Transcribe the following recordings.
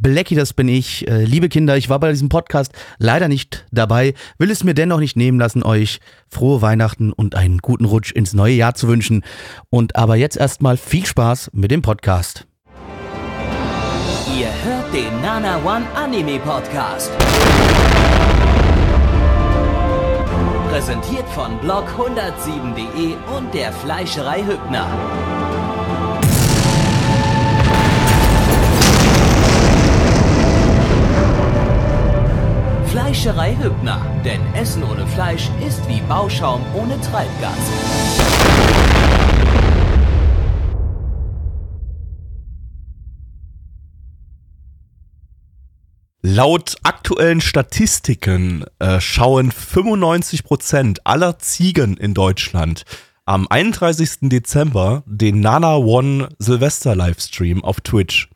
Blackie, das bin ich. Äh, liebe Kinder, ich war bei diesem Podcast leider nicht dabei, will es mir dennoch nicht nehmen lassen, euch frohe Weihnachten und einen guten Rutsch ins neue Jahr zu wünschen. Und aber jetzt erstmal viel Spaß mit dem Podcast. Ihr hört den Nana One Anime Podcast. Präsentiert von blog107.de und der Fleischerei Hübner. Fleischerei Hübner, denn Essen ohne Fleisch ist wie Bauschaum ohne Treibgas. Laut aktuellen Statistiken äh, schauen 95% aller Ziegen in Deutschland am 31. Dezember den Nana One Silvester Livestream auf Twitch.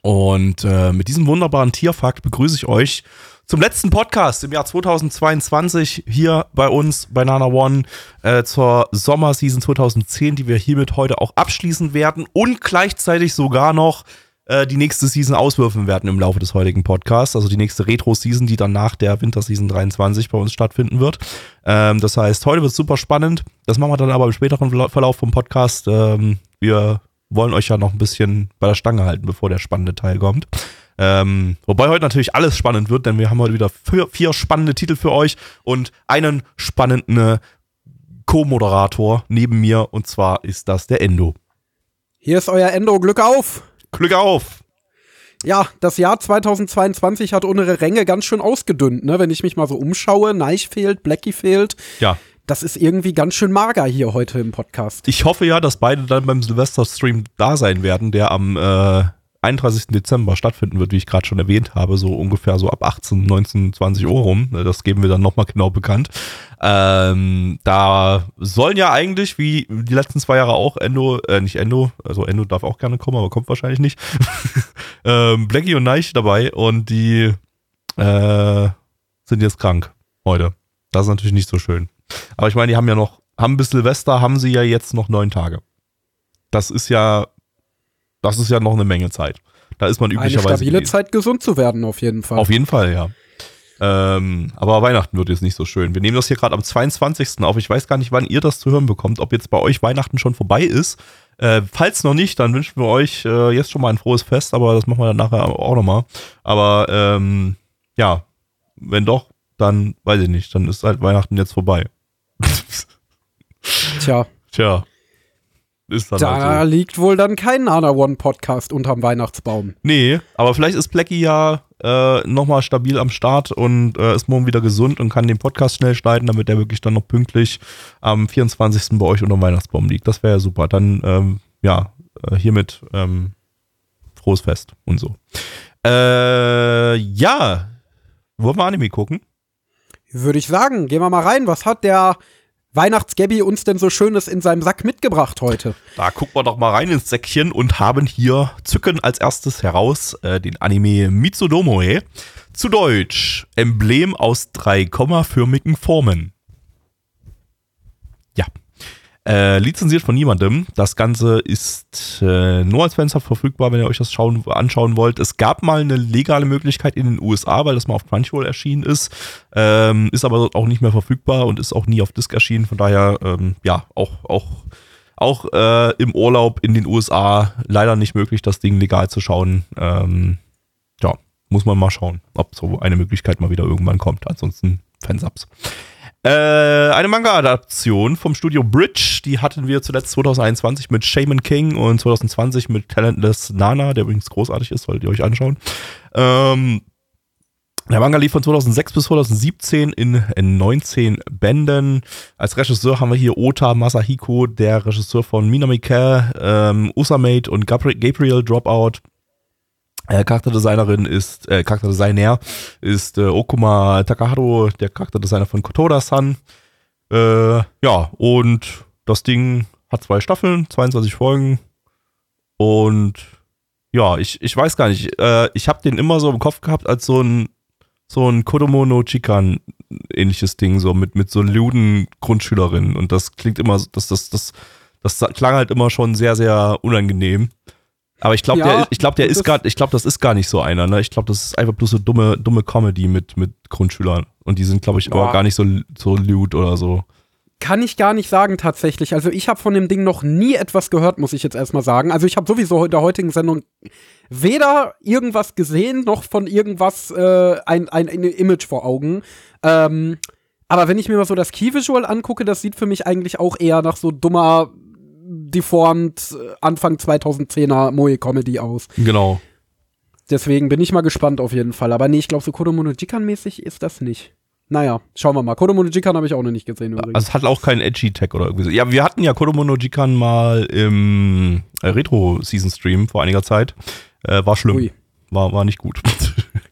Und äh, mit diesem wunderbaren Tierfakt begrüße ich euch zum letzten Podcast im Jahr 2022 hier bei uns bei Nana One äh, zur Sommerseason 2010, die wir hiermit heute auch abschließen werden und gleichzeitig sogar noch äh, die nächste Season auswürfen werden im Laufe des heutigen Podcasts. Also die nächste Retro-Season, die dann nach der Winterseason 23 bei uns stattfinden wird. Ähm, das heißt, heute wird super spannend. Das machen wir dann aber im späteren Verlauf vom Podcast. Ähm, wir wollen euch ja noch ein bisschen bei der Stange halten, bevor der spannende Teil kommt. Ähm, wobei heute natürlich alles spannend wird, denn wir haben heute wieder vier, vier spannende Titel für euch und einen spannenden Co-Moderator neben mir und zwar ist das der Endo. Hier ist euer Endo, Glück auf! Glück auf! Ja, das Jahr 2022 hat unsere Ränge ganz schön ausgedünnt, ne? Wenn ich mich mal so umschaue, Neich fehlt, Blackie fehlt. Ja. Das ist irgendwie ganz schön mager hier heute im Podcast. Ich hoffe ja, dass beide dann beim Silvester-Stream da sein werden, der am äh, 31. Dezember stattfinden wird, wie ich gerade schon erwähnt habe, so ungefähr so ab 18, 19, 20 Uhr rum. Das geben wir dann nochmal genau bekannt. Ähm, da sollen ja eigentlich, wie die letzten zwei Jahre auch, Endo, äh, nicht Endo, also Endo darf auch gerne kommen, aber kommt wahrscheinlich nicht. ähm, Blackie und Neich dabei und die äh, sind jetzt krank heute. Das ist natürlich nicht so schön. Aber ich meine, die haben ja noch, haben bis Silvester haben sie ja jetzt noch neun Tage. Das ist ja das ist ja noch eine Menge Zeit. Da ist man üblicherweise. Eine stabile gewesen. Zeit, gesund zu werden, auf jeden Fall. Auf jeden Fall, ja. Ähm, aber Weihnachten wird jetzt nicht so schön. Wir nehmen das hier gerade am 22. auf. Ich weiß gar nicht, wann ihr das zu hören bekommt, ob jetzt bei euch Weihnachten schon vorbei ist. Äh, falls noch nicht, dann wünschen wir euch äh, jetzt schon mal ein frohes Fest, aber das machen wir dann nachher auch nochmal. Aber ähm, ja, wenn doch, dann weiß ich nicht, dann ist halt Weihnachten jetzt vorbei. Tja. Tja. Ist dann da halt so. liegt wohl dann kein Nana One Podcast unterm Weihnachtsbaum. Nee, aber vielleicht ist Blackie ja äh, nochmal stabil am Start und äh, ist morgen wieder gesund und kann den Podcast schnell schneiden, damit der wirklich dann noch pünktlich am 24. bei euch unterm Weihnachtsbaum liegt. Das wäre ja super. Dann, ähm, ja, äh, hiermit ähm, frohes Fest und so. Äh, ja, wollen wir Anime gucken? Würde ich sagen, gehen wir mal rein. Was hat der Weihnachtsgabby uns denn so Schönes in seinem Sack mitgebracht heute? Da gucken wir doch mal rein ins Säckchen und haben hier zücken als erstes heraus äh, den Anime Mitsudomoe. Zu Deutsch Emblem aus drei kommaförmigen Formen. Äh, lizenziert von niemandem. Das Ganze ist äh, nur als Fenster verfügbar, wenn ihr euch das schauen, anschauen wollt. Es gab mal eine legale Möglichkeit in den USA, weil das mal auf Crunchyroll erschienen ist. Ähm, ist aber auch nicht mehr verfügbar und ist auch nie auf Disc erschienen. Von daher, ähm, ja, auch, auch, auch äh, im Urlaub in den USA leider nicht möglich, das Ding legal zu schauen. Ähm, ja, muss man mal schauen, ob so eine Möglichkeit mal wieder irgendwann kommt. Ansonsten Fansubs. Äh, eine Manga-Adaption vom Studio Bridge, die hatten wir zuletzt 2021 mit Shaman King und 2020 mit Talentless Nana, der übrigens großartig ist, solltet ihr euch anschauen. Ähm, der Manga lief von 2006 bis 2017 in, in 19 Bänden. Als Regisseur haben wir hier Ota Masahiko, der Regisseur von Minamike, ähm, Usamate und Gabriel Dropout. Äh, Charakterdesignerin ist, äh, Charakterdesigner ist äh, Okuma Takaharo, der Charakterdesigner von Kotoda-san. Äh, ja, und das Ding hat zwei Staffeln, 22 Folgen. Und ja, ich, ich weiß gar nicht, äh, ich habe den immer so im Kopf gehabt als so ein, so ein Kodomo no Chikan ähnliches Ding, so mit, mit so luden Grundschülerinnen. Und das klingt immer, das, das, das, das klang halt immer schon sehr, sehr unangenehm. Aber ich glaube, Ja, der, ich glaub, der ist das- gar, ich glaube, das ist gar nicht so einer. Ne? Ich glaube, das ist einfach bloß so dumme, dumme Comedy mit, mit Grundschülern. Und die sind, glaube ich, aber Boah. gar nicht so, so lewd oder so. Kann ich gar nicht sagen tatsächlich. Also ich habe von dem Ding noch nie etwas gehört, muss ich jetzt erstmal sagen. Also ich habe sowieso in der heutigen Sendung weder irgendwas gesehen noch von irgendwas äh, ein, ein, ein Image vor Augen. Ähm, aber wenn ich mir mal so das Key-Visual angucke, das sieht für mich eigentlich auch eher nach so dummer, deformt Anfang 2010er Moe-Comedy aus. Genau. Deswegen bin ich mal gespannt auf jeden Fall. Aber nee, ich glaube, so Kodomono Jikan-mäßig ist das nicht. Naja, schauen wir mal. Kodomono Jikan habe ich auch noch nicht gesehen übrigens. Also es hat auch keinen edgy Tag oder irgendwie so. Ja, wir hatten ja Kodomo no Jikan mal im äh, Retro-Season-Stream vor einiger Zeit. Äh, war schlimm. Ui. War, war nicht gut.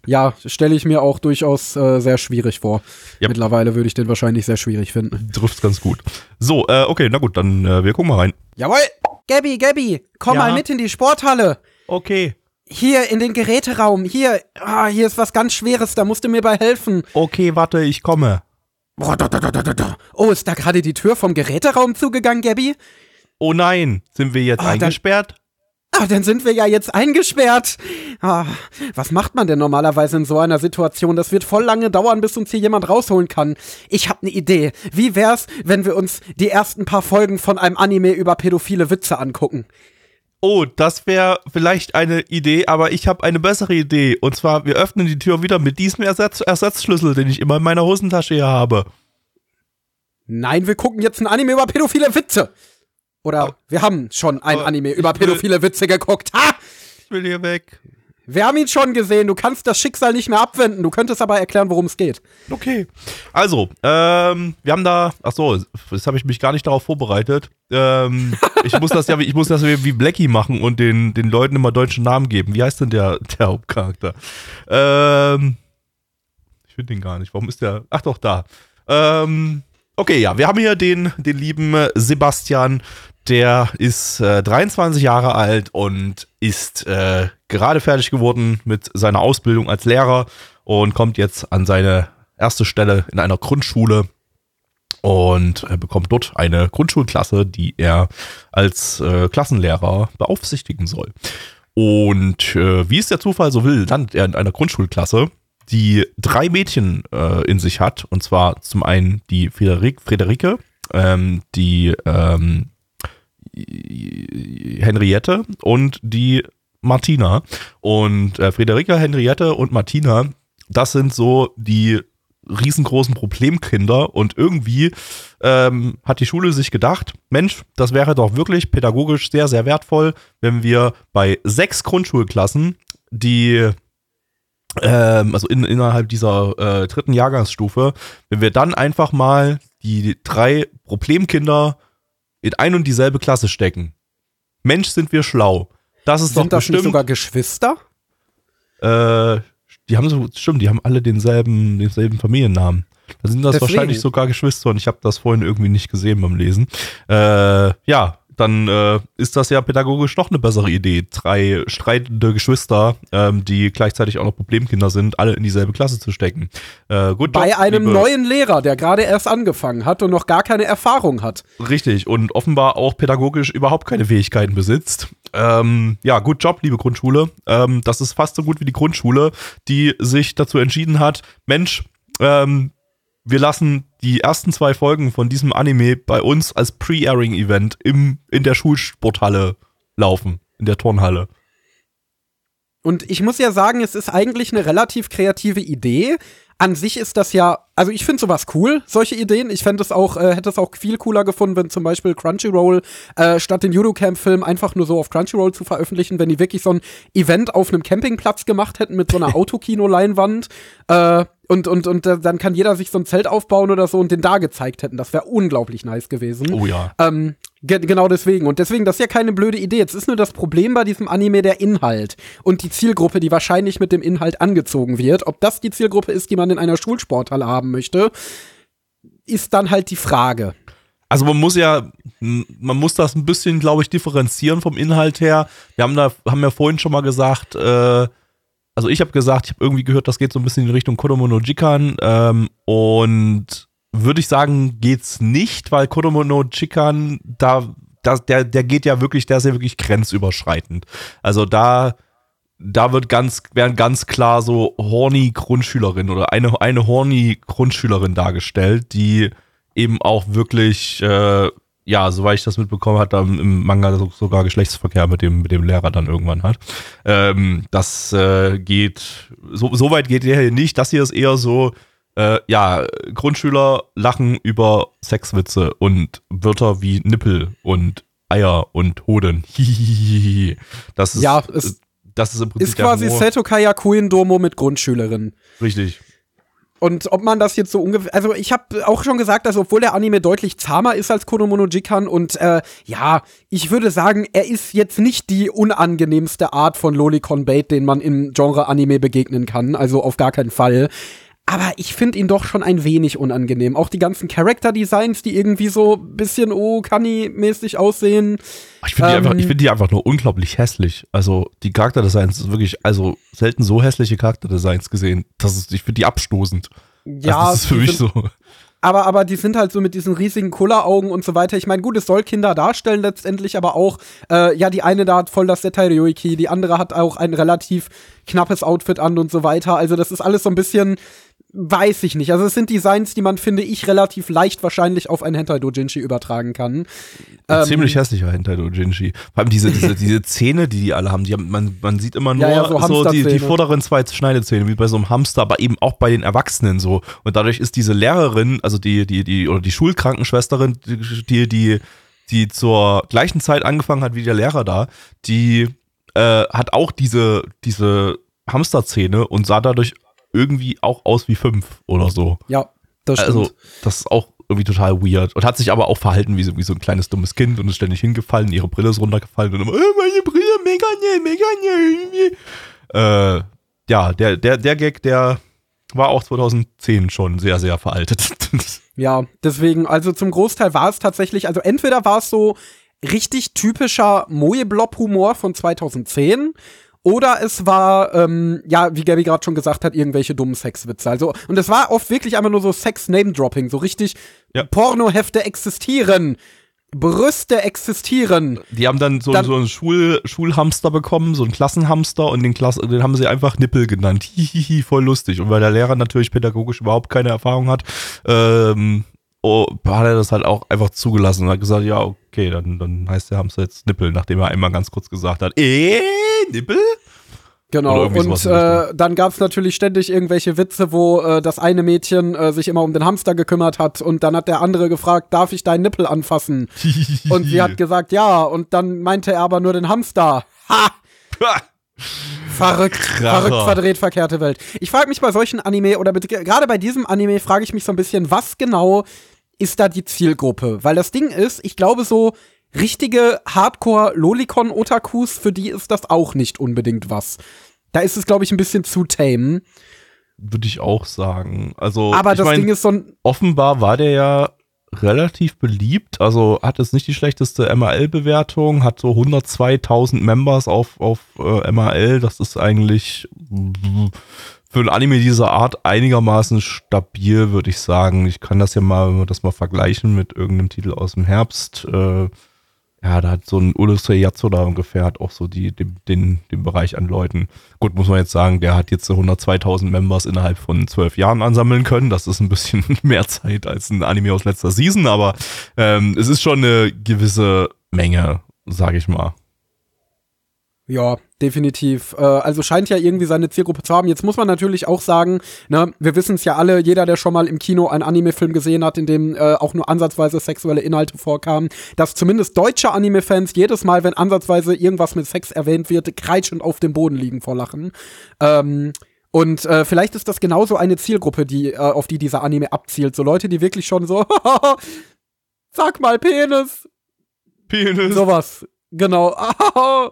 Ja, stelle ich mir auch durchaus äh, sehr schwierig vor. Ja. Mittlerweile würde ich den wahrscheinlich sehr schwierig finden. Trifft's ganz gut. So, äh, okay, na gut, dann äh, wir gucken mal rein. Jawohl! Gabby, Gabby, komm Ja? mal mit in die Sporthalle. Okay. Hier in den Geräteraum. Hier, ah, hier ist was ganz Schweres, da musst du mir bei helfen. Okay, warte, ich komme. Oh, ist da gerade die Tür vom Geräteraum zugegangen, Gabby? Oh nein, sind wir jetzt dann- eingesperrt? Ah, dann sind wir ja jetzt eingesperrt. Ah, was macht man denn normalerweise in so einer Situation? Das wird voll lange dauern, bis uns hier jemand rausholen kann. Ich hab ne Idee. Wie wär's, wenn wir uns die ersten paar Folgen von einem Anime über pädophile Witze angucken? Oh, das wäre vielleicht eine Idee, aber ich habe eine bessere Idee. Und zwar, wir öffnen die Tür wieder mit diesem Ersatz Ersatzschlüssel, den ich immer in meiner Hosentasche hier habe. Nein, wir gucken jetzt ein Anime über pädophile Witze. Oder wir haben schon ein aber Anime über will- pädophile Witze geguckt. Ha! Ich will hier weg. Wir haben ihn schon gesehen. Du kannst das Schicksal nicht mehr abwenden. Du könntest aber erklären, worum es geht. Okay. Also, ähm, wir haben da, ach so, das habe ich mich gar nicht darauf vorbereitet. Ähm, ich muss das ja, wie- ich muss das wie Blackie machen und den, den Leuten immer deutschen Namen geben. Wie heißt denn der, der Hauptcharakter? Ähm, ich finde den gar nicht. Warum ist der? Ach doch, da. Ähm, okay, ja, wir haben hier den, den lieben Sebastian. Der ist äh, 23 Jahre alt und ist äh, gerade fertig geworden mit seiner Ausbildung als Lehrer und kommt jetzt an seine erste Stelle in einer Grundschule und äh, bekommt dort eine Grundschulklasse, die er als äh, Klassenlehrer beaufsichtigen soll. Und äh, wie es der Zufall so will, landet er in einer Grundschulklasse, die drei Mädchen äh, in sich hat. Und zwar zum einen die Frederik, Frederike, ähm, die ähm, Henriette und die Martina. Und äh, Friederike, Henriette und Martina, das sind so die riesengroßen Problemkinder und irgendwie ähm, hat die Schule sich gedacht, Mensch, das wäre doch wirklich pädagogisch sehr, sehr wertvoll, wenn wir bei sechs Grundschulklassen, die ähm, also in, innerhalb dieser äh, dritten Jahrgangsstufe, wenn wir dann einfach mal die drei Problemkinder in ein und dieselbe Klasse stecken. Mensch, sind wir schlau. Das ist Sind doch das nicht bestimmt. sogar Geschwister? Äh, die haben so, stimmt, die haben alle denselben, denselben Familiennamen. Da sind das Deswegen. wahrscheinlich sogar Geschwister und ich habe das vorhin irgendwie nicht gesehen beim Lesen. Äh, ja, dann äh, ist das ja pädagogisch noch eine bessere Idee. Drei streitende Geschwister, ähm, die gleichzeitig auch noch Problemkinder sind, alle in dieselbe Klasse zu stecken. Äh, gut, Bei Job, einem neuen Lehrer, der gerade erst angefangen hat und noch gar keine Erfahrung hat. Richtig, und offenbar auch pädagogisch überhaupt keine Fähigkeiten besitzt. Ähm, ja, gut Job, liebe Grundschule. Ähm, das ist fast so gut wie die Grundschule, die sich dazu entschieden hat, Mensch, ähm, wir lassen die ersten zwei Folgen von diesem Anime bei uns als Pre-Airing-Event in der Schulsporthalle laufen, in der Turnhalle. Und ich muss ja sagen, es ist eigentlich eine relativ kreative Idee. An sich ist das ja, also ich finde sowas cool, solche Ideen. Ich fände es auch, äh, hätte es auch viel cooler gefunden, wenn zum Beispiel Crunchyroll äh, statt den Judocamp-Film einfach nur so auf Crunchyroll zu veröffentlichen, wenn die wirklich so ein Event auf einem Campingplatz gemacht hätten mit so einer Autokino-Leinwand. Äh, und, und, und dann kann jeder sich so ein Zelt aufbauen oder so und den da gezeigt hätten. Das wäre unglaublich nice gewesen. Oh ja. Ähm, ge genau deswegen. Und deswegen, das ist ja keine blöde Idee. Jetzt ist nur das Problem bei diesem Anime der Inhalt und die Zielgruppe, die wahrscheinlich mit dem Inhalt angezogen wird. Ob das die Zielgruppe ist, die man in einer Schulsporthalle haben möchte, ist dann halt die Frage. Also man muss ja, man muss das ein bisschen, glaube ich, differenzieren vom Inhalt her. Wir haben da, haben ja vorhin schon mal gesagt, äh, also ich habe gesagt, ich habe irgendwie gehört, das geht so ein bisschen in Richtung Kodomo no Jikan ähm, und würde ich sagen, geht's nicht, weil Kodomo no Jikan, da das, der, der geht ja wirklich, der ist ja wirklich grenzüberschreitend. Also da, da wird ganz, werden ganz klar so horny Grundschülerin oder eine, eine horny Grundschülerin dargestellt, die eben auch wirklich, äh, ja, soweit ich das mitbekommen habe, im Manga sogar Geschlechtsverkehr mit dem, mit dem Lehrer dann irgendwann hat. Ähm, das äh, geht, so, so weit geht der hier nicht. Das hier ist eher so, äh, ja, Grundschüler lachen über Sexwitze und Wörter wie Nippel und Eier und Hoden. das ist, ja, es das ist im Prinzip ist quasi Seto Kayakuin Domo mit Grundschülerinnen. Richtig. Und ob man das jetzt so ungefähr, also ich habe auch schon gesagt, dass obwohl der Anime deutlich zahmer ist als Konomono Jikan und äh, ja, ich würde sagen, er ist jetzt nicht die unangenehmste Art von Lolicon Bait, den man im Genre Anime begegnen kann, also auf gar keinen Fall aber ich finde ihn doch schon ein wenig unangenehm. Auch die ganzen Character-Designs, die irgendwie so ein bisschen oh, Kanni-mäßig aussehen. Ich finde ähm, die, find die, einfach nur unglaublich hässlich. Also die Charakterdesigns, wirklich, also selten so hässliche Charakterdesigns gesehen. Das ist, ich finde die abstoßend. Ja, also, das ist für mich so. Aber, aber die sind halt so mit diesen riesigen Kulleraugen und so weiter. Ich meine, gut, es soll Kinder darstellen letztendlich, aber auch, äh, ja, die eine da hat voll das Detail Ryoiki, die andere hat auch ein relativ knappes Outfit an und so weiter. Also das ist alles so ein bisschen weiß ich nicht. Also es sind Designs, die man, finde ich, relativ leicht wahrscheinlich auf ein Hentai Dojinshi übertragen kann. Ein ähm, ziemlich hässlicher Hentai Dojinshi. Vor allem diese, diese, diese Zähne, die die alle haben, die haben man, man sieht immer nur ja, ja, so, so die, die vorderen zwei Schneidezähne, wie bei so einem Hamster, aber eben auch bei den Erwachsenen so. Und dadurch ist diese Lehrerin, also die, die, die, oder die Schulkrankenschwesterin, die, die, die zur gleichen Zeit angefangen hat wie der Lehrer da, die äh, hat auch diese, diese Hamsterzähne und sah dadurch irgendwie auch aus wie fünf oder so. Ja, das stimmt. Also, das ist auch irgendwie total weird. Und hat sich aber auch verhalten wie so, wie so ein kleines dummes Kind und ist ständig hingefallen, ihre Brille ist runtergefallen und immer, äh, meine Brille, mega mega ne. Äh, ja, der, der, der Gag, der war auch 2010 schon sehr, sehr veraltet. ja, deswegen, also zum Großteil war es tatsächlich, also entweder war es so richtig typischer Moe-Blob-Humor von 2010 oder es war, ähm, ja, wie Gabby gerade schon gesagt hat, irgendwelche dummen Sexwitze. Also, und es war oft wirklich einfach nur so Sex-Name-Dropping, so richtig ja. Pornohefte existieren. Brüste existieren. Die haben dann so, dann, so einen Schul, Schulhamster bekommen, so einen Klassenhamster und den, Klasse, den haben sie einfach Nippel genannt. Hihihi, voll lustig. Und weil der Lehrer natürlich pädagogisch überhaupt keine Erfahrung hat, ähm, oh, hat er das halt auch einfach zugelassen und hat gesagt, ja, okay, dann, dann heißt der Hamster jetzt Nippel, nachdem er einmal ganz kurz gesagt hat, eh, Nippel? Genau, und äh, dann gab es natürlich ständig irgendwelche Witze, wo äh, das eine Mädchen äh, sich immer um den Hamster gekümmert hat und dann hat der andere gefragt, darf ich deinen Nippel anfassen? und sie hat gesagt, ja, und dann meinte er aber nur den Hamster. Ha! Verrückt, Kracher. verrückt, verdreht, verkehrte Welt. Ich frage mich bei solchen Anime oder gerade bei diesem Anime frage ich mich so ein bisschen, was genau ist da die Zielgruppe? Weil das Ding ist, ich glaube so richtige Hardcore-Lolicon-Otakus, für die ist das auch nicht unbedingt was. Da ist es, glaube ich, ein bisschen zu tame. Würde ich auch sagen. Also, aber das mein, Ding ist so ein. Offenbar war der ja relativ beliebt. Also hat es nicht die schlechteste MAL-Bewertung, hat so 102.000 Members auf, auf äh, MAL. Das ist eigentlich für ein Anime dieser Art einigermaßen stabil, würde ich sagen. Ich kann das ja mal, wenn wir das mal vergleichen mit irgendeinem Titel aus dem Herbst. Äh, ja, da hat so ein Yatso da ungefähr hat auch so die, den, den, den Bereich an Leuten. Gut, muss man jetzt sagen, der hat jetzt so 102.000 Members innerhalb von zwölf Jahren ansammeln können. Das ist ein bisschen mehr Zeit als ein Anime aus letzter Season, aber ähm, es ist schon eine gewisse Menge, sage ich mal. Ja, definitiv. Äh, also scheint ja irgendwie seine Zielgruppe zu haben. Jetzt muss man natürlich auch sagen, ne, wir wissen es ja alle, jeder, der schon mal im Kino einen Anime-Film gesehen hat, in dem äh, auch nur ansatzweise sexuelle Inhalte vorkamen, dass zumindest deutsche Anime-Fans jedes Mal, wenn ansatzweise irgendwas mit Sex erwähnt wird, kreischend auf dem Boden liegen vor Lachen. Ähm, und äh, vielleicht ist das genauso eine Zielgruppe, die, äh, auf die dieser Anime abzielt. So Leute, die wirklich schon so, sag mal Penis. Penis. Sowas. Genau.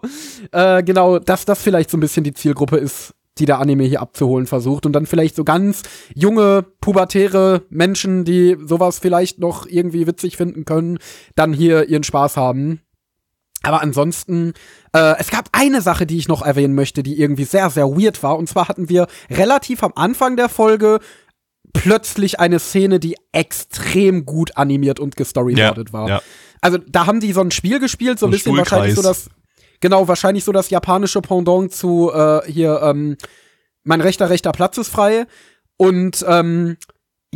äh, genau, dass das vielleicht so ein bisschen die Zielgruppe ist, die der Anime hier abzuholen versucht. Und dann vielleicht so ganz junge, pubertäre Menschen, die sowas vielleicht noch irgendwie witzig finden können, dann hier ihren Spaß haben. Aber ansonsten, äh, es gab eine Sache, die ich noch erwähnen möchte, die irgendwie sehr, sehr weird war. Und zwar hatten wir relativ am Anfang der Folge plötzlich eine Szene, die extrem gut animiert und gestoryboardet Ja, war. ja. Also da haben die so ein Spiel gespielt, so ein ein bisschen wahrscheinlich so Stuhlkreis. das, genau, wahrscheinlich so das japanische Pendant zu äh, hier, ähm, mein rechter, rechter Platz ist frei. Und ähm,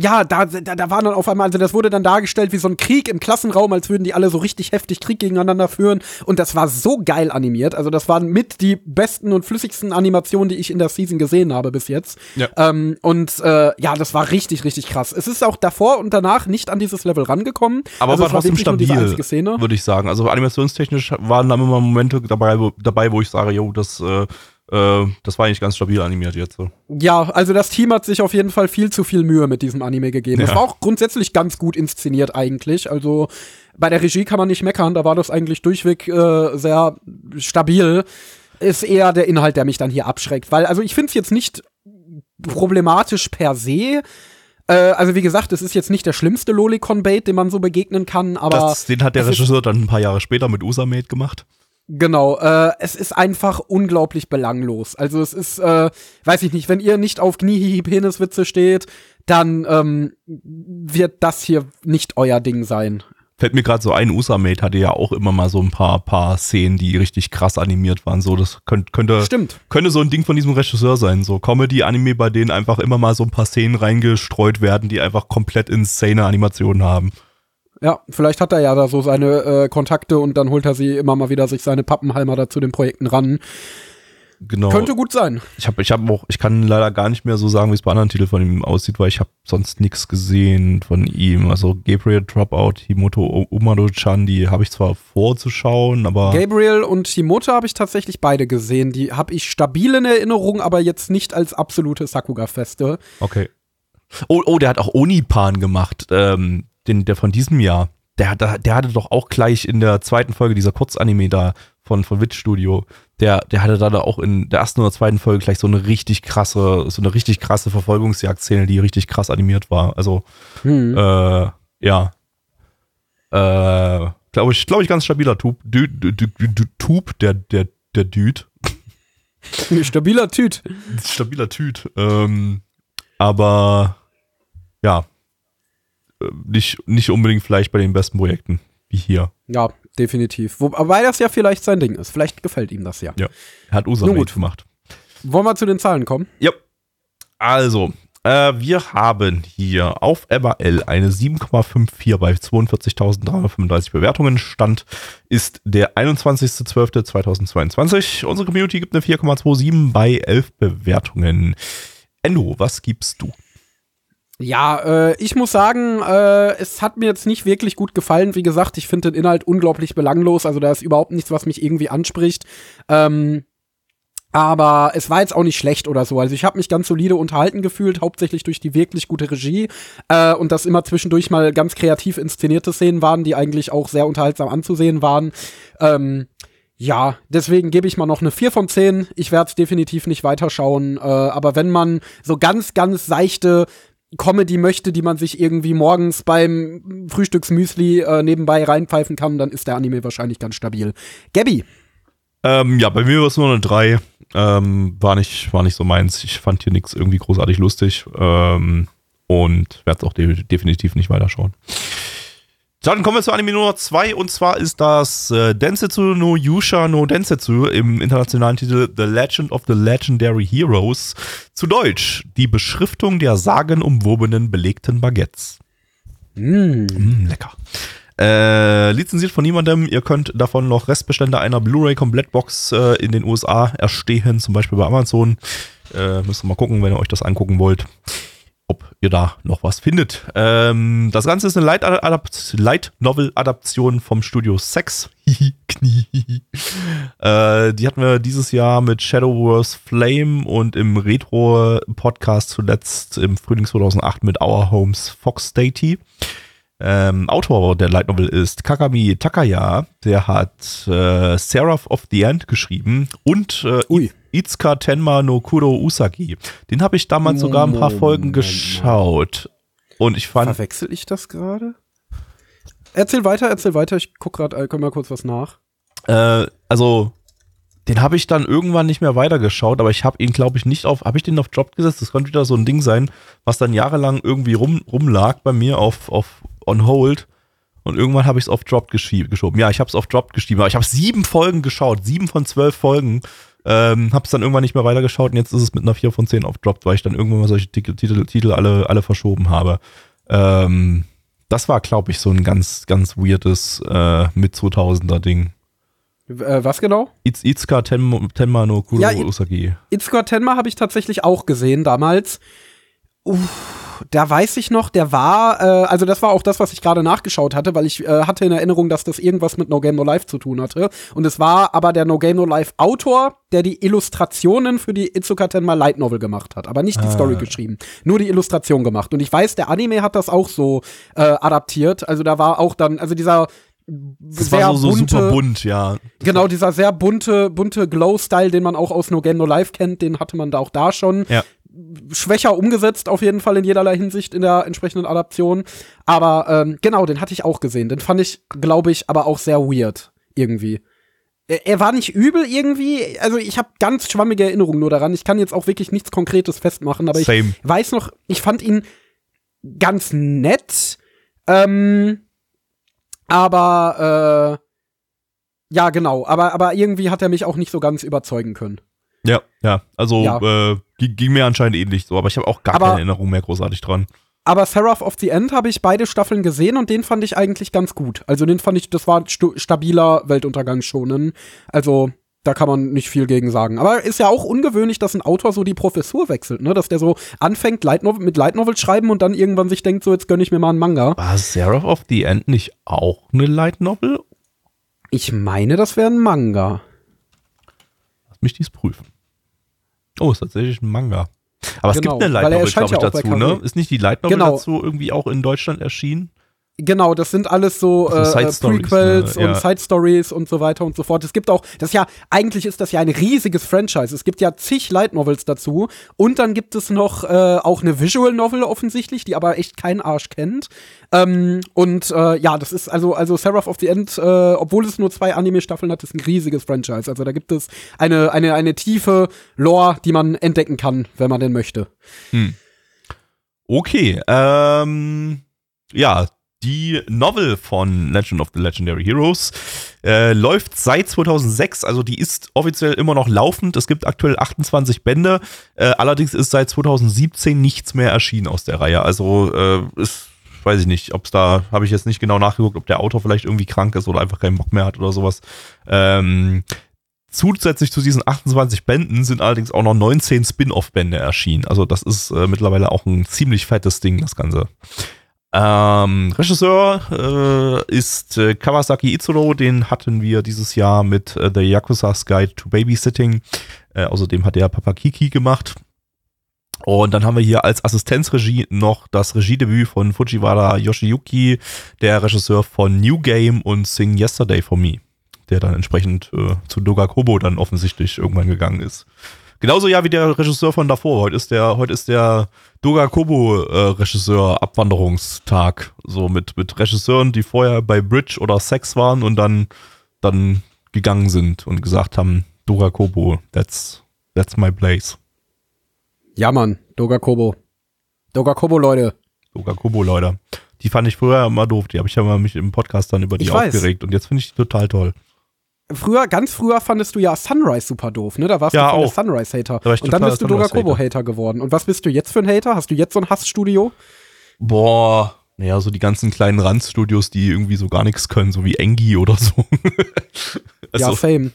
ja, da, da, da war dann auf einmal, also das wurde dann dargestellt wie so ein Krieg im Klassenraum, als würden die alle so richtig heftig Krieg gegeneinander führen. Und das war so geil animiert. Also das waren mit die besten und flüssigsten Animationen, die ich in der Season gesehen habe bis jetzt. Ja. Ähm, und äh, ja, das war richtig, richtig krass. Es ist auch davor und danach nicht an dieses Level rangekommen. Aber also war trotzdem stabil, würde ich sagen. Also animationstechnisch waren da immer Momente dabei, wo, dabei, wo ich sage, jo, das, äh, das war eigentlich ganz stabil animiert jetzt. So. Ja, also das Team hat sich auf jeden Fall viel zu viel Mühe mit diesem Anime gegeben. Es Ja. war auch grundsätzlich ganz gut inszeniert eigentlich. Also bei der Regie kann man nicht meckern, da war das eigentlich durchweg äh, sehr stabil. Ist eher der Inhalt, der mich dann hier abschreckt. Weil, also ich finde es jetzt nicht problematisch per se. Äh, also wie gesagt, es ist jetzt nicht der schlimmste Lolicon-Bait, dem man so begegnen kann, aber Das, den hat der Regisseur dann ein paar Jahre später mit Usamate gemacht. Genau, äh, es ist einfach unglaublich belanglos. Also es ist, äh, weiß ich nicht, wenn ihr nicht auf Kniehihi-Peniswitze steht, dann ähm, wird das hier nicht euer Ding sein. Fällt mir gerade so ein, Usamate hatte ja auch immer mal so ein paar, paar Szenen, die richtig krass animiert waren. So, das könnt, könnte, Stimmt. könnte so ein Ding von diesem Regisseur sein. So Comedy-Anime, bei denen einfach immer mal so ein paar Szenen reingestreut werden, die einfach komplett insane Animationen haben. Ja, vielleicht hat er ja da so seine äh, Kontakte und dann holt er sie immer mal wieder sich seine Pappenheimer da zu den Projekten ran. Genau. Könnte gut sein. Ich habe, ich habe auch, ich kann leider gar nicht mehr so sagen, wie es bei anderen Titeln von ihm aussieht, weil ich habe sonst nichts gesehen von ihm. Also Gabriel Dropout, Himoto Umado-chan, die habe ich zwar vorzuschauen, aber Gabriel und Himoto habe ich tatsächlich beide gesehen. Die habe ich stabil in Erinnerung, aber jetzt nicht als absolute Sakuga-Feste. okay. Oh, oh, der hat auch Onipan gemacht, ähm, den, der von diesem Jahr. Der, der, der hatte doch auch gleich in der zweiten Folge dieser Kurzanime da von, von Witch Studio. Der, der hatte da auch in der ersten oder zweiten Folge gleich so eine richtig krasse, so eine richtig krasse Verfolgungsjagdszene, die richtig krass animiert war. Also, Hm. Äh, ja. Äh, glaube ich, glaube ich, ganz stabiler Tub. Dü, dü, dü, dü, Tub, der, der, der Dude. Stabiler Tüt. Stabiler Tüt. Ähm, aber ja. Nicht, nicht unbedingt vielleicht bei den besten Projekten, wie hier. Ja, definitiv. Wobei das ja vielleicht sein Ding ist. Vielleicht gefällt ihm das ja. Ja. Er hat Usamate gut. gemacht. Wollen wir zu den Zahlen kommen? Ja. Also, äh, wir haben hier auf MRL eine 7,54 bei 42.335 Bewertungen. Stand ist der 21.12.2022. Unsere Community gibt eine 4,27 bei 11 Bewertungen. Endo, was gibst du? Ja, äh, ich muss sagen, äh, es hat mir jetzt nicht wirklich gut gefallen. Wie gesagt, ich finde den Inhalt unglaublich belanglos. Also da ist überhaupt nichts, was mich irgendwie anspricht. Ähm, aber es war jetzt auch nicht schlecht oder so. Also ich habe mich ganz solide unterhalten gefühlt, hauptsächlich durch die wirklich gute Regie äh, und dass immer zwischendurch mal ganz kreativ inszenierte Szenen waren, die eigentlich auch sehr unterhaltsam anzusehen waren. Ähm, ja, deswegen gebe ich mal noch eine 4 von 10. Ich werde definitiv nicht weiterschauen. Äh, aber wenn man so ganz, ganz seichte Comedy möchte, die man sich irgendwie morgens beim Frühstücksmüsli äh, nebenbei reinpfeifen kann, dann ist der Anime wahrscheinlich ganz stabil. Gabby, Ähm, ja, bei mir war es nur eine 3. Ähm, war, nicht, war nicht so meins. Ich fand hier nichts irgendwie großartig lustig. Ähm, und werde es auch de definitiv nicht weiterschauen. Dann kommen wir zu Anime Nummer 2 und zwar ist das äh, Densetsu no Yusha no Densetsu im internationalen Titel The Legend of the Legendary Heroes. Zu Deutsch, die Beschriftung der sagenumwobenen belegten Baguettes. Mm, lecker. Äh, lizenziert von niemandem. Ihr könnt davon noch Restbestände einer Blu-ray-Komplettbox äh, in den USA erstehen, zum Beispiel bei Amazon. Äh, müsst ihr mal gucken, wenn ihr euch das angucken wollt, ihr da noch was findet. Ähm, das Ganze ist eine Light, Adapt Light Novel-Adaption vom Studio Sex. Knie. äh, die hatten wir dieses Jahr mit Shadow Wars Flame und im Retro-Podcast zuletzt im Frühling 2008 mit Our Homes Fox Deity. Ähm, Autor der Light Novel ist Kakami Takaya. Der hat äh, Seraph of the End geschrieben und äh, Ui. Itsuka Tenma no Kuro Usagi. Den habe ich damals sogar ein paar Moment, Folgen Moment. geschaut. Und ich fand, verwechsel ich das gerade? Erzähl weiter, erzähl weiter. Ich guck gerade, äh, komm mal kurz was nach. äh, also den habe ich dann irgendwann nicht mehr weitergeschaut, aber ich habe ihn, glaube ich, nicht auf, habe ich den auf Drop gesetzt? Das könnte wieder so ein Ding sein, was dann jahrelang irgendwie rum, rumlag bei mir auf, auf On Hold. Und irgendwann habe ich es auf Drop geschoben. Ja, ich habe es auf Drop geschrieben, aber ich habe sieben Folgen geschaut, sieben von zwölf Folgen. Ähm, habe es dann irgendwann nicht mehr weitergeschaut und jetzt ist es mit einer 4 von 10 auf weil ich dann irgendwann mal solche Titel, Titel, alle, alle verschoben habe. Ähm, das war, glaube ich, so ein ganz, ganz weirdes äh, mit 2000er Ding. Äh, was genau? Itz, Itzka Ten, Tenma no Kuro Ja, Usagi. Itzka Tenma habe ich tatsächlich auch gesehen damals. Uff, da weiß ich noch, der war, äh, also das war auch das, was ich gerade nachgeschaut hatte, weil ich äh, hatte in Erinnerung, dass das irgendwas mit No Game No Life zu tun hatte. Und es war aber der No Game No Life Autor, der die Illustrationen für die Itsuka Tenma Light Novel gemacht hat, aber nicht die Ah. Story geschrieben, nur die Illustration gemacht. Und ich weiß, der Anime hat das auch so äh, adaptiert. Also da war auch dann, also dieser Das sehr war so, so bunte, super bunt, ja. Genau, dieser sehr bunte, bunte Glow-Style, den man auch aus No Game No Life kennt, den hatte man da auch da schon. Ja. Schwächer umgesetzt, auf jeden Fall in jederlei Hinsicht in der entsprechenden Adaption. Aber ähm, genau, den hatte ich auch gesehen. Den fand ich, glaube ich, aber auch sehr weird irgendwie. Er, er war nicht übel irgendwie. Also ich habe ganz schwammige Erinnerungen nur daran. Ich kann jetzt auch wirklich nichts Konkretes festmachen, aber Same. ich weiß noch, ich fand ihn ganz nett. Ähm, aber äh, ja, genau. Aber, aber irgendwie hat er mich auch nicht so ganz überzeugen können. Ja, ja. Also Ja. Äh, ging, mir anscheinend ähnlich so, aber ich habe auch gar Aber- keine Erinnerung mehr großartig dran. Aber Seraph of the End habe ich beide Staffeln gesehen und den fand ich eigentlich ganz gut. Also den fand ich, das war stabiler Weltuntergang schonen. Also da kann man nicht viel gegen sagen. Aber ist ja auch ungewöhnlich, dass ein Autor so die Professur wechselt, ne? Dass der so anfängt Light Novel, mit Light Novel schreiben und dann irgendwann sich denkt, so jetzt gönn ich mir mal einen Manga. War Seraph of the End nicht auch eine Light Novel? Ich meine, das wäre ein Manga. Lass mich dies prüfen. Oh, ist tatsächlich ein Manga. Aber es Genau, gibt eine Light Novel, glaube ich, dazu, ne? Ist nicht die Light Novel Genau. dazu irgendwie auch in Deutschland erschienen? Genau, das sind alles so, So äh, Prequels ne? Ja. und Side Stories und so weiter und so fort. Es gibt auch, das ist ja, eigentlich ist das ja ein riesiges Franchise. Es gibt ja zig Light Novels dazu. Und dann gibt es noch äh, auch eine Visual Novel offensichtlich, die aber echt kein Arsch kennt. Ähm, und äh, ja, das ist also, also Seraph of the End, äh, obwohl es nur zwei Anime-Staffeln hat, ist ein riesiges Franchise. Also da gibt es eine, eine, eine tiefe Lore, die man entdecken kann, wenn man denn möchte. Okay, ähm, ja, die Novel von Legend of the Legendary Heroes äh, läuft seit 2006, also die ist offiziell immer noch laufend. Es gibt aktuell 28 Bände, äh, allerdings ist seit 2017 nichts mehr erschienen aus der Reihe. Also äh, ist, weiß ich nicht, ob es da, habe ich jetzt nicht genau nachgeguckt, ob der Autor vielleicht irgendwie krank ist oder einfach keinen Bock mehr hat oder sowas. Ähm, Zusätzlich zu diesen 28 Bänden sind allerdings auch noch 19 Spin-off-Bände erschienen. Also das ist äh, mittlerweile auch ein ziemlich fettes Ding, das Ganze. Ähm, Regisseur äh, ist äh, Kawasaki Itzuro, den hatten wir dieses Jahr mit äh, The Yakuza's Guide to Babysitting. Äh, außerdem hat er Papa Kiki gemacht. Und dann haben wir hier als Assistenzregie noch das Regiedebüt von Fujiwara Yoshiyuki, der Regisseur von New Game und Sing Yesterday for Me der dann entsprechend äh, zu Dogakobo dann offensichtlich irgendwann gegangen ist. Genauso ja wie der Regisseur von davor. Heute ist der, heute ist der Dogakobo-Regisseur Abwanderungstag. So mit, mit Regisseuren, die vorher bei Bridge oder Sex waren und dann, dann gegangen sind und gesagt haben, Dogakobo, that's, that's my place. Ja, Mann, Dogakobo. Dogakobo, Leute. Dogakobo, Leute. Die fand ich früher immer doof. Die habe ich ja mal mich im Podcast dann über die Ich weiß. aufgeregt. Und jetzt finde ich die total toll. Früher, ganz früher fandest du ja Sunrise super doof, ne? Da warst Ja, du voll Sunrise-Hater. Da Und dann bist du. Dogakobo-Hater geworden. Und was bist du jetzt für ein Hater? Hast du jetzt so ein Hassstudio? Boah, naja, so die ganzen kleinen Randstudios, die irgendwie so gar nichts können, so wie Engi oder so. ja, also, same.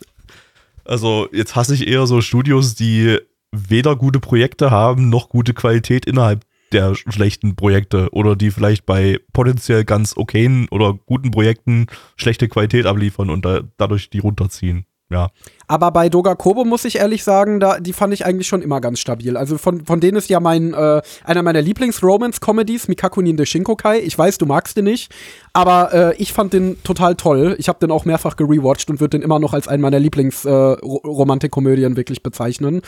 also jetzt hasse ich eher so Studios, die weder gute Projekte haben, noch gute Qualität innerhalb der schlechten Projekte oder die vielleicht bei potenziell ganz okayen oder guten Projekten schlechte Qualität abliefern und da, dadurch die runterziehen. Ja. Aber bei Dogakobo muss ich ehrlich sagen, da, die fand ich eigentlich schon immer ganz stabil. Also von, von denen ist ja mein, äh, einer meiner Lieblings-Romance-Comedies, Mikakunin de Shinkokai. Ich weiß, du magst den nicht, aber äh, ich fand den total toll. Ich habe den auch mehrfach gerewatcht und würde den immer noch als einen meiner Lieblings-Romantikkomödien wirklich bezeichnen.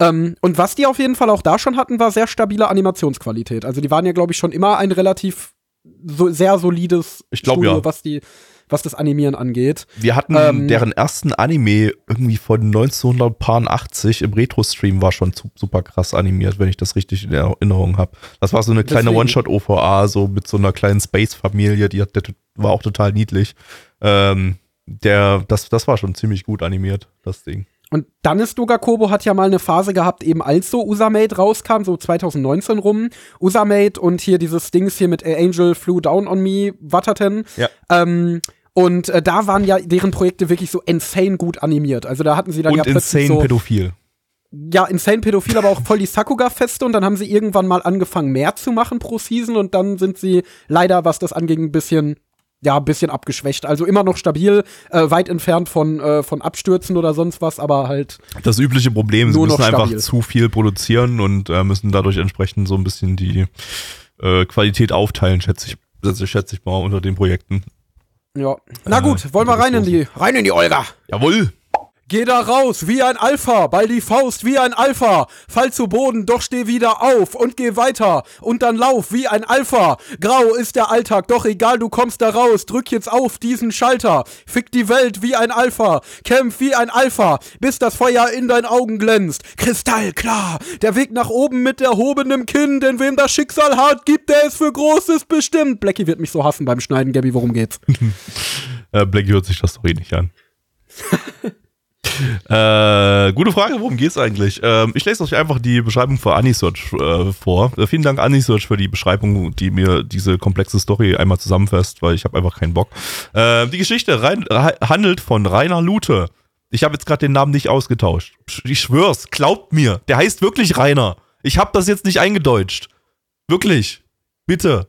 Ähm, und was die auf jeden Fall auch da schon hatten, war sehr stabile Animationsqualität. Also die waren ja, glaube ich, schon immer ein relativ so, sehr solides Ich glaub, Studio, ja. was die was das Animieren angeht. Wir hatten Ähm, deren ersten Anime irgendwie von 1980 im Retro-Stream war schon super krass animiert, wenn ich das richtig in Erinnerung habe. Das war so eine kleine. One-Shot-OVA, so mit so einer kleinen Space-Familie, die hat, der war auch total niedlich. Ähm, der, das, das war schon ziemlich gut animiert, das Ding. Und Danis Dogakobo hat ja mal eine Phase gehabt, eben als so Usamate rauskam, so 2019 rum. Usamate und hier dieses Dings hier mit A Angel Flew Down on Me, Watterten. Ja. Ähm, und äh, da waren ja deren Projekte wirklich so insane gut animiert. Also da hatten sie dann Und ja plötzlich insane so, pädophil. ja, insane pädophil, aber auch voll die Sakuga-Feste und dann haben sie irgendwann mal angefangen, mehr zu machen pro Season und dann sind sie leider, was das anging, ein bisschen, ja, ein bisschen abgeschwächt. Also immer noch stabil, äh, weit entfernt von, äh, von Abstürzen oder sonst was, aber halt Das übliche Problem, sie müssen einfach zu viel produzieren und äh, müssen dadurch entsprechend so ein bisschen die äh, Qualität aufteilen, schätze ich, schätze ich, schätze ich mal, unter den Projekten. Ja. Na Äh, gut, wollen wir rein in die, rein in die Olga. Jawohl! Geh da raus, wie ein Alpha, ball die Faust wie ein Alpha. Fall zu Boden, doch steh wieder auf und geh weiter. Und dann lauf wie ein Alpha. Grau ist der Alltag, doch egal, du kommst da raus. Drück jetzt auf diesen Schalter. Fick die Welt wie ein Alpha. Kämpf wie ein Alpha, bis das Feuer in deinen Augen glänzt. Kristallklar, der Weg nach oben mit erhobenem Kinn. Denn wem das Schicksal hart gibt, der ist für Großes bestimmt. Blackie wird mich so hassen beim Schneiden, Gabby, worum geht's? Äh, Blackie hört sich das doch eh nicht an. äh, gute Frage, worum geht's eigentlich? Ähm, ich lese euch einfach die Beschreibung für Anisearch äh, vor. Äh, vielen Dank Anisearch für die Beschreibung, die mir diese komplexe Story einmal zusammenfasst, weil ich habe einfach keinen Bock. Äh, die Geschichte rein, rei- handelt von Rainer Lute. Ich habe jetzt gerade den Namen nicht ausgetauscht. Ich schwör's, glaubt mir, der heißt wirklich Rainer. Ich habe das jetzt nicht eingedeutscht. Wirklich. Bitte.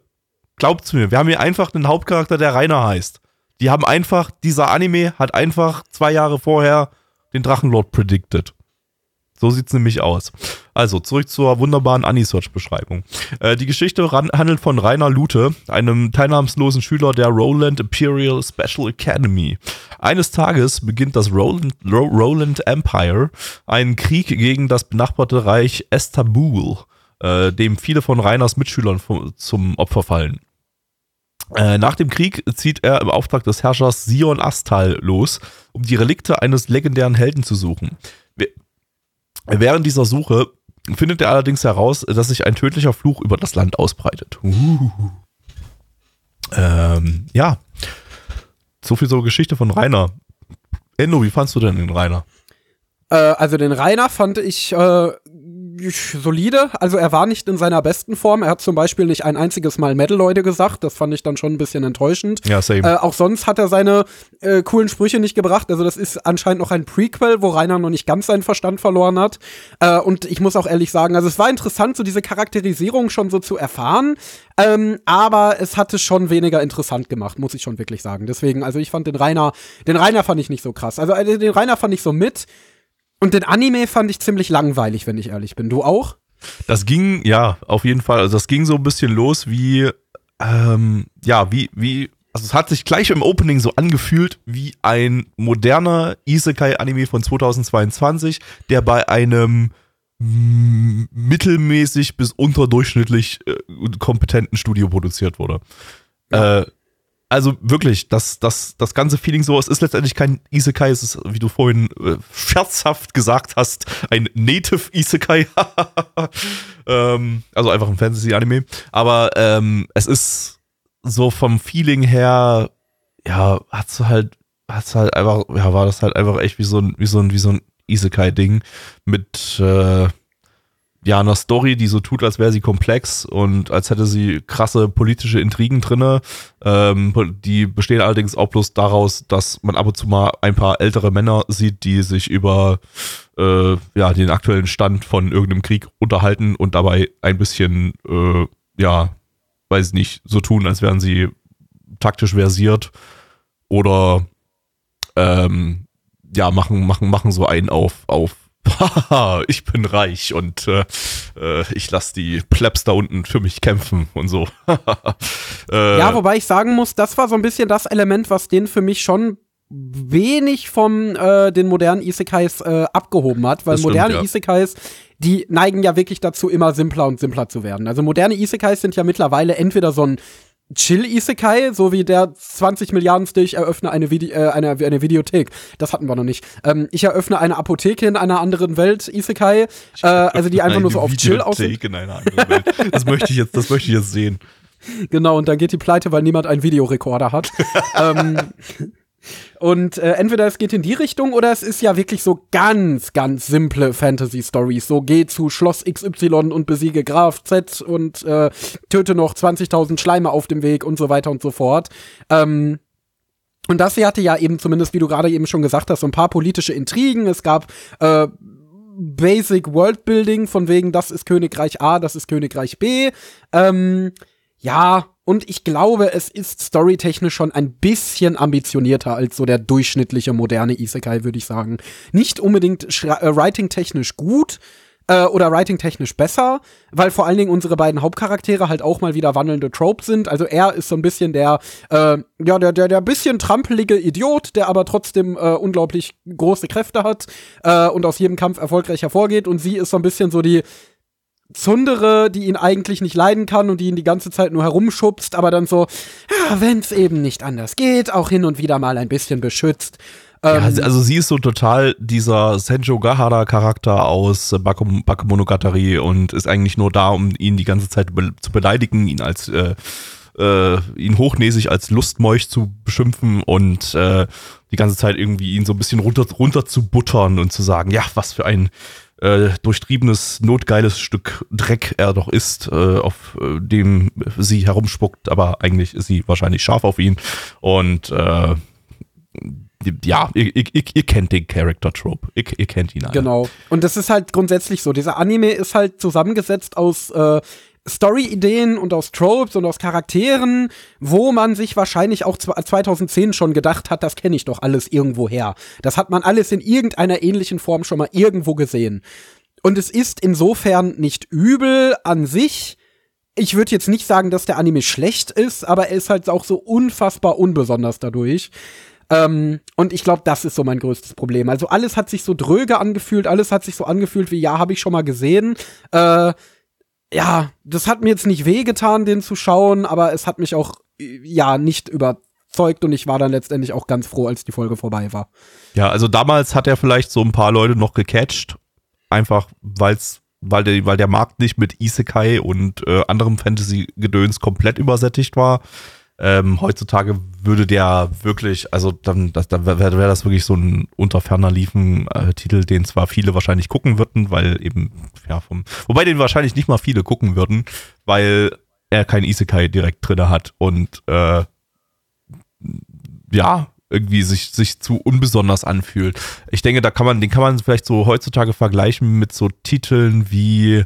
Glaubt's mir. Wir haben hier einfach einen Hauptcharakter, der Rainer heißt. Die haben einfach, dieser Anime hat einfach zwei Jahre vorher den Drachenlord predicted. So sieht's nämlich aus. Also, zurück zur wunderbaren Anisearch-Beschreibung. Äh, die Geschichte handelt von Rainer Lute, einem teilnahmslosen Schüler der Roland Imperial Special Academy. Eines Tages beginnt das Roland, Ro Roland Empire einen Krieg gegen das benachbarte Reich Estabul, äh, dem viele von Rainers Mitschülern vo- zum Opfer fallen. Äh, nach dem Krieg zieht er im Auftrag des Herrschers Sion Astal los, um die Relikte eines legendären Helden zu suchen. Während dieser Suche findet er allerdings heraus, dass sich ein tödlicher Fluch über das Land ausbreitet. Uh. Ähm, ja. So viel so Geschichte von Rainer. Enno, wie fandst du denn den Rainer? Äh, also den Rainer fand ich äh, solide. Also er war nicht in seiner besten Form. Er hat zum Beispiel nicht ein einziges Mal Metal Leute gesagt. Das fand ich dann schon ein bisschen enttäuschend. Ja, same. Äh, auch sonst hat er seine äh, coolen Sprüche nicht gebracht. Also das ist anscheinend noch ein Prequel, wo Rainer noch nicht ganz seinen Verstand verloren hat. Äh, und ich muss auch ehrlich sagen, also es war interessant, so diese Charakterisierung schon so zu erfahren. Ähm, aber es hatte schon weniger interessant gemacht, muss ich schon wirklich sagen. Deswegen, also ich fand den Rainer, den Rainer fand ich nicht so krass. Also äh, den Rainer fand ich so mit. Und den Anime fand ich ziemlich langweilig, wenn ich ehrlich bin. Du auch? Das ging, ja, auf jeden Fall. Also das ging so ein bisschen los wie, ähm, ja, wie, wie, also es hat sich gleich im Opening so angefühlt wie ein moderner Isekai-Anime von 2022, der bei einem mittelmäßig bis unterdurchschnittlich äh, kompetenten Studio produziert wurde. Äh, also wirklich, das, das, das ganze Feeling so, es ist letztendlich kein Isekai, es ist, wie du vorhin äh, scherzhaft gesagt hast, ein Native Isekai. ähm, also einfach ein Fantasy-Anime. Aber ähm, es ist so vom Feeling her, ja, hat's halt, hat's halt einfach, ja, war das halt einfach echt wie so ein, wie so ein, wie so ein Isekai-Ding mit, äh, ja, einer Story, die so tut, als wäre sie komplex und als hätte sie krasse politische Intrigen drinne. Ähm, die bestehen allerdings auch bloß daraus, dass man ab und zu mal ein paar ältere Männer sieht, die sich über äh, ja, den aktuellen Stand von irgendeinem Krieg unterhalten und dabei ein bisschen, äh, ja, weiß nicht, so tun, als wären sie taktisch versiert oder ähm, ja, machen, machen, machen so einen auf, auf Haha, ich bin reich und äh, äh, ich lasse die Plebs da unten für mich kämpfen und so. äh, Ja, wobei ich sagen muss, das war so ein bisschen das Element, was den für mich schon wenig vom äh, den modernen Isekais äh, abgehoben hat, weil stimmt, moderne ja. Isekais, die neigen ja wirklich dazu, immer simpler und simpler zu werden. Also moderne Isekais sind ja mittlerweile entweder so ein Chill-Isekai, so wie der 20 Milliarden ich eröffne eine, Vide äh, eine, eine Videothek. Das hatten wir noch nicht. Ähm, ich eröffne eine Apotheke in einer anderen Welt, Isekai. Äh, also die einfach nur so auf Chill aussehen. in einer anderen Welt. Das möchte ich jetzt, das möchte ich jetzt sehen. Genau, und dann geht die pleite, weil niemand einen Videorekorder hat. ähm, und äh, entweder es geht in die Richtung oder es ist ja wirklich so ganz, ganz simple Fantasy-Stories. So geh zu Schloss XY und besiege Graf Z und äh, töte noch 20.000 Schleime auf dem Weg und so weiter und so fort. Ähm, und das hier hatte ja eben zumindest, wie du gerade eben schon gesagt hast, so ein paar politische Intrigen. Es gab äh, Basic Worldbuilding von wegen, das ist Königreich A, das ist Königreich B. Ähm, ja, und ich glaube, es ist storytechnisch schon ein bisschen ambitionierter als so der durchschnittliche moderne Isekai, würde ich sagen. Nicht unbedingt äh, writing-technisch gut äh, oder writing-technisch besser, weil vor allen Dingen unsere beiden Hauptcharaktere halt auch mal wieder wandelnde Tropes sind. Also er ist so ein bisschen der, äh, ja, der, der, der bisschen trampelige Idiot, der aber trotzdem äh, unglaublich große Kräfte hat äh, und aus jedem Kampf erfolgreich hervorgeht. Und sie ist so ein bisschen so die Zundere, die ihn eigentlich nicht leiden kann und die ihn die ganze Zeit nur herumschubst, aber dann so, ja, wenn's eben nicht anders geht, auch hin und wieder mal ein bisschen beschützt. Ja, ähm, also sie ist so total dieser Senjo Gahara Charakter aus Bakemonogatari und ist eigentlich nur da, um ihn die ganze Zeit be zu beleidigen, ihn als äh, äh, ihn hochnäsig als Lustmolch zu beschimpfen und äh, die ganze Zeit irgendwie ihn so ein bisschen runter, runter zu buttern und zu sagen, ja, was für ein äh, durchtriebenes, notgeiles Stück Dreck er doch ist, äh, auf äh, dem sie herumspuckt, aber eigentlich ist sie wahrscheinlich scharf auf ihn. Und äh, ja, ihr, ihr, ihr, kennt den Character Trope. Ihr, ihr, kennt ihn alle. Genau. Und das ist halt grundsätzlich so. Dieser Anime ist halt zusammengesetzt aus äh, Story-Ideen und aus Tropes und aus Charakteren, wo man sich wahrscheinlich auch 2010 schon gedacht hat, das kenne ich doch alles irgendwo her. Das hat man alles in irgendeiner ähnlichen Form schon mal irgendwo gesehen. Und es ist insofern nicht übel an sich. Ich würde jetzt nicht sagen, dass der Anime schlecht ist, aber er ist halt auch so unfassbar unbesonders dadurch. Ähm, und ich glaube, das ist so mein größtes Problem. Also alles hat sich so dröge angefühlt, alles hat sich so angefühlt wie, ja, habe ich schon mal gesehen. Äh, ja, das hat mir jetzt nicht wehgetan, den zu schauen, aber es hat mich auch, ja, nicht überzeugt und ich war dann letztendlich auch ganz froh, als die Folge vorbei war. Ja, also damals hat er vielleicht so ein paar Leute noch gecatcht, einfach weil's, weil der, weil der Markt nicht mit Isekai und äh, anderem Fantasy-Gedöns komplett übersättigt war. Ähm, heutzutage würde der wirklich, also dann, das, dann wäre wär das wirklich so ein unter ferner liefen äh, Titel, den zwar viele wahrscheinlich gucken würden, weil eben, ja, vom, wobei den wahrscheinlich nicht mal viele gucken würden, weil er kein Isekai direkt drinne hat und äh, ja, irgendwie sich, sich zu unbesonders anfühlt. Ich denke, da kann man, den kann man vielleicht so heutzutage vergleichen mit so Titeln wie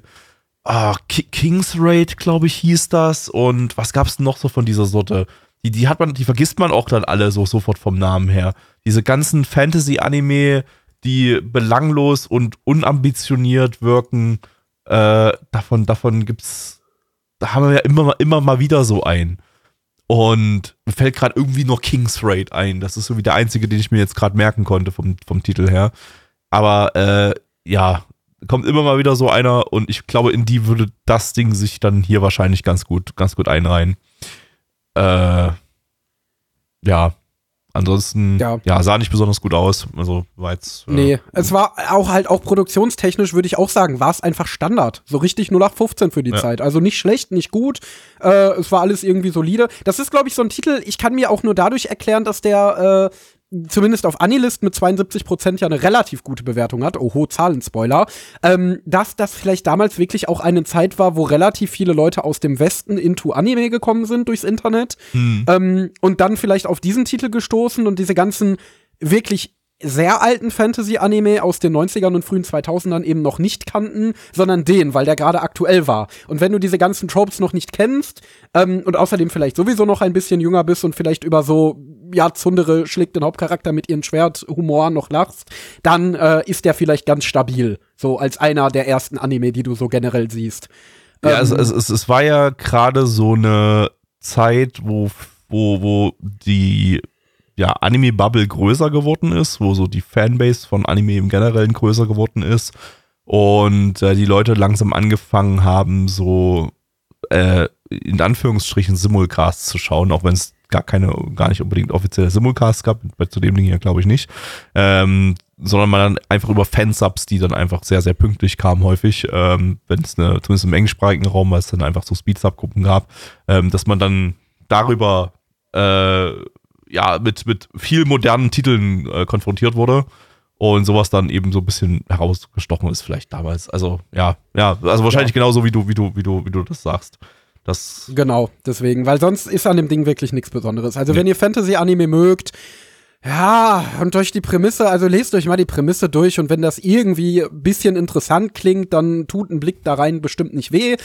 ah, King's Raid, glaube ich, hieß das. Und was gab es noch so von dieser Sorte? Die, die hat man, die vergisst man auch dann alle so sofort vom Namen her. Diese ganzen Fantasy-Anime, die belanglos und unambitioniert wirken, äh, davon, davon gibt's, da haben wir ja immer, immer mal wieder so ein. Und mir fällt gerade irgendwie nur King's Raid ein. Das ist so wie der einzige, den ich mir jetzt gerade merken konnte vom, vom Titel her. Aber äh, ja, kommt immer mal wieder so einer und ich glaube, in die würde das Ding sich dann hier wahrscheinlich ganz gut, ganz gut einreihen. Äh, ja. Ansonsten, ja. ja. sah nicht besonders gut aus. Also war jetzt. Äh, nee, es war auch halt auch produktionstechnisch, würde ich auch sagen, war es einfach Standard. So richtig 0815 für die ja. Zeit. Also nicht schlecht, nicht gut. Äh, es war alles irgendwie solide. Das ist, glaube ich, so ein Titel, ich kann mir auch nur dadurch erklären, dass der äh, zumindest auf Anilist mit 72 Prozent ja eine relativ gute Bewertung hat. Oho, Zahlenspoiler. Ähm, dass das vielleicht damals wirklich auch eine Zeit war, wo relativ viele Leute aus dem Westen into Anime gekommen sind durchs Internet. Hm. Ähm, und dann vielleicht auf diesen Titel gestoßen und diese ganzen wirklich sehr alten Fantasy-Anime aus den 90ern und frühen 2000ern eben noch nicht kannten, sondern den, weil der gerade aktuell war. Und wenn du diese ganzen Tropes noch nicht kennst ähm, und außerdem vielleicht sowieso noch ein bisschen jünger bist und vielleicht über so, ja, Zundere schlägt den Hauptcharakter mit ihren Schwerthumor noch lachst, dann äh, ist der vielleicht ganz stabil. So als einer der ersten Anime, die du so generell siehst. Ja, ähm, also, es, es, es war ja gerade so eine Zeit, wo, wo, wo die ja, Anime-Bubble größer geworden ist, wo so die Fanbase von Anime im Generellen größer geworden ist und äh, die Leute langsam angefangen haben, so äh, in Anführungsstrichen Simulcasts zu schauen, auch wenn es gar keine, gar nicht unbedingt offizielle Simulcasts gab, zu dem Ding hier glaube ich nicht, ähm, sondern man dann einfach über Fansubs, die dann einfach sehr, sehr pünktlich kamen häufig, ähm, wenn es eine, zumindest im englischsprachigen Raum, weil es dann einfach so Speed-Sub-Gruppen gab, ähm, dass man dann darüber äh, ja, mit, mit viel modernen Titeln äh, konfrontiert wurde und sowas dann eben so ein bisschen herausgestochen ist vielleicht damals. Also ja, ja, also wahrscheinlich ja. genauso wie du, wie du, wie du, wie du das sagst. Das genau, deswegen, weil sonst ist an dem Ding wirklich nichts Besonderes. Also, nee. wenn ihr Fantasy-Anime mögt, ja, und durch die Prämisse, also lest euch mal die Prämisse durch und wenn das irgendwie ein bisschen interessant klingt, dann tut ein Blick da rein bestimmt nicht weh.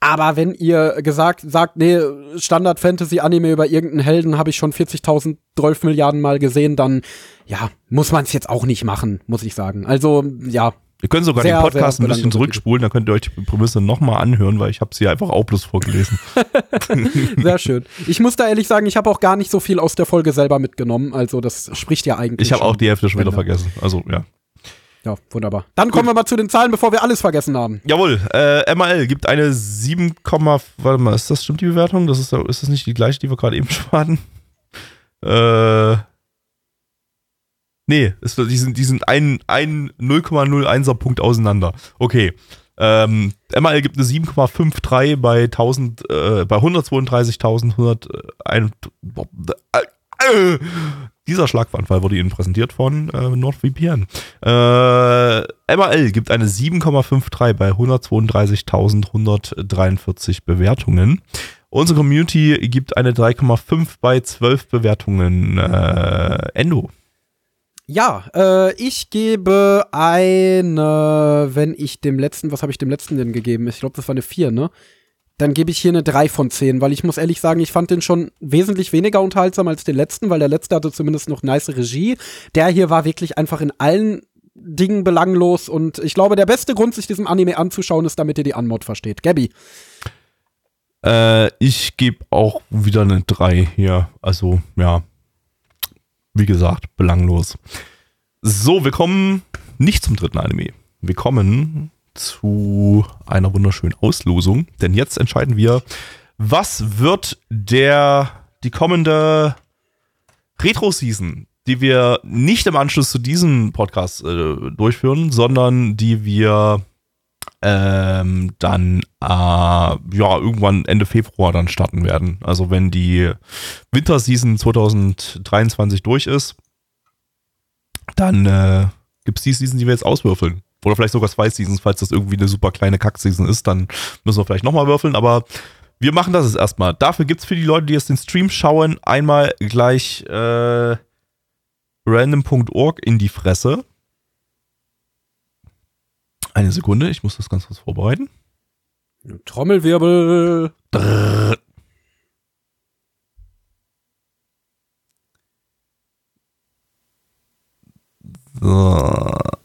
Aber wenn ihr gesagt sagt, nee, Standard Fantasy Anime über irgendeinen Helden habe ich schon 40.000, 12 Milliarden Mal gesehen, dann ja, muss man es jetzt auch nicht machen, muss ich sagen. Also, ja, Ihr könnt sogar sehr, den Podcast ein bisschen zurückspulen, dann könnt ihr euch die Prämisse nochmal anhören, weil ich habe sie einfach auch bloß vorgelesen. sehr schön. Ich muss da ehrlich sagen, ich habe auch gar nicht so viel aus der Folge selber mitgenommen, also das spricht ja eigentlich. Ich habe auch die Hälfte schon wieder vergessen, also ja. Ja, wunderbar. Dann Gut. kommen wir mal zu den Zahlen, bevor wir alles vergessen haben. Jawohl, äh, MAL gibt eine 7, warte mal, ist das stimmt die Bewertung? Das ist, ist das nicht die gleiche, die wir gerade eben schon hatten? Äh, Nee, es, die sind, die sind ein, ein 0,01er Punkt auseinander. Okay. Ähm, MAL gibt eine 7,53 bei 1000, äh, bei 132.100. Äh, äh, dieser Schlagwanfall wurde Ihnen präsentiert von äh, NordVPN. Äh, MAL gibt eine 7,53 bei 132.143 Bewertungen. Unsere Community gibt eine 3,5 bei 12 Bewertungen. Äh, Endo. Ja, äh, ich gebe eine, wenn ich dem letzten, was habe ich dem letzten denn gegeben? Ich glaube, das war eine 4, ne? Dann gebe ich hier eine 3 von 10, weil ich muss ehrlich sagen, ich fand den schon wesentlich weniger unterhaltsam als den letzten, weil der letzte hatte zumindest noch nice Regie. Der hier war wirklich einfach in allen Dingen belanglos und ich glaube, der beste Grund, sich diesem Anime anzuschauen, ist, damit ihr die Anmod versteht. Gabby. Äh, ich gebe auch wieder eine 3 hier. Also, ja, wie gesagt, belanglos. So, wir kommen nicht zum dritten Anime. Wir kommen zu einer wunderschönen Auslosung, denn jetzt entscheiden wir, was wird der die kommende Retro-Season, die wir nicht im Anschluss zu diesem Podcast äh, durchführen, sondern die wir ähm, dann äh, ja irgendwann Ende Februar dann starten werden. Also wenn die Winterseason 2023 durch ist, dann äh, gibt es die Season, die wir jetzt auswürfeln. Oder vielleicht sogar zwei Seasons, falls das irgendwie eine super kleine Kack-Season ist, dann müssen wir vielleicht nochmal würfeln, aber wir machen das jetzt erstmal. Dafür gibt es für die Leute, die jetzt den Stream schauen, einmal gleich äh, random.org in die Fresse. Eine Sekunde, ich muss das ganz kurz vorbereiten. Trommelwirbel. Drrr. So.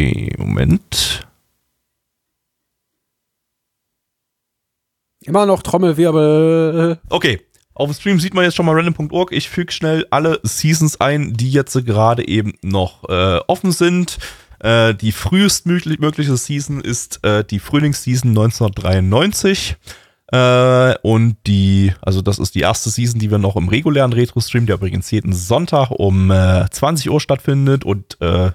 Okay, Moment. Immer noch Trommelwirbel. Okay. Auf dem Stream sieht man jetzt schon mal random.org. Ich füge schnell alle Seasons ein, die jetzt gerade eben noch äh, offen sind. Äh, die frühestmögliche Season ist äh, die Frühlingsseason 1993. Äh, und die, also das ist die erste Season, die wir noch im regulären Retro-Stream, der übrigens jeden Sonntag um äh, 20 Uhr stattfindet. Und äh,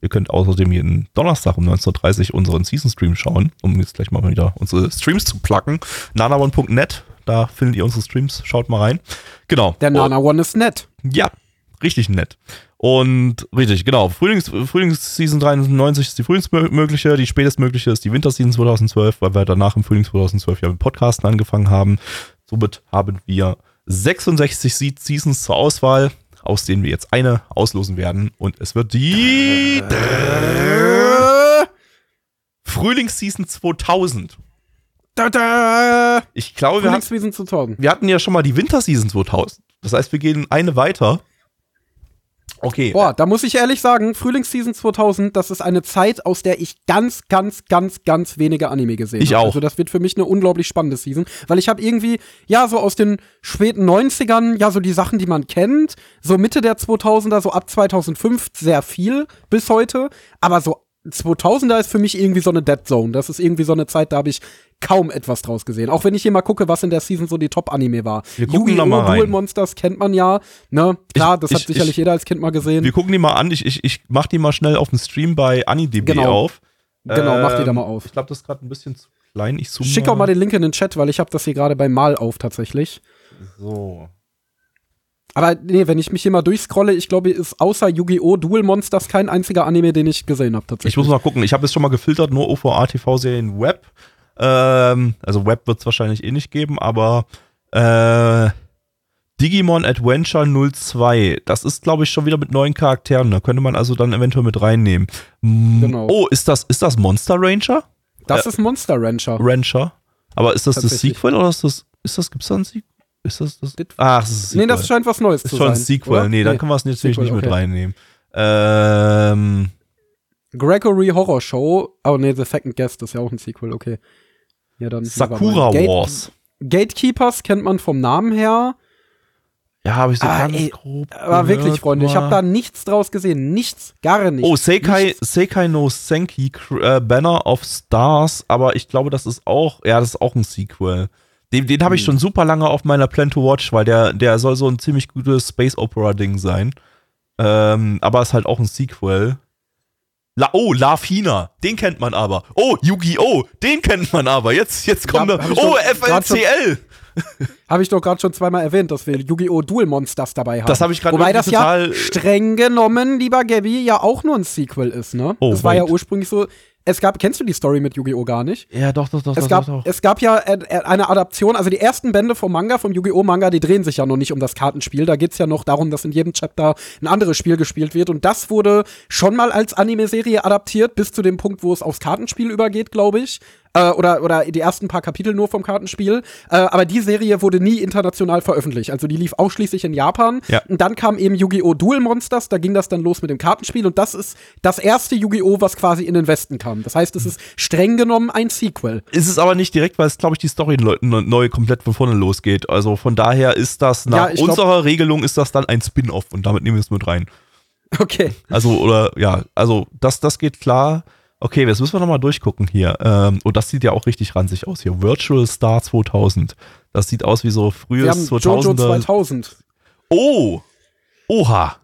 ihr könnt außerdem jeden Donnerstag um 19.30 Uhr unseren Season-Stream schauen, um jetzt gleich mal wieder unsere Streams zu placken. nanaone.net, da findet ihr unsere Streams, schaut mal rein. Genau. Der Nana One ist nett. Ja, richtig nett. Und richtig, genau. Frühlings, Frühlingsseason 93 ist die frühlingsmögliche, die spätestmögliche ist die Winterseason 2012, weil wir danach im Frühling 2012 ja mit Podcasten angefangen haben. Somit haben wir 66 Seasons zur Auswahl, aus denen wir jetzt eine auslosen werden. Und es wird die Frühlingsseason 2000. Ich glaube, wir, hat, wir hatten ja schon mal die Winterseason 2000. Das heißt, wir gehen eine weiter. Okay. Boah, da muss ich ehrlich sagen, Frühlingsseason 2000, das ist eine Zeit, aus der ich ganz, ganz, ganz, ganz wenige Anime gesehen habe. Ich auch. Also das wird für mich eine unglaublich spannende Season, weil ich habe irgendwie, ja, so aus den späten 90ern, ja, so die Sachen, die man kennt, so Mitte der 2000er, so ab 2005 sehr viel bis heute, aber so 2000er ist für mich irgendwie so eine Dead Zone. Das ist irgendwie so eine Zeit, da habe ich kaum etwas draus gesehen. Auch wenn ich hier mal gucke, was in der Season so die Top-Anime war. Wir gucken da mal rein. Duel Monsters kennt man ja. Ne? Klar, Ich- das ich- hat sicherlich ich- jeder als Kind mal gesehen. Wir gucken die mal an. Ich, ich, ich mach die mal schnell auf dem Stream bei AniDB Genau. auf. Genau, mach die da Ähm, mal auf. Ich glaube, das ist gerade ein bisschen zu klein. Ich zoome Schick auch mal den Link in den Chat, weil ich habe das hier gerade beim Mal auf tatsächlich. So. Aber nee, wenn ich mich hier mal durchscrolle, ich glaube, ist außer Yu-Gi-Oh! Duel Monsters kein einziger Anime, den ich gesehen habe tatsächlich. Ich muss mal gucken. Ich habe jetzt schon mal gefiltert, nur OVA-TV-Serien Web. Ähm, also Web wird es wahrscheinlich eh nicht geben, aber äh, Digimon Adventure 02. Das ist, glaube ich, schon wieder mit neuen Charakteren. Da könnte man also dann eventuell mit reinnehmen. Genau. Oh, ist das, ist das Monster Ranger? das ist Monster Rancher. Rancher? Aber ist das das. Sequel oder ist das, ist das, gibt's da ein Sequel? Ist das das? Ach, das ist ein Sequel. Nee, das scheint was Neues ist zu schon sein. ein Sequel. oder? Nee, dann können wir es natürlich Sequel, nicht mit okay. reinnehmen. Ähm, Gregory Horror Show. Oh nee, The Second Guest ist ja auch ein Sequel, okay. Ja, dann. Sakura Gate- Wars. Gatekeepers kennt man vom Namen her. Ja, habe ich so Ah, ganz ey, grob Aber gehört wirklich, Freunde, ich habe da nichts draus gesehen. Nichts, gar nichts. Oh, Seikai, Nichts. Seikai no Senki äh, Banner of Stars, aber ich glaube, das ist auch, ja, das ist auch ein Sequel. Den, den habe ich Hm. schon super lange auf meiner Plan to Watch, weil der, der soll so ein ziemlich gutes Space Opera Ding sein. Ähm, aber ist halt auch ein Sequel. La oh, Lafina, den kennt man aber. Oh, Yu-Gi-Oh, den kennt man aber. Jetzt, jetzt kommt Ja, Oh, FLCL. Habe ich doch gerade schon zweimal erwähnt, dass wir Yu-Gi-Oh! Duel Monsters dabei haben. Das habe ich gerade Wobei das total- ja streng genommen, lieber Gabby, ja auch nur ein Sequel ist, ne? Oh, das war ja wait. ursprünglich so. Es gab, kennst du die Story mit Yu-Gi-Oh! gar nicht? Ja, doch, doch, doch, Es doch, gab, doch, doch. es gab ja äh, äh, eine Adaption, also die ersten Bände vom Manga, vom Yu-Gi-Oh! Manga, die drehen sich ja noch nicht um das Kartenspiel. Da geht's ja noch darum, dass in jedem Chapter ein anderes Spiel gespielt wird. Und das wurde schon mal als Anime-Serie adaptiert, bis zu dem Punkt, wo es aufs Kartenspiel übergeht, glaube ich. Äh, oder, oder die ersten paar Kapitel nur vom Kartenspiel. Äh, aber die Serie wurde nie international veröffentlicht. Also die lief ausschließlich in Japan. Ja. Und dann kam eben Yu-Gi-Oh! Duel Monsters, da ging das dann los mit dem Kartenspiel. Und das ist das erste Yu-Gi-Oh! was quasi in den Westen kam. Das heißt, es ist streng genommen ein Sequel. Ist es aber nicht direkt, weil es, glaube ich, die Story neu, neu komplett von vorne losgeht. Also von daher ist das nach Ja, ich glaub- unserer Regelung ist das dann ein Spin-off und damit nehmen wir es mit rein. Okay. Also, oder ja, also das, das geht klar. Okay, jetzt müssen wir nochmal durchgucken hier. Ähm, und das sieht ja auch richtig ranzig aus hier. Virtual Star 2000. Das sieht aus wie so frühes haben Jojo 2000er. 2000. Oh! Oha!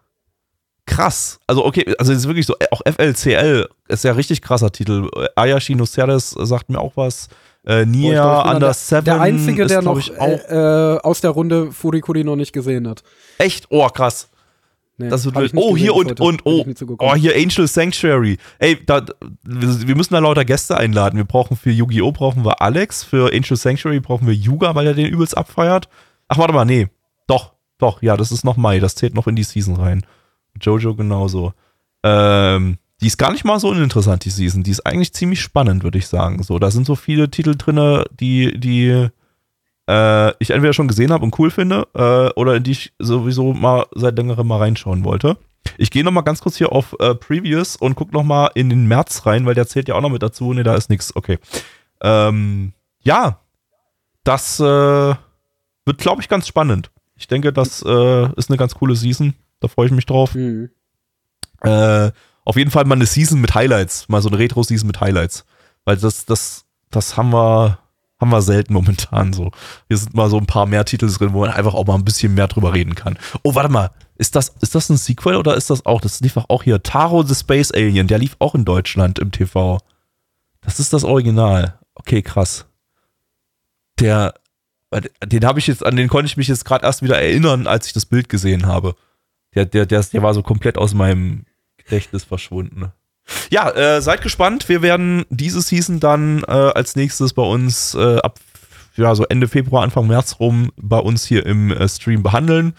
Krass. Also, okay, also es ist wirklich so, auch FLCL ist ja richtig krasser Titel. Ayashi no Ceres sagt mir auch was. Äh, ich Nia bin Under der, Seven der Einzige, ist, der noch ich, äh, äh, aus der Runde Furikuri noch nicht gesehen hat. echt, oh krass. Nee, Das wird nicht Oh, hier und, und, oh, oh, hier Angel Sanctuary. Ey, da, wir wir müssen da lauter Gäste einladen. Wir brauchen für Yu-Gi-Oh! brauchen wir Alex, für Angel Sanctuary brauchen wir Yuga, weil er den übelst abfeiert. Ach, warte mal, nee. Doch, doch, ja, das ist noch Mai, das zählt noch in die Season rein. Jojo genauso. Ähm, die ist gar nicht mal so uninteressant, die Season. Die ist eigentlich ziemlich spannend, würde ich sagen. So, da sind so viele Titel drin, die, die äh, ich entweder schon gesehen habe und cool finde, äh, oder in die ich sowieso mal seit längerem mal reinschauen wollte. Ich gehe noch mal ganz kurz hier auf äh, Previous und guck noch mal in den März rein, weil der zählt ja auch noch mit dazu. Ne, da ist nichts. Okay. Ähm, ja, das äh, wird, glaube ich, ganz spannend. Ich denke, das äh, ist eine ganz coole Season. Da freue ich mich drauf. Mhm. Äh, auf jeden Fall mal eine Season mit Highlights, mal so eine Retro-Season mit Highlights. Weil das, das, das haben wir, haben wir selten momentan so. Hier sind mal so ein paar mehr Titel drin, wo man einfach auch mal ein bisschen mehr drüber reden kann. Oh, warte mal. Ist das, ist das ein Sequel oder ist das auch? Das lief auch hier. Taro the Space Alien, der lief auch in Deutschland im TV. Das ist das Original. Okay, krass. Der, den habe ich jetzt, an den konnte ich mich jetzt gerade erst wieder erinnern, als ich das Bild gesehen habe. Der, der, der, der war so komplett aus meinem Gedächtnis verschwunden. Ja, äh, seid gespannt. Wir werden diese Season dann äh, als nächstes bei uns äh, ab ja, so Ende Februar, Anfang März rum bei uns hier im äh, Stream behandeln.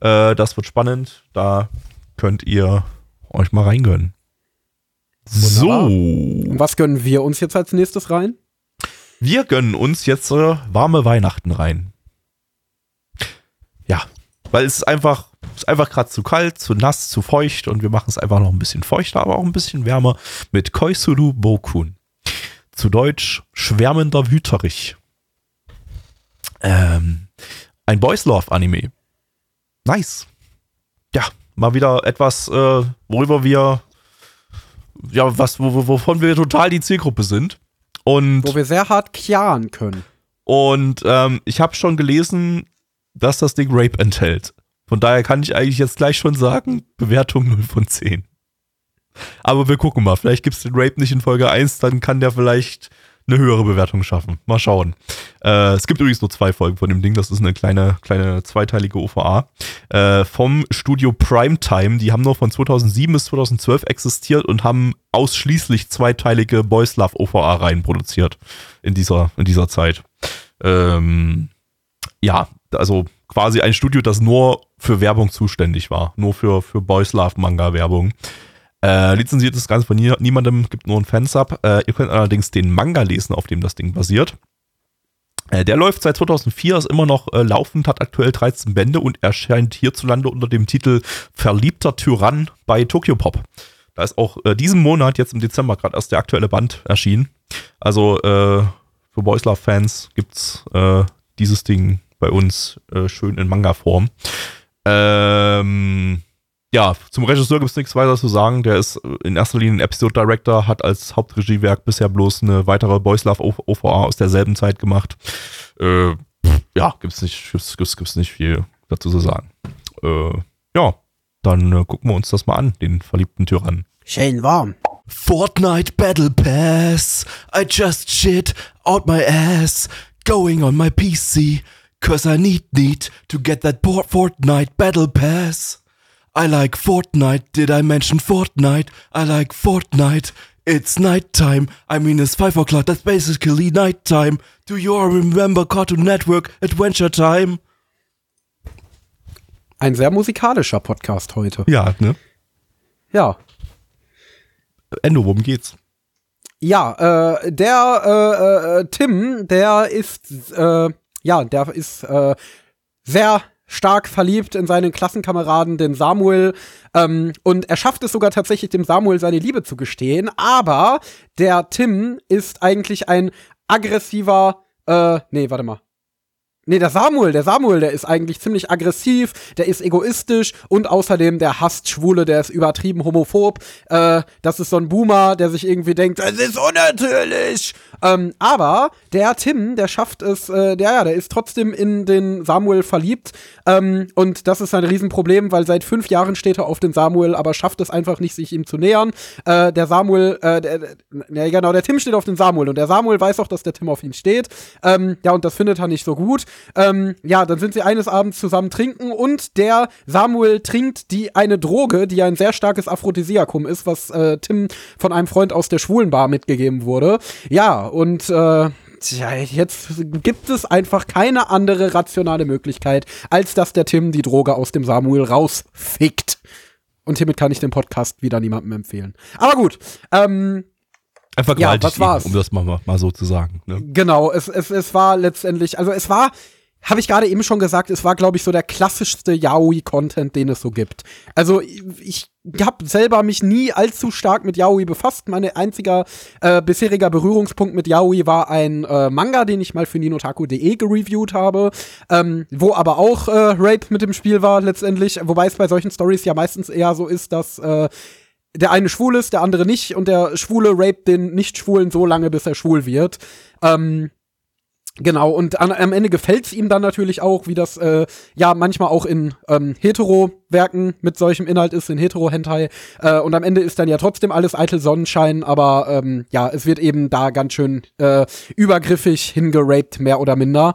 Äh, das wird spannend. Da könnt ihr euch mal reingönnen. Wunderbar. So. Was gönnen wir uns jetzt als nächstes rein? Wir gönnen uns jetzt äh, warme Weihnachten rein. Ja, weil es ist einfach, ist einfach gerade zu kalt, zu nass, zu feucht und wir machen es einfach noch ein bisschen feuchter, aber auch ein bisschen wärmer mit Koisuru Bokun. Zu Deutsch schwärmender Wüterich. Ähm, ein Boys Love Anime. Nice. Ja, mal wieder etwas, äh, worüber wir ja, was, wo, wovon wir total die Zielgruppe sind. Und, Wo wir sehr hart kian können. und ähm, ich habe schon gelesen, dass das Ding Rape enthält. Von daher kann ich eigentlich jetzt gleich schon sagen, Bewertung 0 von 10. Aber wir gucken mal, vielleicht gibt es den Rape nicht in Folge 1, dann kann der vielleicht eine höhere Bewertung schaffen. Mal schauen. Äh, es gibt übrigens nur zwei Folgen von dem Ding, das ist eine kleine, kleine zweiteilige OVA. Äh, vom Studio Primetime, die haben nur von 2007 bis 2012 existiert und haben ausschließlich zweiteilige Boys Love OVA-Reihen produziert in dieser, in dieser Zeit. Ähm, ja, also quasi ein Studio, das nur für Werbung zuständig war. Nur für, für Boys Love Manga Werbung. Äh, lizenziert ist ganz von nie, niemandem, gibt nur einen Fansub. Äh, ihr könnt allerdings den Manga lesen, auf dem das Ding basiert. Äh, der läuft seit 2004, ist immer noch äh, laufend, hat aktuell 13 Bände und erscheint hierzulande unter dem Titel Verliebter Tyrann bei Tokyo Pop. Da ist auch äh, diesen Monat, jetzt im Dezember, gerade erst der aktuelle Band erschienen. Also äh, für Boys Love Fans gibt's äh, dieses Ding bei uns äh, schön in Manga-Form. Ähm, ja, zum Regisseur gibt es nichts weiter zu sagen. Der ist äh, in erster Linie ein Episode Director, hat als Hauptregiewerk bisher bloß eine weitere Boys Love OVA aus derselben Zeit gemacht. Äh, ja, gibt's nicht, gibt's, gibt's, gibt's nicht viel dazu zu sagen. Äh, ja, dann äh, gucken wir uns das mal an, den verliebten Tyrannen. Schön warm. Fortnite Battle Pass. I just shit out my ass. Going on my PC. Cause I need need to get that Fortnite Battle Pass. I like Fortnite. Did I mention Fortnite? I like Fortnite. It's nighttime. I mean, it's five o'clock. That's basically nighttime. Do you all remember Cartoon Network Adventure Time? Ein sehr musikalischer Podcast heute. Ja, ne? Ja. Endo, worum geht's? Ja, äh, der äh, äh, Tim, der ist, äh, ja, der ist äh, sehr stark verliebt in seinen Klassenkameraden, den Samuel. Ähm, und er schafft es sogar tatsächlich, dem Samuel seine Liebe zu gestehen. Aber der Tim ist eigentlich ein aggressiver, äh, nee, warte mal. Nee, der Samuel, der Samuel, der ist eigentlich ziemlich aggressiv, der ist egoistisch und außerdem der hasst Schwule, der ist übertrieben homophob. Äh, das ist so ein Boomer, der sich irgendwie denkt, das ist unnatürlich. Ähm, aber der Tim, der schafft es, äh, der, ja, der ist trotzdem in den Samuel verliebt. Ähm, und das ist ein Riesenproblem, weil seit fünf Jahren steht er auf den Samuel, aber schafft es einfach nicht, sich ihm zu nähern. Äh, der Samuel, äh, der, der, ja, genau, der Tim steht auf den Samuel und der Samuel weiß auch, dass der Tim auf ihn steht. Ähm, ja, und das findet er nicht so gut. Ähm, ja, dann sind sie eines Abends zusammen trinken und der Samuel trinkt die eine Droge, die ein sehr starkes Aphrodisiakum ist, was äh, Tim von einem Freund aus der Schwulenbar mitgegeben wurde. Ja, und äh, Tja, jetzt gibt es einfach keine andere rationale Möglichkeit, als dass der Tim die Droge aus dem Samuel rausfickt. Und hiermit kann ich den Podcast wieder niemandem empfehlen. Aber gut, ähm, Einfach Ja, was war's? um das mal, mal, mal so zu sagen. Ne? Genau, es, es, es war letztendlich, also es war, habe ich gerade eben schon gesagt, es war, glaube ich, so der klassischste Yaoi-Content, den es so gibt. Also ich habe selber mich nie allzu stark mit Yaoi befasst. Mein einziger äh, bisheriger Berührungspunkt mit Yaoi war ein äh, Manga, den ich mal für ninotaku.de gereviewt habe, ähm, wo aber auch äh, Rape mit dem Spiel war letztendlich. Wobei es bei solchen Stories ja meistens eher so ist, dass äh, der eine schwul ist, der andere nicht und der Schwule raped den Nicht-Schwulen so lange, bis er schwul wird. Ähm, Genau, und an, am Ende gefällt's ihm dann natürlich auch, wie das äh, ja manchmal auch in ähm, Hetero-Werken mit solchem Inhalt ist, in Hetero-Hentai. Äh, und am Ende ist dann ja trotzdem alles eitel Sonnenschein, aber ähm, ja, es wird eben da ganz schön äh, übergriffig hingeraped, mehr oder minder.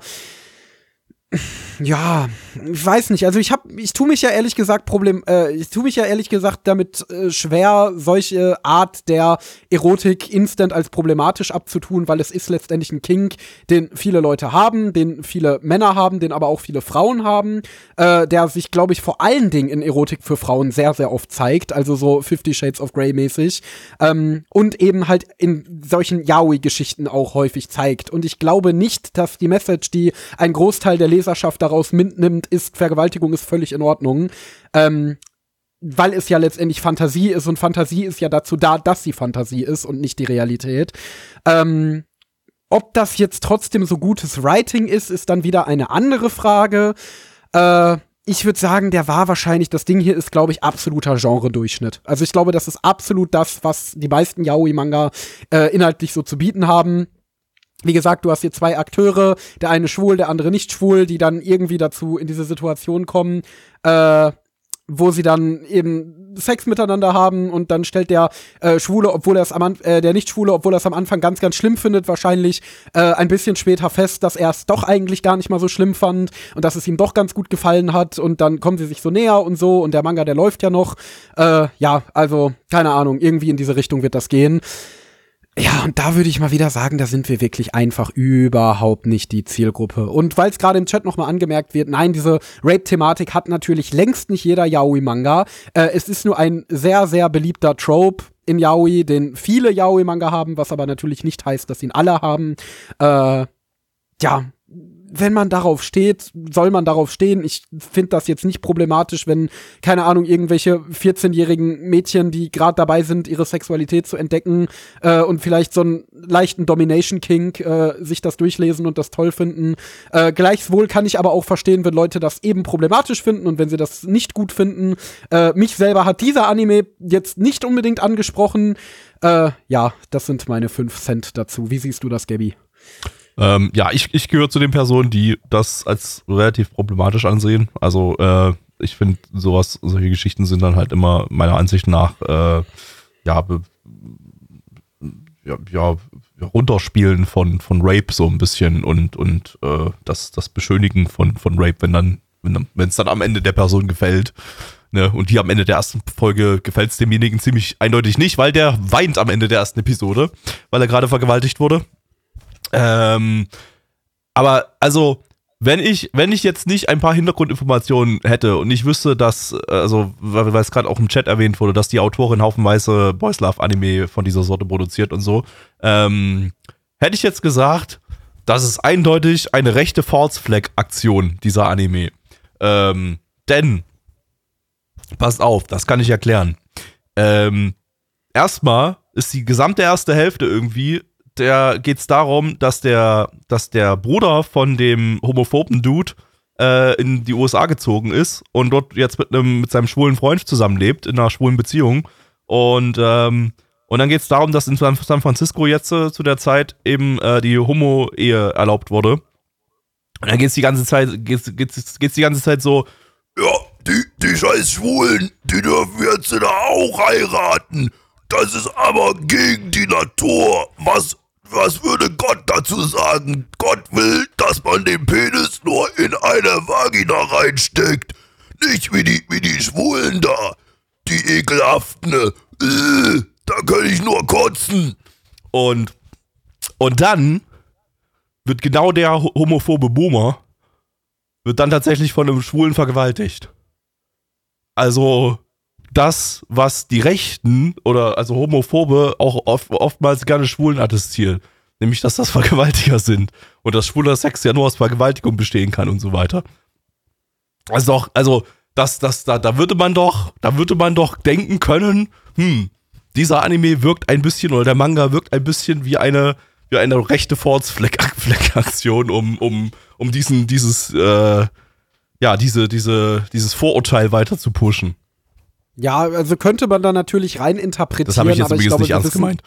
Ja, ich weiß nicht. Also ich hab, ich tue mich ja ehrlich gesagt Problem, äh, ich tue mich ja ehrlich gesagt damit äh, schwer, solche Art der Erotik instant als problematisch abzutun, weil es ist letztendlich ein Kink, den viele Leute haben, den viele Männer haben, den aber auch viele Frauen haben, äh, der sich, glaube ich, vor allen Dingen in Erotik für Frauen sehr, sehr oft zeigt, also so Fifty Shades of Grey mäßig ähm, und eben halt in solchen Yaoi-Geschichten auch häufig zeigt. Und ich glaube nicht, dass die Message, die ein Großteil der Leserschaft daraus mitnimmt, ist, Vergewaltigung ist völlig in Ordnung. Ähm, weil es ja letztendlich Fantasie ist und Fantasie ist ja dazu da, dass sie Fantasie ist und nicht die Realität. Ähm, ob das jetzt trotzdem so gutes Writing ist, ist dann wieder eine andere Frage. Äh, ich würde sagen, der war wahrscheinlich, das Ding hier ist, glaube ich, absoluter Genre-Durchschnitt. Also ich glaube, das ist absolut das, was die meisten Yaoi-Manga äh, inhaltlich so zu bieten haben. Wie gesagt, du hast hier zwei Akteure, der eine schwul, der andere nicht schwul, die dann irgendwie dazu in diese Situation kommen, äh, wo sie dann eben Sex miteinander haben und dann stellt der äh, Schwule, obwohl er es am äh, der Nicht-Schwule, obwohl er es am Anfang ganz, ganz schlimm findet, wahrscheinlich äh, ein bisschen später fest, dass er es doch eigentlich gar nicht mal so schlimm fand und dass es ihm doch ganz gut gefallen hat und dann kommen sie sich so näher und so und der Manga, der läuft ja noch. Äh, ja, also keine Ahnung, irgendwie in diese Richtung wird das gehen. Ja, und da würde ich mal wieder sagen, da sind wir wirklich einfach überhaupt nicht die Zielgruppe. Und weil es gerade im Chat nochmal angemerkt wird, nein, diese Rape-Thematik hat natürlich längst nicht jeder Yaoi-Manga. Äh, es ist nur ein sehr, sehr beliebter Trope in Yaoi, den viele Yaoi-Manga haben, was aber natürlich nicht heißt, dass ihn alle haben. Äh, ja, wenn man darauf steht, soll man darauf stehen. Ich finde das jetzt nicht problematisch, wenn, keine Ahnung, irgendwelche 14-jährigen Mädchen, die gerade dabei sind, ihre Sexualität zu entdecken äh, und vielleicht so einen leichten Domination-Kink äh, sich das durchlesen und das toll finden. Äh, gleichwohl kann ich aber auch verstehen, wenn Leute das eben problematisch finden und wenn sie das nicht gut finden. Äh, mich selber hat dieser Anime jetzt nicht unbedingt angesprochen. Äh, ja, das sind meine 5 Cent dazu. Wie siehst du das, Gabby? Ähm, ja, ich, ich gehöre zu den Personen, die das als relativ problematisch ansehen. Also äh, ich finde sowas, solche Geschichten sind dann halt immer meiner Ansicht nach äh, ja, ja, ja, runterspielen von, von Rape so ein bisschen und, und äh, das, das Beschönigen von, von Rape, wenn dann, wenn es dann am Ende der Person gefällt. Ne? Und hier am Ende der ersten Folge gefällt es demjenigen ziemlich eindeutig nicht, weil der weint am Ende der ersten Episode, weil er gerade vergewaltigt wurde. Ähm, aber also, wenn ich, wenn ich jetzt nicht ein paar Hintergrundinformationen hätte und ich wüsste, dass, also, weil es gerade auch im Chat erwähnt wurde, dass die Autorin haufenweise Boys Love Anime von dieser Sorte produziert und so, ähm, hätte ich jetzt gesagt, das ist eindeutig eine rechte False Flag Aktion, dieser Anime. Ähm, denn, passt auf, das kann ich erklären. Ähm, erstmal ist die gesamte erste Hälfte irgendwie der geht es darum, dass der, dass der Bruder von dem homophoben Dude äh, in die USA gezogen ist und dort jetzt mit einem mit seinem schwulen Freund zusammenlebt in einer schwulen Beziehung und ähm, und dann geht es darum, dass in San Francisco jetzt äh, zu der Zeit eben äh, die Homo-Ehe erlaubt wurde. Und dann geht's die ganze Zeit, geht's, geht's, geht's die ganze Zeit so, ja, die, die scheiß Schwulen, die dürfen jetzt da auch heiraten. Das ist aber gegen die Natur. Was was würde Gott dazu sagen? Gott will, dass man den Penis nur in eine Vagina reinsteckt. Nicht wie die, wie die Schwulen da. Die ekelhaften. Äh, da kann ich nur kotzen. Und, und dann wird genau der homophobe Boomer wird dann tatsächlich von einem Schwulen vergewaltigt. Also, das, was die Rechten oder also Homophobe auch oft, oftmals gerne Schwulen attestieren. Nämlich, dass das Vergewaltiger sind und dass schwuler Sex ja nur aus Vergewaltigung bestehen kann und so weiter. Also doch, also, das, das, da, da würde man doch, da würde man doch denken können, hm, dieser Anime wirkt ein bisschen, oder der Manga wirkt ein bisschen wie eine, wie eine rechte Force-Fleck-Aktion, um, um, um diesen, dieses, äh, ja, diese, diese, dieses Vorurteil weiter zu pushen. Ja, also könnte man da natürlich rein interpretieren. Das habe ich jetzt aber ich glaube, nicht ernst gemeint.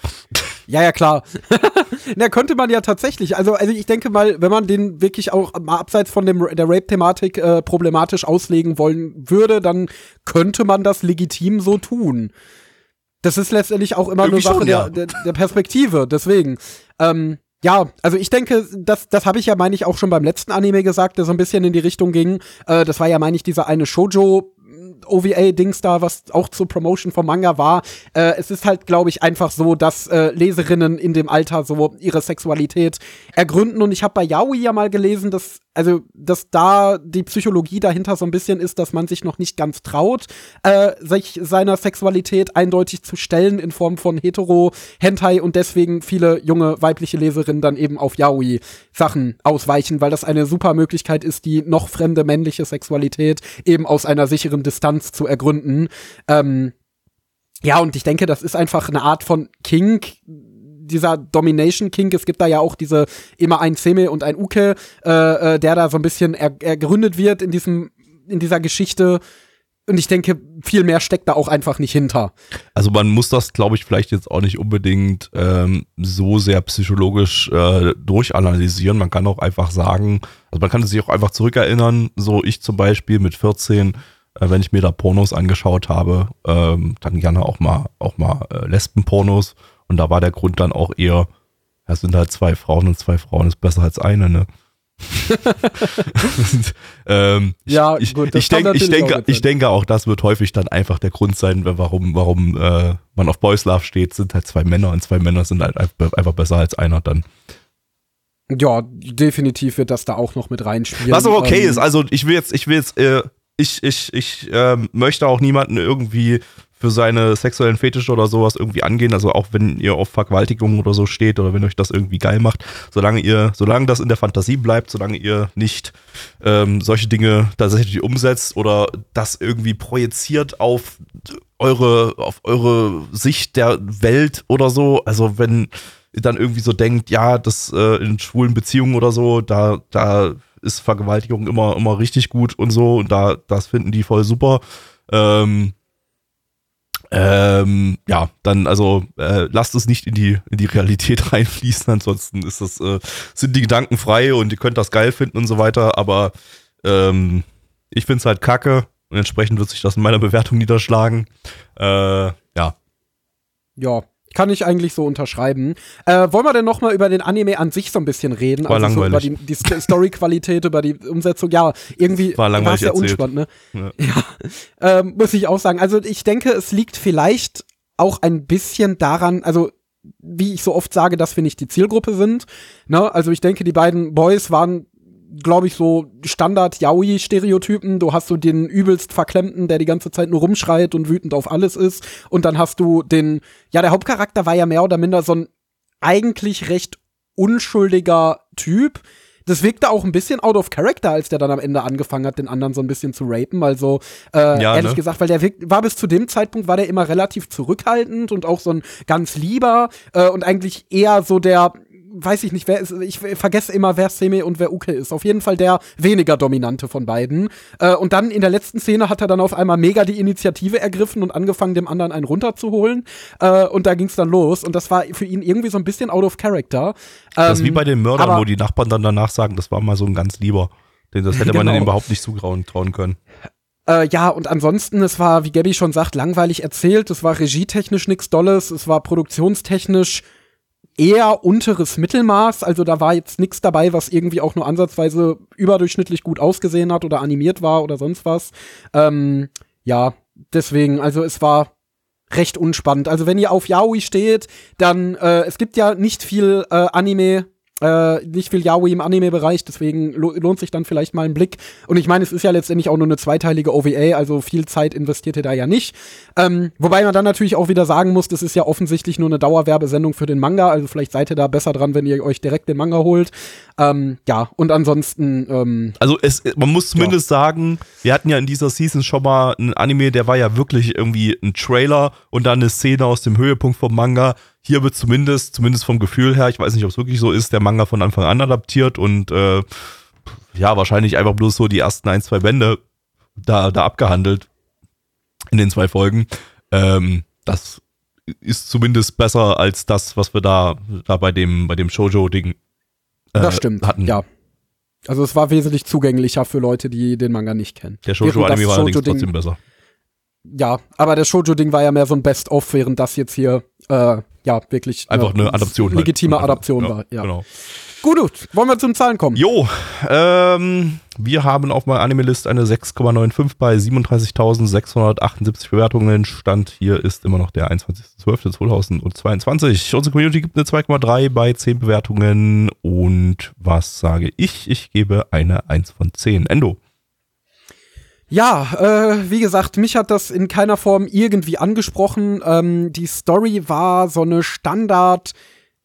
Ja, ja, klar. Na, könnte man ja tatsächlich. Also, also ich denke mal, wenn man den wirklich auch mal abseits von dem, der Rape-Thematik äh, problematisch auslegen wollen würde, dann könnte man das legitim so tun. Das ist letztendlich auch immer Irgendwie nur Sache schon, ja. der, der, der, Perspektive. Deswegen. Ähm, ja, also ich denke, das, das habe ich ja, meine ich, auch schon beim letzten Anime gesagt, der so ein bisschen in die Richtung ging. Äh, das war ja, meine ich, dieser eine Shoujo OVA-Dings da, was auch zur Promotion vom Manga war. Äh, es ist halt, glaube ich, einfach so, dass äh, Leserinnen in dem Alter so ihre Sexualität ergründen. Und ich habe bei Yaoi ja mal gelesen, dass also dass da die Psychologie dahinter so ein bisschen ist, dass man sich noch nicht ganz traut, äh, sich seiner Sexualität eindeutig zu stellen in Form von Hetero, Hentai und deswegen viele junge weibliche Leserinnen dann eben auf Yaoi Sachen ausweichen, weil das eine super Möglichkeit ist, die noch fremde männliche Sexualität eben aus einer sicheren Distanz zu ergründen. Ähm, ja, und ich denke, das ist einfach eine Art von Kink, dieser Domination King, es gibt da ja auch diese immer ein Seme und ein Uke, äh, äh, der da so ein bisschen er, ergründet wird in diesem in dieser Geschichte. Und ich denke, viel mehr steckt da auch einfach nicht hinter. Also man muss das, glaube ich, vielleicht jetzt auch nicht unbedingt ähm, so sehr psychologisch äh, durchanalysieren. Man kann auch einfach sagen, also man kann sich auch einfach zurückerinnern, so ich zum Beispiel mit 14, äh, wenn ich mir da Pornos angeschaut habe, ähm, dann gerne auch mal auch mal äh, Lesbenpornos. Und da war der Grund dann auch eher, es sind halt zwei Frauen und zwei Frauen ist besser als eine, ne? ähm, Ja, ich, gut, ich, denk, ich, denke, ich denke auch, das wird häufig dann einfach der Grund sein, warum, warum äh, man auf Boys Love steht, sind halt zwei Männer und zwei Männer sind halt einfach besser als einer dann. Ja, definitiv wird das da auch noch mit reinspielen. Was auch okay Ähm, ist, also ich will jetzt, ich will jetzt, äh, ich, ich, ich ähm, möchte auch niemanden irgendwie für seine sexuellen Fetische oder sowas irgendwie angehen. Also auch wenn ihr auf Vergewaltigung oder so steht oder wenn euch das irgendwie geil macht, solange ihr, solange das in der Fantasie bleibt, solange ihr nicht ähm, solche Dinge tatsächlich umsetzt oder das irgendwie projiziert auf eure, auf eure Sicht der Welt oder so. Also wenn ihr dann irgendwie so denkt, ja, das äh, in schwulen Beziehungen oder so, da, da ist Vergewaltigung immer, immer richtig gut und so und da, das finden die voll super. Ähm, ähm, ja, dann also äh, lasst es nicht in die, in die Realität reinfließen, ansonsten ist das, äh, sind die Gedanken frei und ihr könnt das geil finden und so weiter, aber ähm, ich find's halt kacke und entsprechend wird sich das in meiner Bewertung niederschlagen. Äh, ja. Ja, kann ich eigentlich so unterschreiben. Äh, wollen wir denn noch mal über den Anime an sich so ein bisschen reden? War also so über langweilig. die, die Sto- Story-Qualität, über die Umsetzung. Ja, irgendwie War langweilig war's ja unspannend, ne? Ja. Ja, ähm, muss ich auch sagen. Also ich denke, es liegt vielleicht auch ein bisschen daran, also wie ich so oft sage, dass wir nicht die Zielgruppe sind. Ne? Also ich denke, die beiden Boys waren glaube ich, so Standard-Yaoi-Stereotypen. Du hast so den übelst Verklemmten, der die ganze Zeit nur rumschreit und wütend auf alles ist. Und dann hast du den, ja, der Hauptcharakter war ja mehr oder minder so ein eigentlich recht unschuldiger Typ. Das wirkte auch ein bisschen out of character, als der dann am Ende angefangen hat, den anderen so ein bisschen zu rapen. Also, äh, Ja, ehrlich ne? gesagt, weil der wirkt, war bis zu dem Zeitpunkt, war der immer relativ zurückhaltend und auch so ein ganz lieber äh, und eigentlich eher so der, weiß ich nicht, wer ist, ich vergesse immer, wer Seme und wer Uke ist. Auf jeden Fall der weniger dominante von beiden. Äh, und dann in der letzten Szene hat er dann auf einmal mega die Initiative ergriffen und angefangen, dem anderen einen runterzuholen. Äh, und da ging's dann los. Und das war für ihn irgendwie so ein bisschen out of character. Das ist Ähm, wie bei den Mördern, wo die Nachbarn dann danach sagen, das war mal so ein ganz lieber. Den- Das hätte man Genau. denen überhaupt nicht zutrauen trauen können. Äh, ja, und ansonsten, es war, wie Gabby schon sagt, langweilig erzählt. Es war regietechnisch nichts Dolles. Es war produktionstechnisch eher unteres Mittelmaß. Also da war jetzt nichts dabei, was irgendwie auch nur ansatzweise überdurchschnittlich gut ausgesehen hat oder animiert war oder sonst was. Ähm, ja, deswegen, also es war recht unspannend. Also wenn ihr auf Yaoi steht, dann, äh, es gibt ja nicht viel äh, Anime, äh, nicht viel Yaoi im Anime-Bereich, deswegen lo lohnt sich dann vielleicht mal ein Blick. Und ich meine, es ist ja letztendlich auch nur eine zweiteilige OVA, also viel Zeit investiert ihr da ja nicht. Ähm, wobei man dann natürlich auch wieder sagen muss, das ist ja offensichtlich nur eine Dauerwerbesendung für den Manga, also vielleicht seid ihr da besser dran, wenn ihr euch direkt den Manga holt. Ähm, ja, und ansonsten, ähm, Also es, man muss zumindest sagen, wir hatten ja in dieser Season schon mal einen Anime, der war ja wirklich irgendwie ein Trailer und dann eine Szene aus dem Höhepunkt vom Manga. Hier wird zumindest, zumindest vom Gefühl her, ich weiß nicht, ob es wirklich so ist, der Manga von Anfang an adaptiert und äh, ja, wahrscheinlich einfach bloß so die ersten ein, zwei Bände da, da abgehandelt in den zwei Folgen. Ähm, das ist zumindest besser als das, was wir da, da bei dem, bei dem Shoujo-Ding äh, das stimmt, hatten. ja. Also es war wesentlich zugänglicher für Leute, die den Manga nicht kennen. Der Shoujo-Anime war allerdings trotzdem besser. Ja, aber das Shoujo-Ding war ja mehr so ein Best-of, während das jetzt hier, äh, ja, wirklich Einfach eine Adaption. halt. legitime Einfach, Adaption war. Ja. Genau. Gut, gut, wollen wir zum Zahlen kommen? Jo, ähm, wir haben auf meiner Anime-List eine 6,95 bei 37.678 Bewertungen. Stand hier ist immer noch der 21.12.2022. Unsere Community gibt eine 2,3 bei 10 Bewertungen. Und was sage ich? Ich gebe eine 1 von 10. Endo. Ja, äh, wie gesagt, mich hat das in keiner Form irgendwie angesprochen. Ähm, die Story war so eine Standard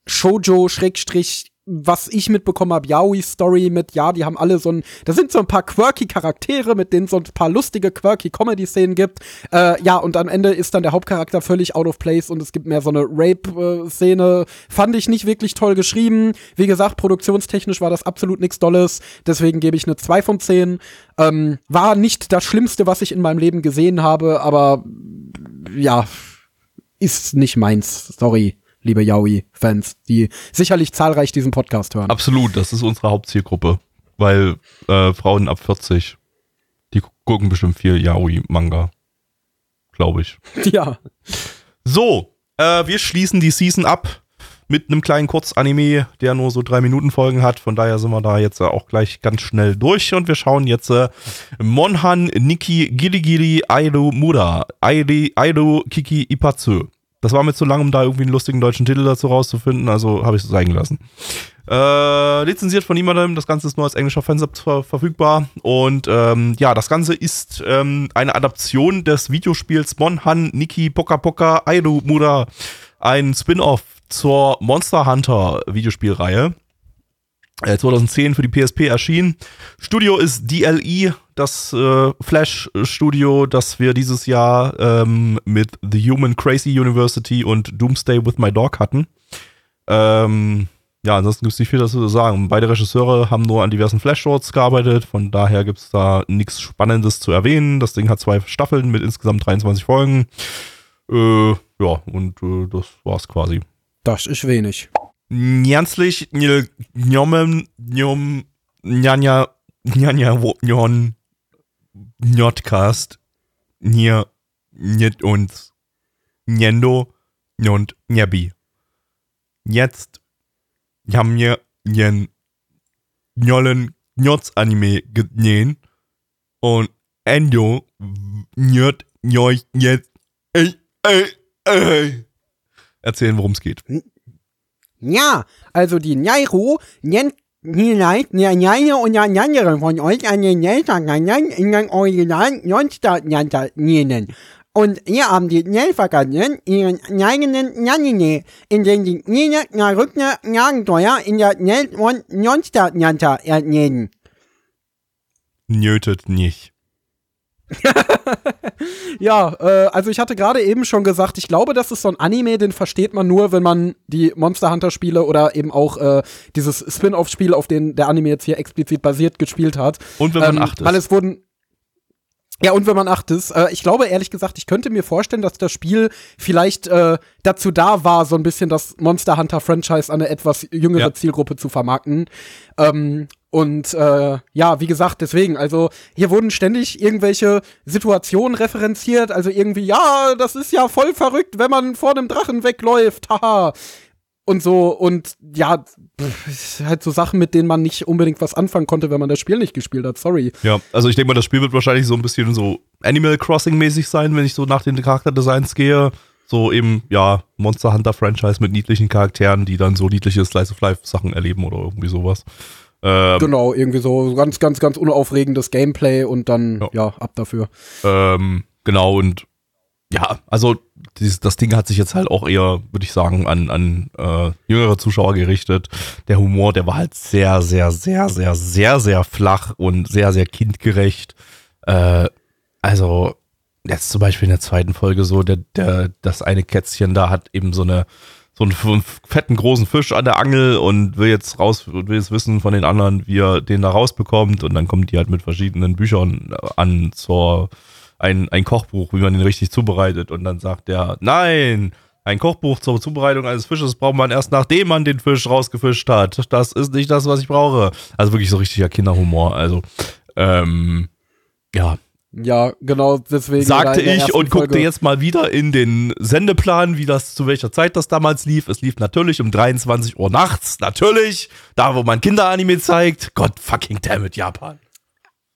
Shoujo Schrägstrich was ich mitbekommen habe, Yaoi-Story mit, ja, die haben alle so ein, da sind so ein paar quirky Charaktere, mit denen so ein paar lustige, quirky Comedy-Szenen gibt. Äh, ja, und am Ende ist dann der Hauptcharakter völlig out of place und es gibt mehr so eine Rape-Szene. Fand ich nicht wirklich toll geschrieben. Wie gesagt, produktionstechnisch war das absolut nichts Dolles. Deswegen gebe ich eine 2 von 10. Ähm, war nicht das Schlimmste, was ich in meinem Leben gesehen habe, aber ja, ist nicht meins. Sorry liebe Yaoi-Fans, die sicherlich zahlreich diesen Podcast hören. Absolut, das ist unsere Hauptzielgruppe. Weil äh, Frauen ab 40, die gucken bestimmt viel Yaoi-Manga. Glaube ich. Ja. So, äh, wir schließen die Season ab mit einem kleinen Kurzanime, der nur so drei Minuten Folgen hat. Von daher sind wir da jetzt äh, auch gleich ganz schnell durch und wir schauen jetzt äh, Monhan Nikki Girigiri Aido Mura Aido Kiki Ipatsu. Das war mir zu lang, um da irgendwie einen lustigen deutschen Titel dazu rauszufinden, also habe ich es sein gelassen. Äh, lizenziert von niemandem, das Ganze ist nur als englischer Fansub ver verfügbar. Und ähm, ja, das Ganze ist ähm, eine Adaption des Videospiels Monhan Nikki Poka Poka Airu Mura. Ein Spin-off zur Monster Hunter Videospielreihe. 2010 äh, für die PSP erschienen. Studio ist DLE, das äh, Flash-Studio, das wir dieses Jahr ähm, mit The Human Crazy University und Doomsday with My Dog hatten. Ähm, ja, ansonsten gibt es nicht viel dazu zu sagen. Beide Regisseure haben nur an diversen Flash-Shorts gearbeitet, von daher gibt es da nichts Spannendes zu erwähnen. Das Ding hat zwei Staffeln mit insgesamt 23 Folgen. Äh, ja, und äh, das war's quasi. Das ist wenig. Njanslich, njomem, njom, njanja, njanja, njon, njotcast, nje, njet uns, njendo, njont, njebi. Jetzt haben wir njen, njollen, njots Anime genähen und Endo, njot, njoj, jetzt, ey, ey, ey. Erzählen, worum es geht. Ja, also die Nairo nennt Vielleicht der Nane und der andere von euch an den Nelvergangenen in den originalen Nonstart-Nanta nennen. Und ihr habt die Nelvergangenen ihren eigenen Nanine, in den die Nene nach Rückner Nagenteuer in der Nel- und Nonstart-Nanta ernehmen. Nötet nicht. ja, äh, also ich hatte gerade eben schon gesagt, ich glaube, das ist so ein Anime, den versteht man nur, wenn man die Monster Hunter Spiele oder eben auch äh, dieses Spin-off-Spiel, auf den der Anime jetzt hier explizit basiert, gespielt hat. Und wenn man ähm, acht ist. Weil es wurden ja, und wenn man acht ist, äh, ich glaube ehrlich gesagt, ich könnte mir vorstellen, dass das Spiel vielleicht äh, dazu da war, so ein bisschen das Monster Hunter Franchise an eine etwas jüngere Ja. Zielgruppe zu vermarkten. Ähm, und äh, ja, wie gesagt, deswegen, also hier wurden ständig irgendwelche Situationen referenziert, also irgendwie, ja, das ist ja voll verrückt, wenn man vor einem Drachen wegläuft, haha. Und so, und ja, pff, halt so Sachen, mit denen man nicht unbedingt was anfangen konnte, wenn man das Spiel nicht gespielt hat, sorry. Ja, also ich denke mal, das Spiel wird wahrscheinlich so ein bisschen so Animal Crossing mäßig sein, wenn ich so nach den Charakterdesigns gehe. So eben, ja, Monster Hunter Franchise mit niedlichen Charakteren, die dann so niedliche Slice of Life Sachen erleben oder irgendwie sowas. Ähm, Genau, irgendwie so ganz, ganz, ganz unaufregendes Gameplay und dann, Ja. ja, ab dafür. ähm, genau, und ja, also dieses, das Ding hat sich jetzt halt auch eher, würde ich sagen, an, an äh, jüngere Zuschauer gerichtet. Der Humor, der war halt sehr, sehr, sehr, sehr, sehr, sehr flach und sehr, sehr kindgerecht. Äh, also, jetzt zum Beispiel in der zweiten Folge so, der, der, das eine Kätzchen da hat eben so eine, so einen fetten großen Fisch an der Angel und will jetzt raus, will jetzt wissen von den anderen, wie er den da rausbekommt und dann kommt die halt mit verschiedenen Büchern an zur, ein, ein Kochbuch, wie man den richtig zubereitet und dann sagt der, nein, ein Kochbuch zur Zubereitung eines Fisches braucht man erst nachdem man den Fisch rausgefischt hat. Das ist nicht das, was ich brauche. Also wirklich so richtiger Kinderhumor. Also, ähm, ja, Ja, genau, deswegen. sagte ich und guckte Folge- jetzt mal wieder in den Sendeplan, wie das zu welcher Zeit das damals lief. Es lief natürlich um 23 Uhr nachts, natürlich, da wo man Kinderanime zeigt. Gott fucking damn it, Japan.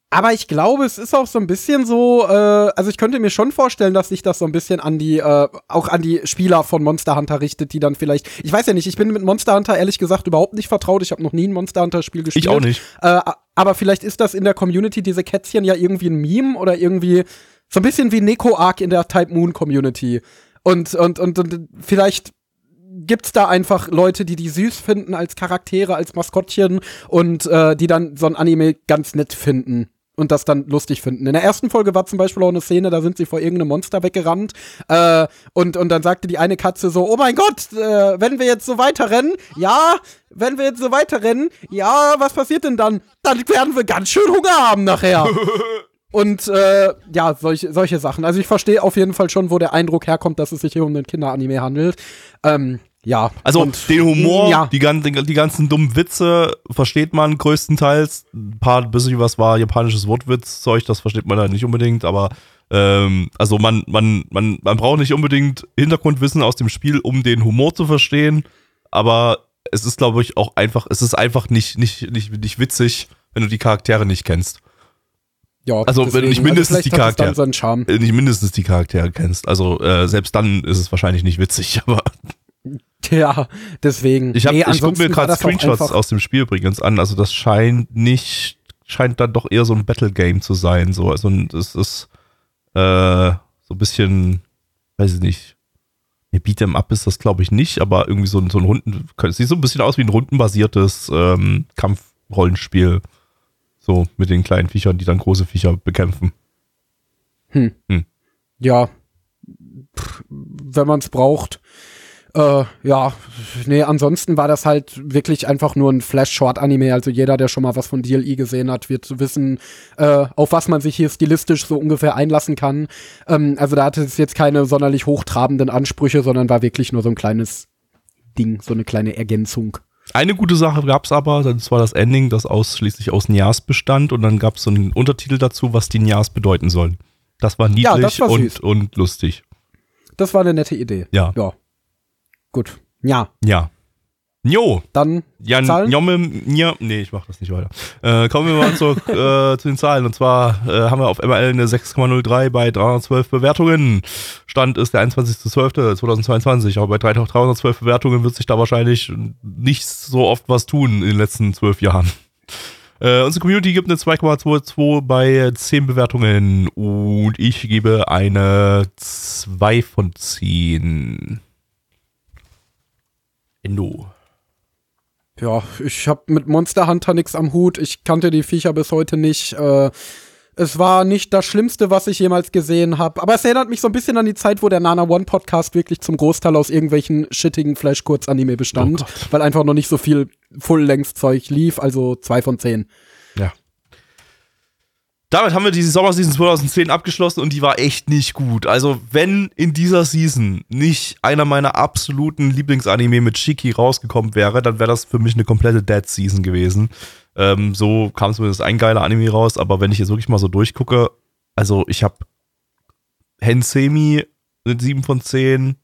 Aber ich glaube, es ist auch so ein bisschen so, äh, also ich könnte mir schon vorstellen, dass sich das so ein bisschen an die, äh, auch an die Spieler von Monster Hunter richtet, die dann vielleicht, ich weiß ja nicht, ich bin mit Monster Hunter ehrlich gesagt überhaupt nicht vertraut. Ich habe noch nie ein Monster Hunter Spiel gespielt. Ich auch nicht. Äh, aber vielleicht ist das in der Community, diese Kätzchen ja irgendwie ein Meme oder irgendwie so ein bisschen wie Neko Arc in der Type Moon Community. Und, und, und, und vielleicht gibt's da einfach Leute, die die süß finden als Charaktere, als Maskottchen und äh, die dann so ein Anime ganz nett finden und das dann lustig finden. In der ersten Folge war zum Beispiel auch eine Szene, da sind sie vor irgendeinem Monster weggerannt äh, und, und dann sagte die eine Katze so, oh mein Gott, äh, wenn wir jetzt so weiterrennen, ja, wenn wir jetzt so weiterrennen, ja, was passiert denn dann? Dann werden wir ganz schön Hunger haben nachher. Und äh, ja, solche, solche Sachen. Also ich verstehe auf jeden Fall schon, wo der Eindruck herkommt, dass es sich hier um einen Kinderanime handelt. Ähm, ja. Also und, den Humor, ja. die, gan- die ganzen dummen Witze versteht man größtenteils. Ein paar bisschen was war japanisches Wortwitzzeug, das versteht man halt nicht unbedingt, aber ähm, also man, man, man, man braucht nicht unbedingt Hintergrundwissen aus dem Spiel, um den Humor zu verstehen, aber es ist, glaube ich, auch einfach, es ist einfach nicht, nicht, nicht, nicht witzig, wenn du die Charaktere nicht kennst. Ja, Also, wenn du nicht mindestens vielleicht die Charaktere-. Äh, Nicht mindestens die Charaktere kennst. Also äh, selbst dann ist es wahrscheinlich nicht witzig, aber Ja, deswegen. Ich, hab, Nee, ich gucke mir gerade Screenshots aus dem Spiel übrigens an. Also das scheint nicht, scheint dann doch eher so ein Battle Game zu sein. So, also es ist äh, so ein bisschen, weiß ich nicht. Ne, Beat'em Up ist das glaube ich nicht, aber irgendwie so ein, so ein Runden, sieht so ein bisschen aus wie ein rundenbasiertes ähm, Kampfrollenspiel. So mit den kleinen Viechern, die dann große Viecher bekämpfen. Ja, Pff, wenn man es braucht. Äh, ja, nee, ansonsten war das halt wirklich einfach nur ein Flash-Short-Anime. Also jeder, der schon mal was von DLI gesehen hat, wird wissen, äh, auf was man sich hier stilistisch so ungefähr einlassen kann. Ähm, also da hatte es jetzt keine sonderlich hochtrabenden Ansprüche, sondern war wirklich nur so ein kleines Ding, so eine kleine Ergänzung. Eine gute Sache gab es aber, das war das Ending, das ausschließlich aus Njas bestand und dann gab es so einen Untertitel dazu, was die Njas bedeuten sollen. Das war niedlich Ja, das war und, und lustig. Das war eine nette Idee. Ja. Ja. Gut. Ja, Ja. Jo, dann Jan, Zahlen? Jomme, Nja, nee, ich mach das nicht weiter. Äh, kommen wir mal zur, äh, zu den Zahlen. Und zwar äh, haben wir auf ML eine 6,03 bei 312 Bewertungen. Stand ist der 21.12.2022. Aber bei 312 Bewertungen wird sich da wahrscheinlich nicht so oft was tun in den letzten zwölf Jahren. Äh, unsere Community gibt eine 2,22 bei 10 Bewertungen und ich gebe eine 2 von 10. Endo. Ja, ich habe mit Monster Hunter nix am Hut. Ich kannte die Viecher bis heute nicht. Äh, es war nicht das Schlimmste, was ich jemals gesehen habe. Aber es erinnert mich so ein bisschen an die Zeit, wo der Nana One Podcast wirklich zum Großteil aus irgendwelchen shittigen Flash-Kurz-Anime bestand. Oh weil einfach noch nicht so viel Full-Length-Zeug lief. Also zwei von zehn. Ja. Damit haben wir die Sommerseason 2010 abgeschlossen und die war echt nicht gut. Also, wenn in dieser Season nicht einer meiner absoluten Lieblingsanime mit Shiki rausgekommen wäre, dann wäre das für mich eine komplette Dead Season gewesen. Ähm, so kam zumindest ein geiler Anime raus, aber wenn ich jetzt wirklich mal so durchgucke, also ich habe Hensemi mit 7 von 10,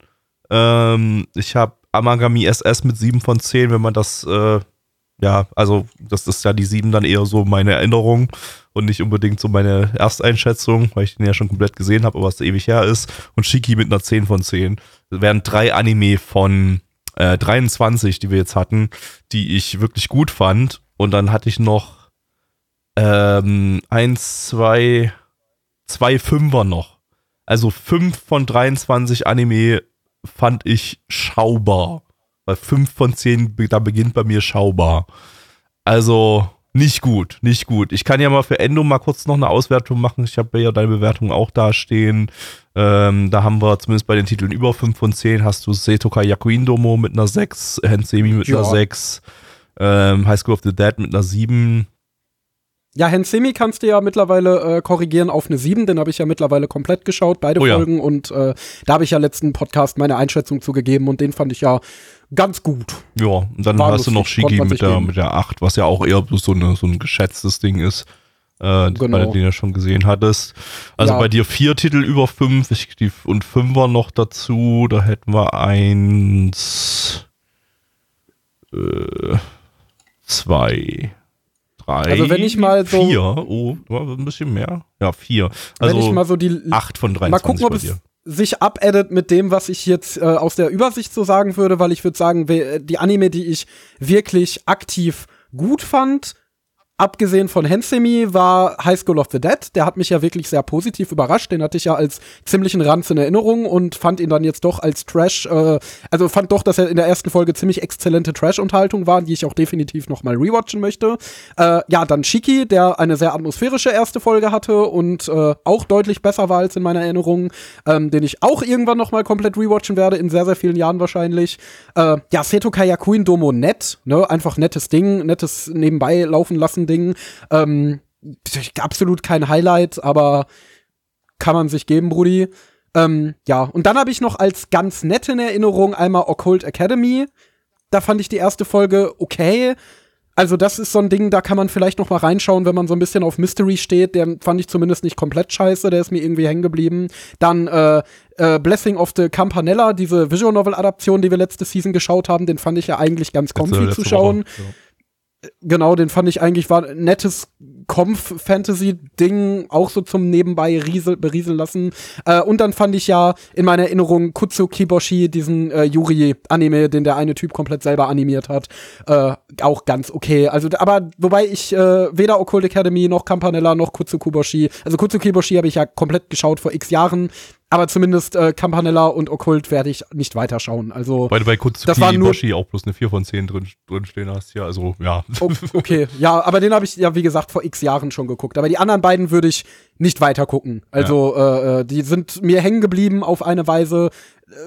ähm, ich habe Amagami SS mit 7 von 10, wenn man das äh, ja, also das ist ja die 7 dann eher so meine Erinnerung und nicht unbedingt so meine Ersteinschätzung, weil ich den ja schon komplett gesehen habe, aber was ewig her ist. Und Shiki mit einer 10 von 10. Das wären drei Anime von äh, 23, die wir jetzt hatten, die ich wirklich gut fand. Und dann hatte ich noch ähm, eins, zwei, zwei Fünfer noch. Also fünf von 23 Anime fand ich schaubar. Weil fünf von zehn, da beginnt bei mir schaubar. Also nicht gut, nicht gut. Ich kann ja mal für Endo mal kurz noch eine Auswertung machen. Ich habe ja deine Bewertung auch da stehen. Ähm, da haben wir zumindest bei den Titeln über 5 von 10 hast du Setoka Yakuin Domo mit einer 6, Hensemi mit Ja. einer 6, ähm, High School of the Dead mit einer 7. Ja, Hensemi kannst du ja mittlerweile äh, korrigieren auf eine 7, den habe ich ja mittlerweile komplett geschaut, beide Oh ja. Folgen. Und äh, da habe ich ja letzten Podcast meine Einschätzung zugegeben und den fand ich ja ganz gut. Ja, und dann War hast du noch lustig, Shigi mit der, geben. mit der 8, was ja auch eher so, eine, so ein geschätztes Ding ist. Äh, Genau. Du den ja schon gesehen hattest. Also Ja. bei dir vier Titel über fünf ich, die, und Fünfer noch dazu. Da hätten wir eins, äh, zwei, drei. Also wenn ich mal so- Vier. Oh, ein bisschen mehr. Ja, vier. Also Wenn ich mal so die acht von 23 Mal gucken, ob es sich abedit mit dem, was ich jetzt äh, aus der Übersicht so sagen würde, weil ich würde sagen, die Anime, die ich wirklich aktiv gut fand, abgesehen von Hensemi war High School of the Dead. Der hat mich ja wirklich sehr positiv überrascht. Den hatte ich ja als ziemlichen Ranz in Erinnerung und fand ihn dann jetzt doch als Trash, äh, also fand doch, dass er in der ersten Folge ziemlich exzellente Trash-Unterhaltung war, die ich auch definitiv noch mal rewatchen möchte. Äh, ja, dann Shiki, der eine sehr atmosphärische erste Folge hatte und äh, auch deutlich besser war als in meiner Erinnerung, ähm, den ich auch irgendwann noch mal komplett rewatchen werde, in sehr, sehr vielen Jahren wahrscheinlich. Äh, ja, Seto Kayakuin Domo nett, ne, einfach nettes Ding, nettes nebenbei laufen lassen Ding. Ähm, absolut kein Highlight, aber kann man sich geben, Brudi. Ähm, ja, und dann habe ich noch als ganz nette in Erinnerung einmal Occult Academy. Da fand ich die erste Folge okay. Also das ist so ein Ding, da kann man vielleicht noch mal reinschauen, wenn man so ein bisschen auf Mystery steht. Der fand ich zumindest nicht komplett scheiße, der ist mir irgendwie hängen geblieben. Dann äh, äh, Blessing of the Campanella, diese Visual Novel Adaption, die wir letzte Season geschaut haben, den fand ich ja eigentlich ganz comfy zu schauen. Woche, ja. Genau, den fand ich eigentlich war ein nettes Conf-Fantasy-Ding, auch so zum Nebenbei riesel, berieseln lassen. Äh, und dann fand ich ja in meiner Erinnerung Kutsu Kiboshi, diesen äh, Yuri-Anime, den der eine Typ komplett selber animiert hat, äh, auch ganz okay. Also, aber wobei ich äh, weder Occult Academy noch Campanella noch Kutsu Kiboshi, also Kutsu Kiboshi habe ich ja komplett geschaut vor x Jahren. Aber zumindest äh, Campanella und Okkult werde ich nicht weiterschauen. Also, Weil du bei Kutsuki Boshi auch bloß eine 4 von 10 drin, drin stehen hast. Ja, also, ja. O- Okay, ja, aber den habe ich ja, wie gesagt, vor x Jahren schon geguckt. Aber die anderen beiden würde ich nicht weiter gucken. Also, äh, äh, die sind mir hängen geblieben auf eine Weise.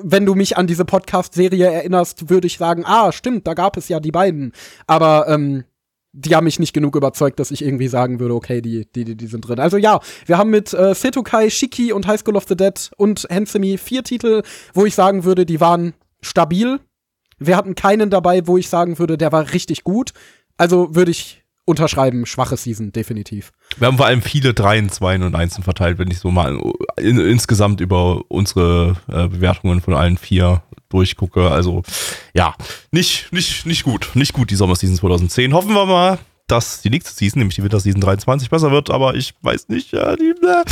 Wenn du mich an diese Podcast-Serie erinnerst, würde ich sagen, ah, stimmt, da gab es ja die beiden. Aber ähm, die haben mich nicht genug überzeugt, dass ich irgendwie sagen würde, okay, die, die, die, die sind drin. Also ja, wir haben mit äh, Setokai, Shiki und High School of the Dead und Hansemi vier Titel, wo ich sagen würde, die waren stabil. Wir hatten keinen dabei, wo ich sagen würde, der war richtig gut. Also würde ich unterschreiben, schwache Season, definitiv. Wir haben vor allem viele Dreien, Zweien und Einsen verteilt, wenn ich so mal in, insgesamt über unsere äh, Bewertungen von allen vier durchgucke. Also ja, nicht, nicht, nicht gut. Nicht gut, die Sommerseason 2010. Hoffen wir mal, dass die nächste Season, nämlich die Winterseason 23, besser wird, aber ich weiß nicht, ja, die, äh,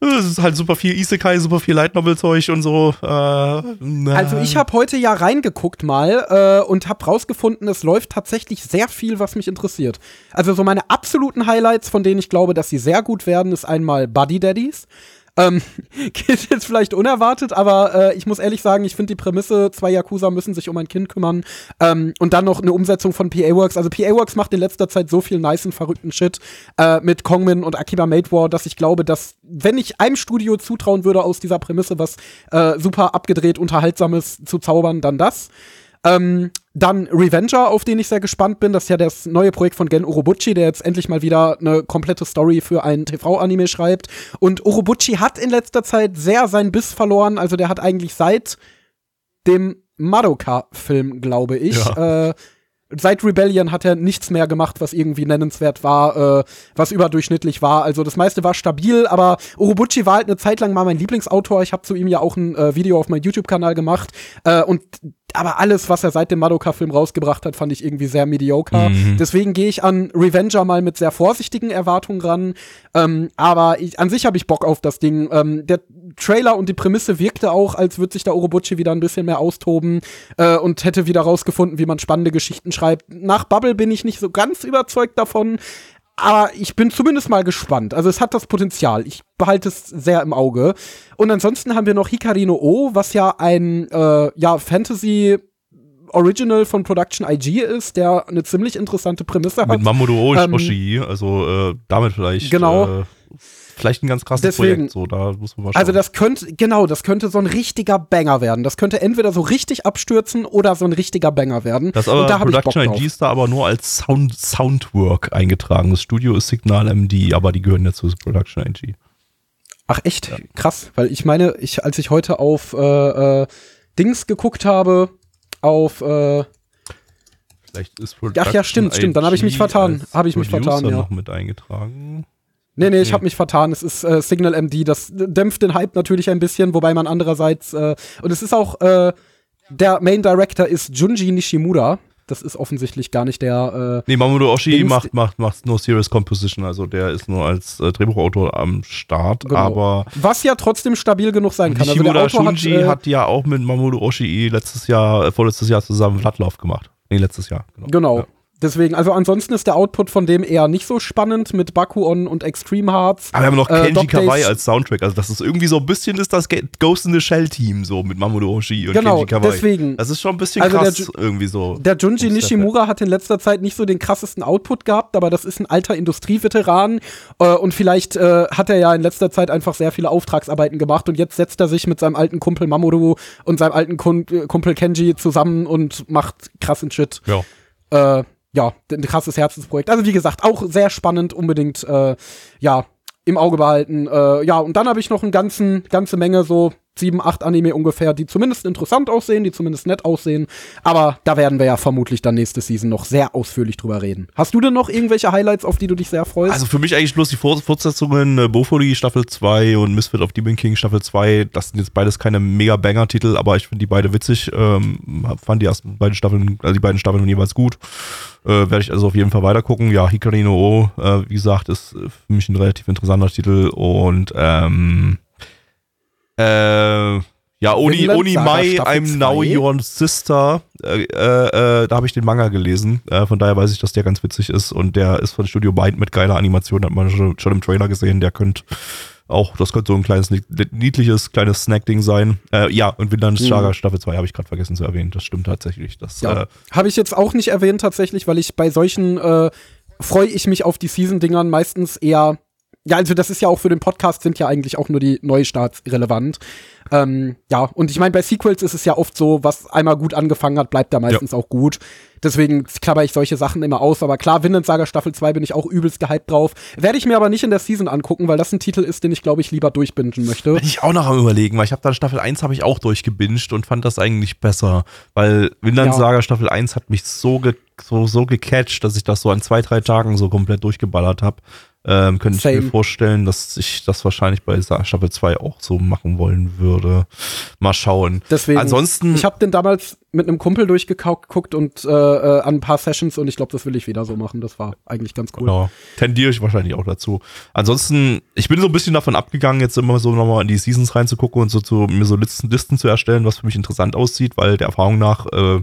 es ist halt super viel Isekai, super viel Light Novel Zeug und so. Äh, Also ich habe heute ja reingeguckt mal äh, und habe rausgefunden, es läuft tatsächlich sehr viel, was mich interessiert. Also so meine absoluten Highlights, von denen ich glaube, dass sie sehr gut werden, ist einmal Buddy Daddies. Ähm, geht jetzt vielleicht unerwartet, aber äh, ich muss ehrlich sagen, ich finde die Prämisse, zwei Yakuza müssen sich um ein Kind kümmern ähm, und dann noch eine Umsetzung von PA Works. Also PA Works macht in letzter Zeit so viel nice und verrückten Shit äh, mit Kongmin und Akiba Made War, dass ich glaube, dass wenn ich einem Studio zutrauen würde, aus dieser Prämisse was äh, super abgedreht, unterhaltsames zu zaubern, dann das. Ähm, dann Revenger, auf den ich sehr gespannt bin. Das ist ja das neue Projekt von Gen Urobuchi, der jetzt endlich mal wieder eine komplette Story für ein TV-Anime schreibt. Und Urobuchi hat in letzter Zeit sehr seinen Biss verloren. Also der hat eigentlich seit dem Madoka-Film, glaube ich, äh, seit Rebellion hat er nichts mehr gemacht, was irgendwie nennenswert war, äh, was überdurchschnittlich war. Also das meiste war stabil, aber Urobuchi war halt eine Zeit lang mal mein Lieblingsautor. Ich habe zu ihm ja auch ein äh, Video auf meinem YouTube-Kanal gemacht. Äh, und aber alles, was er seit dem Madoka-Film rausgebracht hat, fand ich irgendwie sehr mediocre. Deswegen gehe ich an Revenger mal mit sehr vorsichtigen Erwartungen ran. Ähm, aber ich, an sich habe ich Bock auf das Ding. Ähm, der Trailer und die Prämisse wirkte auch, als würde sich da Urobuchi wieder ein bisschen mehr austoben äh, und hätte wieder rausgefunden, wie man spannende Geschichten schreibt. Nach Bubble bin ich nicht so ganz überzeugt davon. Aber ich bin zumindest mal gespannt. Also es hat das Potenzial. Ich behalte es sehr im Auge. Und ansonsten haben wir noch Hikari no O, was ja ein äh, ja, Fantasy Original von Production IG ist, der eine ziemlich interessante Prämisse hat. Mit Mamoru Ähm, Oshii, also äh, damit vielleicht. Genau. Äh, vielleicht ein ganz krasses Deswegen- Projekt. So, da muss man mal schauen. Also das könnte, genau, das könnte so ein richtiger Banger werden. Das könnte entweder so richtig abstürzen oder so ein richtiger Banger werden. Das aber Und da ich Bock Production. IG ist da aber nur als Sound, Soundwork eingetragen. Das Studio ist Signal MD, aber die gehören ja zu Production IG. Ach echt? Krass, weil ich meine, ich, als ich heute auf äh, äh, Dings geguckt habe, auf äh, Vielleicht ist Ach ja, stimmt, stimmt. Dann habe ich mich IG vertan. Habe ich mich vertan, ja. noch mit eingetragen. Nee, nee, ich habe mich vertan. Es ist äh, Signal MD. Das dämpft den Hype natürlich ein bisschen, wobei man andererseits äh, und es ist auch äh, der Main Director ist Junji Nishimura. Das ist offensichtlich gar nicht der. Äh, Nee, Mamoru Oshii macht, macht, macht nur Serious Composition, also der ist nur als äh, Drehbuchautor am Start, Genau. aber was ja trotzdem stabil genug sein kann. Also der Nishimura hat, Shunji äh, hat, ja auch mit Mamoru Oshii letztes Jahr, äh, vorletztes Jahr zusammen Flatlauf gemacht. Nee, letztes Jahr, genau. Genau. Ja. Deswegen, also ansonsten ist der Output von dem eher nicht so spannend mit Bakuon und Extreme Hearts. Aber wir haben noch Äh, Kenji Days- Kawai als Soundtrack. Also das ist irgendwie so ein bisschen ist das Ghost in the Shell Team so mit Mamoru Oshii und Genau, Kenji Kawai. deswegen. Das ist schon ein bisschen Also der krass Ju- irgendwie so. Der Junji Nishimura hat in letzter Zeit nicht so den krassesten Output gehabt, aber das ist ein alter Industrieveteran äh, und vielleicht äh, hat er ja in letzter Zeit einfach sehr viele Auftragsarbeiten gemacht und jetzt setzt er sich mit seinem alten Kumpel Mamoru und seinem alten äh, Kumpel Kenji zusammen und macht krassen Shit. Ja. Äh, ja, ein krasses Herzensprojekt. Also wie gesagt, auch sehr spannend, unbedingt äh, ja im Auge behalten. Äh, ja, und dann habe ich noch eine ganzen, ganze Menge so sieben, acht Anime ungefähr, die zumindest interessant aussehen, die zumindest nett aussehen. Aber da werden wir ja vermutlich dann nächste Season noch sehr ausführlich drüber reden. Hast du denn noch irgendwelche Highlights, auf die du dich sehr freust? Also für mich eigentlich bloß die Fort- Fortsetzungen äh, Bofoli Staffel 2 und Misfit of Demon King Staffel 2. Das sind jetzt beides keine mega Banger-Titel, aber ich finde die beide witzig. Ähm, fand die ersten beiden Staffeln, also die beiden Staffeln jeweils gut. Äh, Werde ich also auf jeden Fall weiter gucken. Ja, Hikari no O, äh, wie gesagt, ist äh, für mich ein relativ interessanter Titel und ähm, äh, ja, Oni, Oni Mai, I'm Now 2. Your Sister, äh, äh, äh, da habe ich den Manga gelesen. Äh, von daher weiß ich, dass der ganz witzig ist und der ist von Studio Bind mit geiler Animation, hat man schon, schon im Trailer gesehen. Der könnte auch, das könnte so ein kleines, niedliches, kleines Snack-Ding sein. Äh, ja, und Vinland Mhm. Saga Staffel 2 habe ich gerade vergessen zu erwähnen. Das stimmt tatsächlich. Das, Ja. äh, Habe ich jetzt auch nicht erwähnt tatsächlich, weil ich bei solchen äh, freue ich mich auf die Season-Dingern meistens eher. Ja, also das ist ja auch für den Podcast sind ja eigentlich auch nur die Neustarts relevant. Ähm, ja, und ich meine, bei Sequels ist es ja oft so, was einmal gut angefangen hat, bleibt da meistens auch gut. Deswegen klapper ich solche Sachen immer aus. Aber klar, Vinland Saga Staffel 2 bin ich auch übelst gehypt drauf. Werde ich mir aber nicht in der Season angucken, weil das ein Titel ist, den ich, glaube ich, lieber durchbingen möchte. Bin ich auch noch am überlegen, weil ich habe dann Staffel 1 habe ich auch durchgebinged und fand das eigentlich besser, weil Vinland Ja. Saga Staffel 1 hat mich so ge so, so gecatcht, dass ich das so an zwei, drei Tagen so komplett durchgeballert habe. Ähm, könnte ich mir Same. vorstellen, dass ich das wahrscheinlich bei Staffel 2 auch so machen wollen würde. Mal schauen. Deswegen, Ansonsten, ich habe den damals mit einem Kumpel durchgeguckt und äh, äh, an ein paar Sessions und ich glaube, das will ich wieder so machen. Das war eigentlich ganz cool. Ja, tendiere ich wahrscheinlich auch dazu. Ansonsten, ich bin so ein bisschen davon abgegangen, jetzt immer so nochmal in die Seasons reinzugucken und so zu, mir so Listen, Listen zu erstellen, was für mich interessant aussieht, weil der Erfahrung nach äh,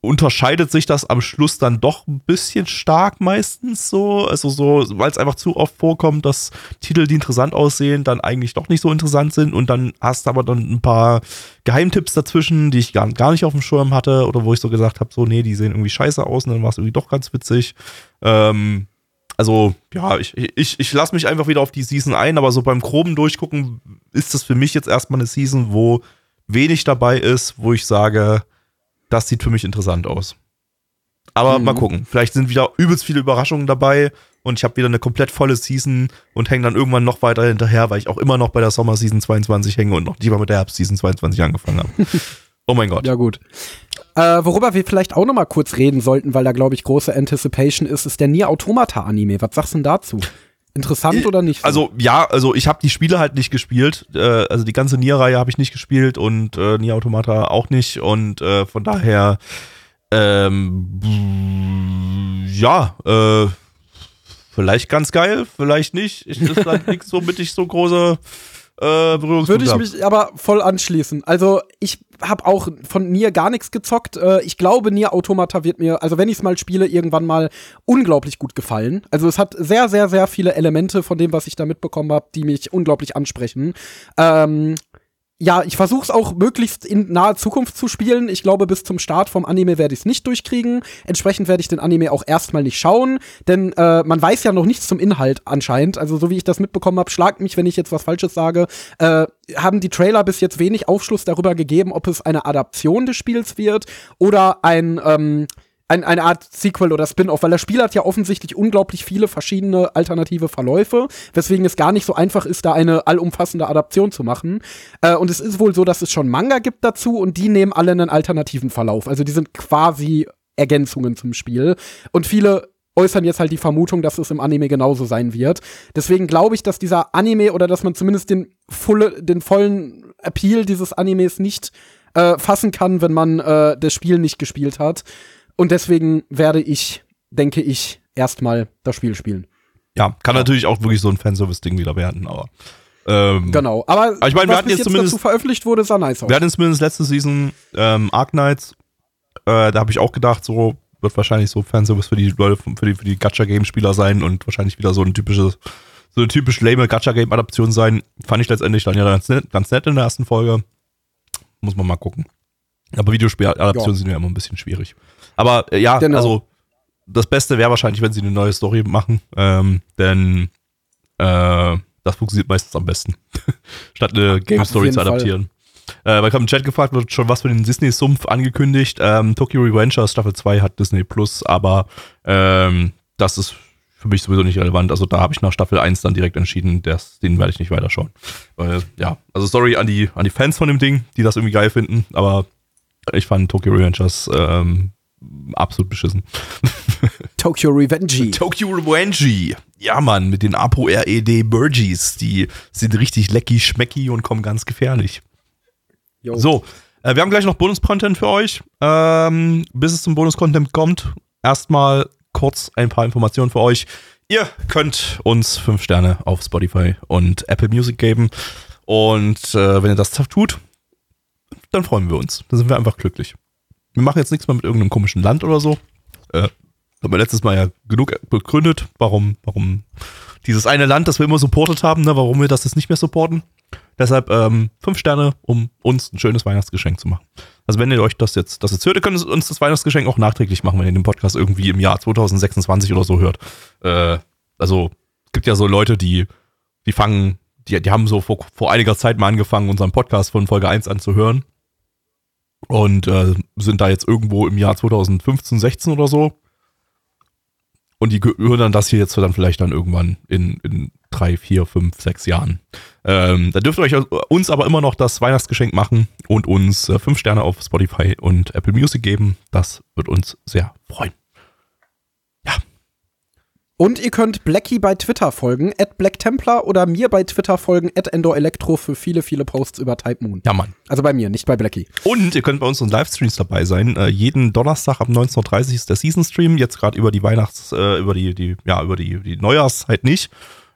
unterscheidet sich das am Schluss dann doch ein bisschen stark meistens so. Also so, weil es einfach zu oft vorkommt, dass Titel, die interessant aussehen, dann eigentlich doch nicht so interessant sind und dann hast du aber dann ein paar Geheimtipps dazwischen, die ich gar, gar nicht auf dem Schirm hatte oder wo ich so gesagt habe, so, nee, die sehen irgendwie scheiße aus und dann war es irgendwie doch ganz witzig. Ähm, also, ja, ich, ich, ich lasse mich einfach wieder auf die Season ein, aber so beim groben Durchgucken ist das für mich jetzt erstmal eine Season, wo wenig dabei ist, wo ich sage, das sieht für mich interessant aus. Aber Mhm. mal gucken. Vielleicht sind wieder übelst viele Überraschungen dabei und ich habe wieder eine komplett volle Season und hänge dann irgendwann noch weiter hinterher, weil ich auch immer noch bei der Sommer-Season 22 hänge und noch lieber mit der Herbst-Season 22 angefangen habe. oh mein Gott. Ja, gut. Äh, worüber wir vielleicht auch noch mal kurz reden sollten, weil da, glaube ich, große Anticipation ist, ist der Nier Automata-Anime. Was sagst du denn dazu? Interessant oder nicht? so? Also ja, also ich habe die Spiele halt nicht gespielt. Äh, also die ganze Nier-Reihe habe ich nicht gespielt und äh, Nier Automata auch nicht. Und äh, von daher, ähm, ja, äh, vielleicht ganz geil, vielleicht nicht. Ich, ist halt nichts, womit ich so große äh, Berührungspunkte Würde ich hab. mich aber voll anschließen. Also ich habe auch von Nier gar nichts gezockt. Äh, ich glaube, Nier Automata wird mir, also wenn ich es mal spiele, irgendwann mal unglaublich gut gefallen. Also es hat sehr, sehr, sehr viele Elemente von dem, was ich da mitbekommen habe, die mich unglaublich ansprechen. Ähm, ja, ich versuche es auch möglichst in naher Zukunft zu spielen. Ich glaube, bis zum Start vom Anime werde ich es nicht durchkriegen. Entsprechend werde ich den Anime auch erstmal nicht schauen, denn äh, man weiß ja noch nichts zum Inhalt anscheinend. Also so wie ich das mitbekommen habe, schlagt mich, wenn ich jetzt was Falsches sage. Äh, haben die Trailer bis jetzt wenig Aufschluss darüber gegeben, ob es eine Adaption des Spiels wird oder ein ähm, ein, eine Art Sequel oder Spin-off, weil das Spiel hat ja offensichtlich unglaublich viele verschiedene alternative Verläufe, weswegen es gar nicht so einfach ist, da eine allumfassende Adaption zu machen. Äh, und es ist wohl so, dass es schon Manga gibt dazu und die nehmen alle einen alternativen Verlauf. Also die sind quasi Ergänzungen zum Spiel. Und viele äußern jetzt halt die Vermutung, dass es im Anime genauso sein wird. Deswegen glaube ich, dass dieser Anime oder dass man zumindest den, volle, den vollen Appeal dieses Animes nicht äh, fassen kann, wenn man äh, das Spiel nicht gespielt hat. Und deswegen werde ich, denke ich, erstmal das Spiel spielen. Ja, kann natürlich auch wirklich so ein Fanservice-Ding wieder werden, aber. Ähm, Genau. Aber, Aber ich meine, wir hatten bis jetzt zumindest- dazu veröffentlicht wurde, sah nice aus. Wir hatten zumindest letzte Season ähm, Ark Knights. Äh, da habe ich auch gedacht, so, wird wahrscheinlich so Fanservice für die Leute, für die, für die Gacha-Game-Spieler sein und wahrscheinlich wieder so ein typisches, so eine typisch lame Gacha-Game-Adaption sein. Fand ich letztendlich dann ja ganz nett, ganz nett in der ersten Folge. Muss man mal gucken. Aber Videospiel-Adaptionen Ja. sind ja immer ein bisschen schwierig. Aber äh, ja, Genau. also das Beste wäre wahrscheinlich, wenn sie eine neue Story machen, ähm, denn äh, das funktioniert meistens am besten, statt eine Game Story zu adaptieren. Äh, weil ich habe im Chat gefragt, wird schon was für den Disney-Sumpf angekündigt. Ähm, Tokyo Revengers Staffel 2 hat Disney Plus, aber ähm, das ist für mich sowieso nicht relevant. Also da habe ich nach Staffel 1 dann direkt entschieden, das, den werde ich nicht weiterschauen. Weil, ja, also sorry an die, an die Fans von dem Ding, die das irgendwie geil finden, aber ich fand Tokyo Revengers ähm, absolut beschissen. Tokyo Revenge. Tokyo Revenge. Ja, Mann, mit den Apo-RED Burgies. Die sind richtig lecky, schmecky und kommen ganz gefährlich. Jo. So, äh, wir haben gleich noch Bonus-Content für euch. Ähm, bis es zum Bonus-Content kommt, erstmal kurz ein paar Informationen für euch. Ihr könnt uns fünf Sterne auf Spotify und Apple Music geben. Und äh, wenn ihr das tut, dann freuen wir uns. Dann sind wir einfach glücklich. Wir machen jetzt nichts mehr mit irgendeinem komischen Land oder so. Äh, haben wir letztes Mal ja genug begründet, warum, warum dieses eine Land, das wir immer supportet haben, ne, warum wir das jetzt nicht mehr supporten. Deshalb ähm, fünf Sterne, um uns ein schönes Weihnachtsgeschenk zu machen. Also wenn ihr euch das jetzt, das jetzt hört, ihr könnt uns das Weihnachtsgeschenk auch nachträglich machen, wenn ihr den Podcast irgendwie im Jahr 2026 oder so hört. Äh, also es gibt ja so Leute, die, die fangen, die, die haben so vor, vor einiger Zeit mal angefangen, unseren Podcast von Folge 1 an zu hören. Und äh, sind da jetzt irgendwo im Jahr 2015, 16 oder so. Und die hören dann das hier jetzt dann vielleicht dann irgendwann in, in drei, vier, fünf, sechs Jahren. Ähm, da dürft ihr euch uns aber immer noch das Weihnachtsgeschenk machen und uns äh, fünf Sterne auf Spotify und Apple Music geben. Das wird uns sehr freuen. Und ihr könnt Blackie bei Twitter folgen, at Black Templar, oder mir bei Twitter folgen, at Endor Electro für viele, viele Posts über Type Moon. Ja, Mann. Also bei mir, nicht bei Blackie. Und ihr könnt bei unseren Livestreams dabei sein. Äh, jeden Donnerstag ab 19.30 Uhr ist der Season Stream. Jetzt gerade über die Weihnachts-, äh, über die, die, ja, über die, die Neujahrszeit nicht.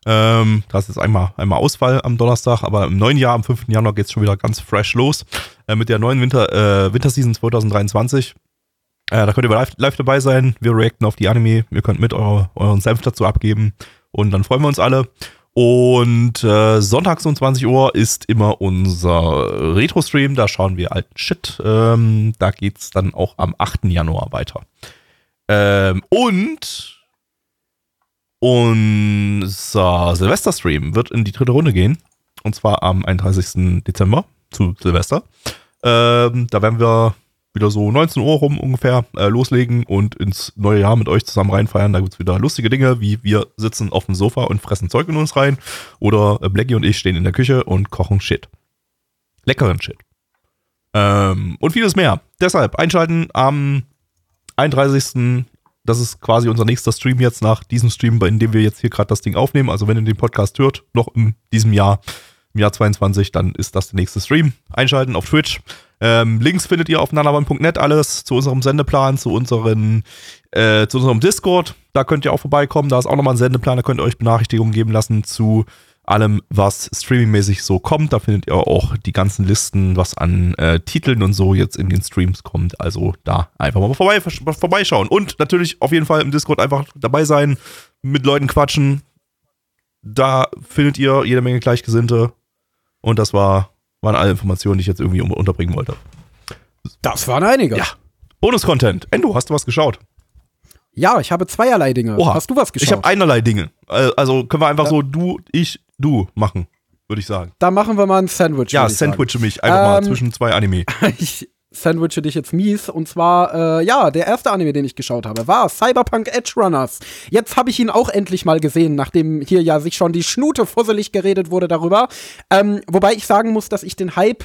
Ähm, da ist jetzt einmal, einmal Ausfall am Donnerstag, aber im neuen Jahr, am 5. Januar geht's schon wieder ganz fresh los. Äh, mit der neuen Winter, äh, Winterseason 2023. Äh, da könnt ihr live, dabei sein. Wir reacten auf die Anime. Ihr könnt mit eure, euren Senf dazu abgeben. Und dann freuen wir uns alle. Und äh, sonntags um 20 Uhr ist immer unser Retro-Stream. Da schauen wir alten Shit. Ähm, da geht's dann auch am 8. Januar weiter. Ähm, und unser Silvester-Stream wird in die dritte Runde gehen. Und zwar am 31. Dezember zu Silvester. Ähm, da werden wir wieder so 19 Uhr rum ungefähr äh, loslegen und ins neue Jahr mit euch zusammen reinfeiern. Da gibt's wieder lustige Dinge, wie wir sitzen auf dem Sofa und fressen Zeug in uns rein. Oder äh, Blackie und ich stehen in der Küche und kochen Shit. Leckeren Shit. Ähm, und vieles mehr. Deshalb einschalten am 31. Das ist quasi unser nächster Stream jetzt nach diesem Stream, in dem wir jetzt hier gerade das Ding aufnehmen. Also wenn ihr den Podcast hört, noch in diesem Jahr, im Jahr 22, dann ist das der nächste Stream. Einschalten auf Twitch. Ähm, Links findet ihr auf nanaband.net alles zu unserem Sendeplan, zu, unseren, äh, zu unserem Discord. Da könnt ihr auch vorbeikommen. Da ist auch nochmal ein Sendeplan. Da könnt ihr euch Benachrichtigungen geben lassen zu allem, was streamingmäßig so kommt. Da findet ihr auch die ganzen Listen, was an äh, Titeln und so jetzt in den Streams kommt. Also da einfach mal vorbei, vorbeischauen. Und natürlich auf jeden Fall im Discord einfach dabei sein, mit Leuten quatschen. Da findet ihr jede Menge Gleichgesinnte. Und das war, waren alle Informationen, die ich jetzt irgendwie un- unterbringen wollte. Das waren einige. Ja. Bonus-Content. Endo, hast du was geschaut? Ja, ich habe zweierlei Dinge. Oha. Hast du was geschaut? Ich habe einerlei Dinge. Äh, Also können wir einfach so du, ich, du machen, würde ich sagen. da machen wir mal ein Sandwich. Ja, sandwiche mich einfach mal Ähm, zwischen zwei Anime. ich sandwiche dich jetzt mies. Und zwar, äh, ja, der erste Anime, den ich geschaut habe, war Cyberpunk Edge Runners. Jetzt habe ich ihn auch endlich mal gesehen, nachdem hier ja sich schon die Schnute fusselig geredet wurde darüber. Ähm, wobei ich sagen muss, dass ich den Hype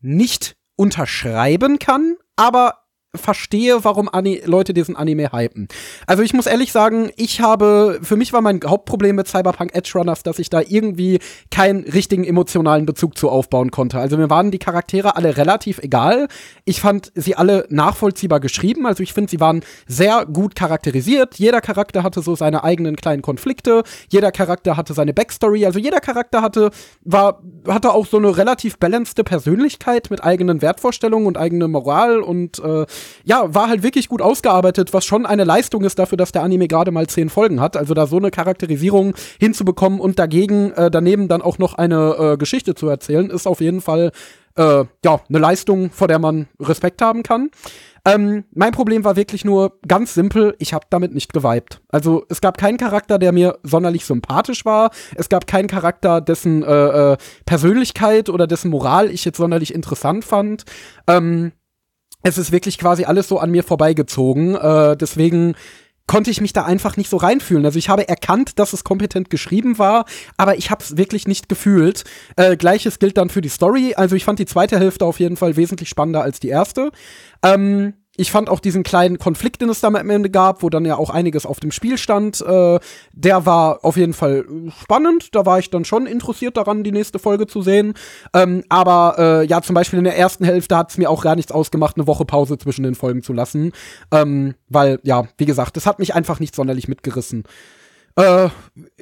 nicht unterschreiben kann, aber verstehe, warum Ani Leute diesen Anime hypen. Also ich muss ehrlich sagen, ich habe, für mich war mein Hauptproblem mit Cyberpunk Edge Runners, dass ich da irgendwie keinen richtigen emotionalen Bezug zu aufbauen konnte. Also mir waren die Charaktere alle relativ egal. Ich fand sie alle nachvollziehbar geschrieben. Also ich finde, sie waren sehr gut charakterisiert. Jeder Charakter hatte so seine eigenen kleinen Konflikte. Jeder Charakter hatte seine Backstory. Also jeder Charakter hatte, war, hatte auch so eine relativ balanced Persönlichkeit mit eigenen Wertvorstellungen und eigener Moral und äh, ja, war halt wirklich gut ausgearbeitet, was schon eine Leistung ist dafür, dass der Anime gerade mal zehn Folgen hat. Also da so eine Charakterisierung hinzubekommen und dagegen äh, daneben dann auch noch eine äh, Geschichte zu erzählen, ist auf jeden Fall äh, ja eine Leistung, vor der man Respekt haben kann. Ähm, mein Problem war wirklich nur ganz simpel, ich habe damit nicht geweibt. Also es gab keinen Charakter, der mir sonderlich sympathisch war. Es gab keinen Charakter, dessen äh, äh, Persönlichkeit oder dessen Moral ich jetzt sonderlich interessant fand. Ähm, es ist wirklich quasi alles so an mir vorbeigezogen. Äh, deswegen konnte ich mich da einfach nicht so reinfühlen. Also ich habe erkannt, dass es kompetent geschrieben war, aber ich habe es wirklich nicht gefühlt. Äh, Gleiches gilt dann für die Story. Also ich fand die zweite Hälfte auf jeden Fall wesentlich spannender als die erste. Ähm, ich fand auch diesen kleinen Konflikt, den es da am Ende gab, wo dann ja auch einiges auf dem Spiel stand, äh, der war auf jeden Fall spannend. Da war ich dann schon interessiert daran, die nächste Folge zu sehen. Ähm, aber äh, ja, zum Beispiel in der ersten Hälfte hat es mir auch gar nichts ausgemacht, eine Woche Pause zwischen den Folgen zu lassen. Ähm, weil, ja, wie gesagt, das hat mich einfach nicht sonderlich mitgerissen. Äh,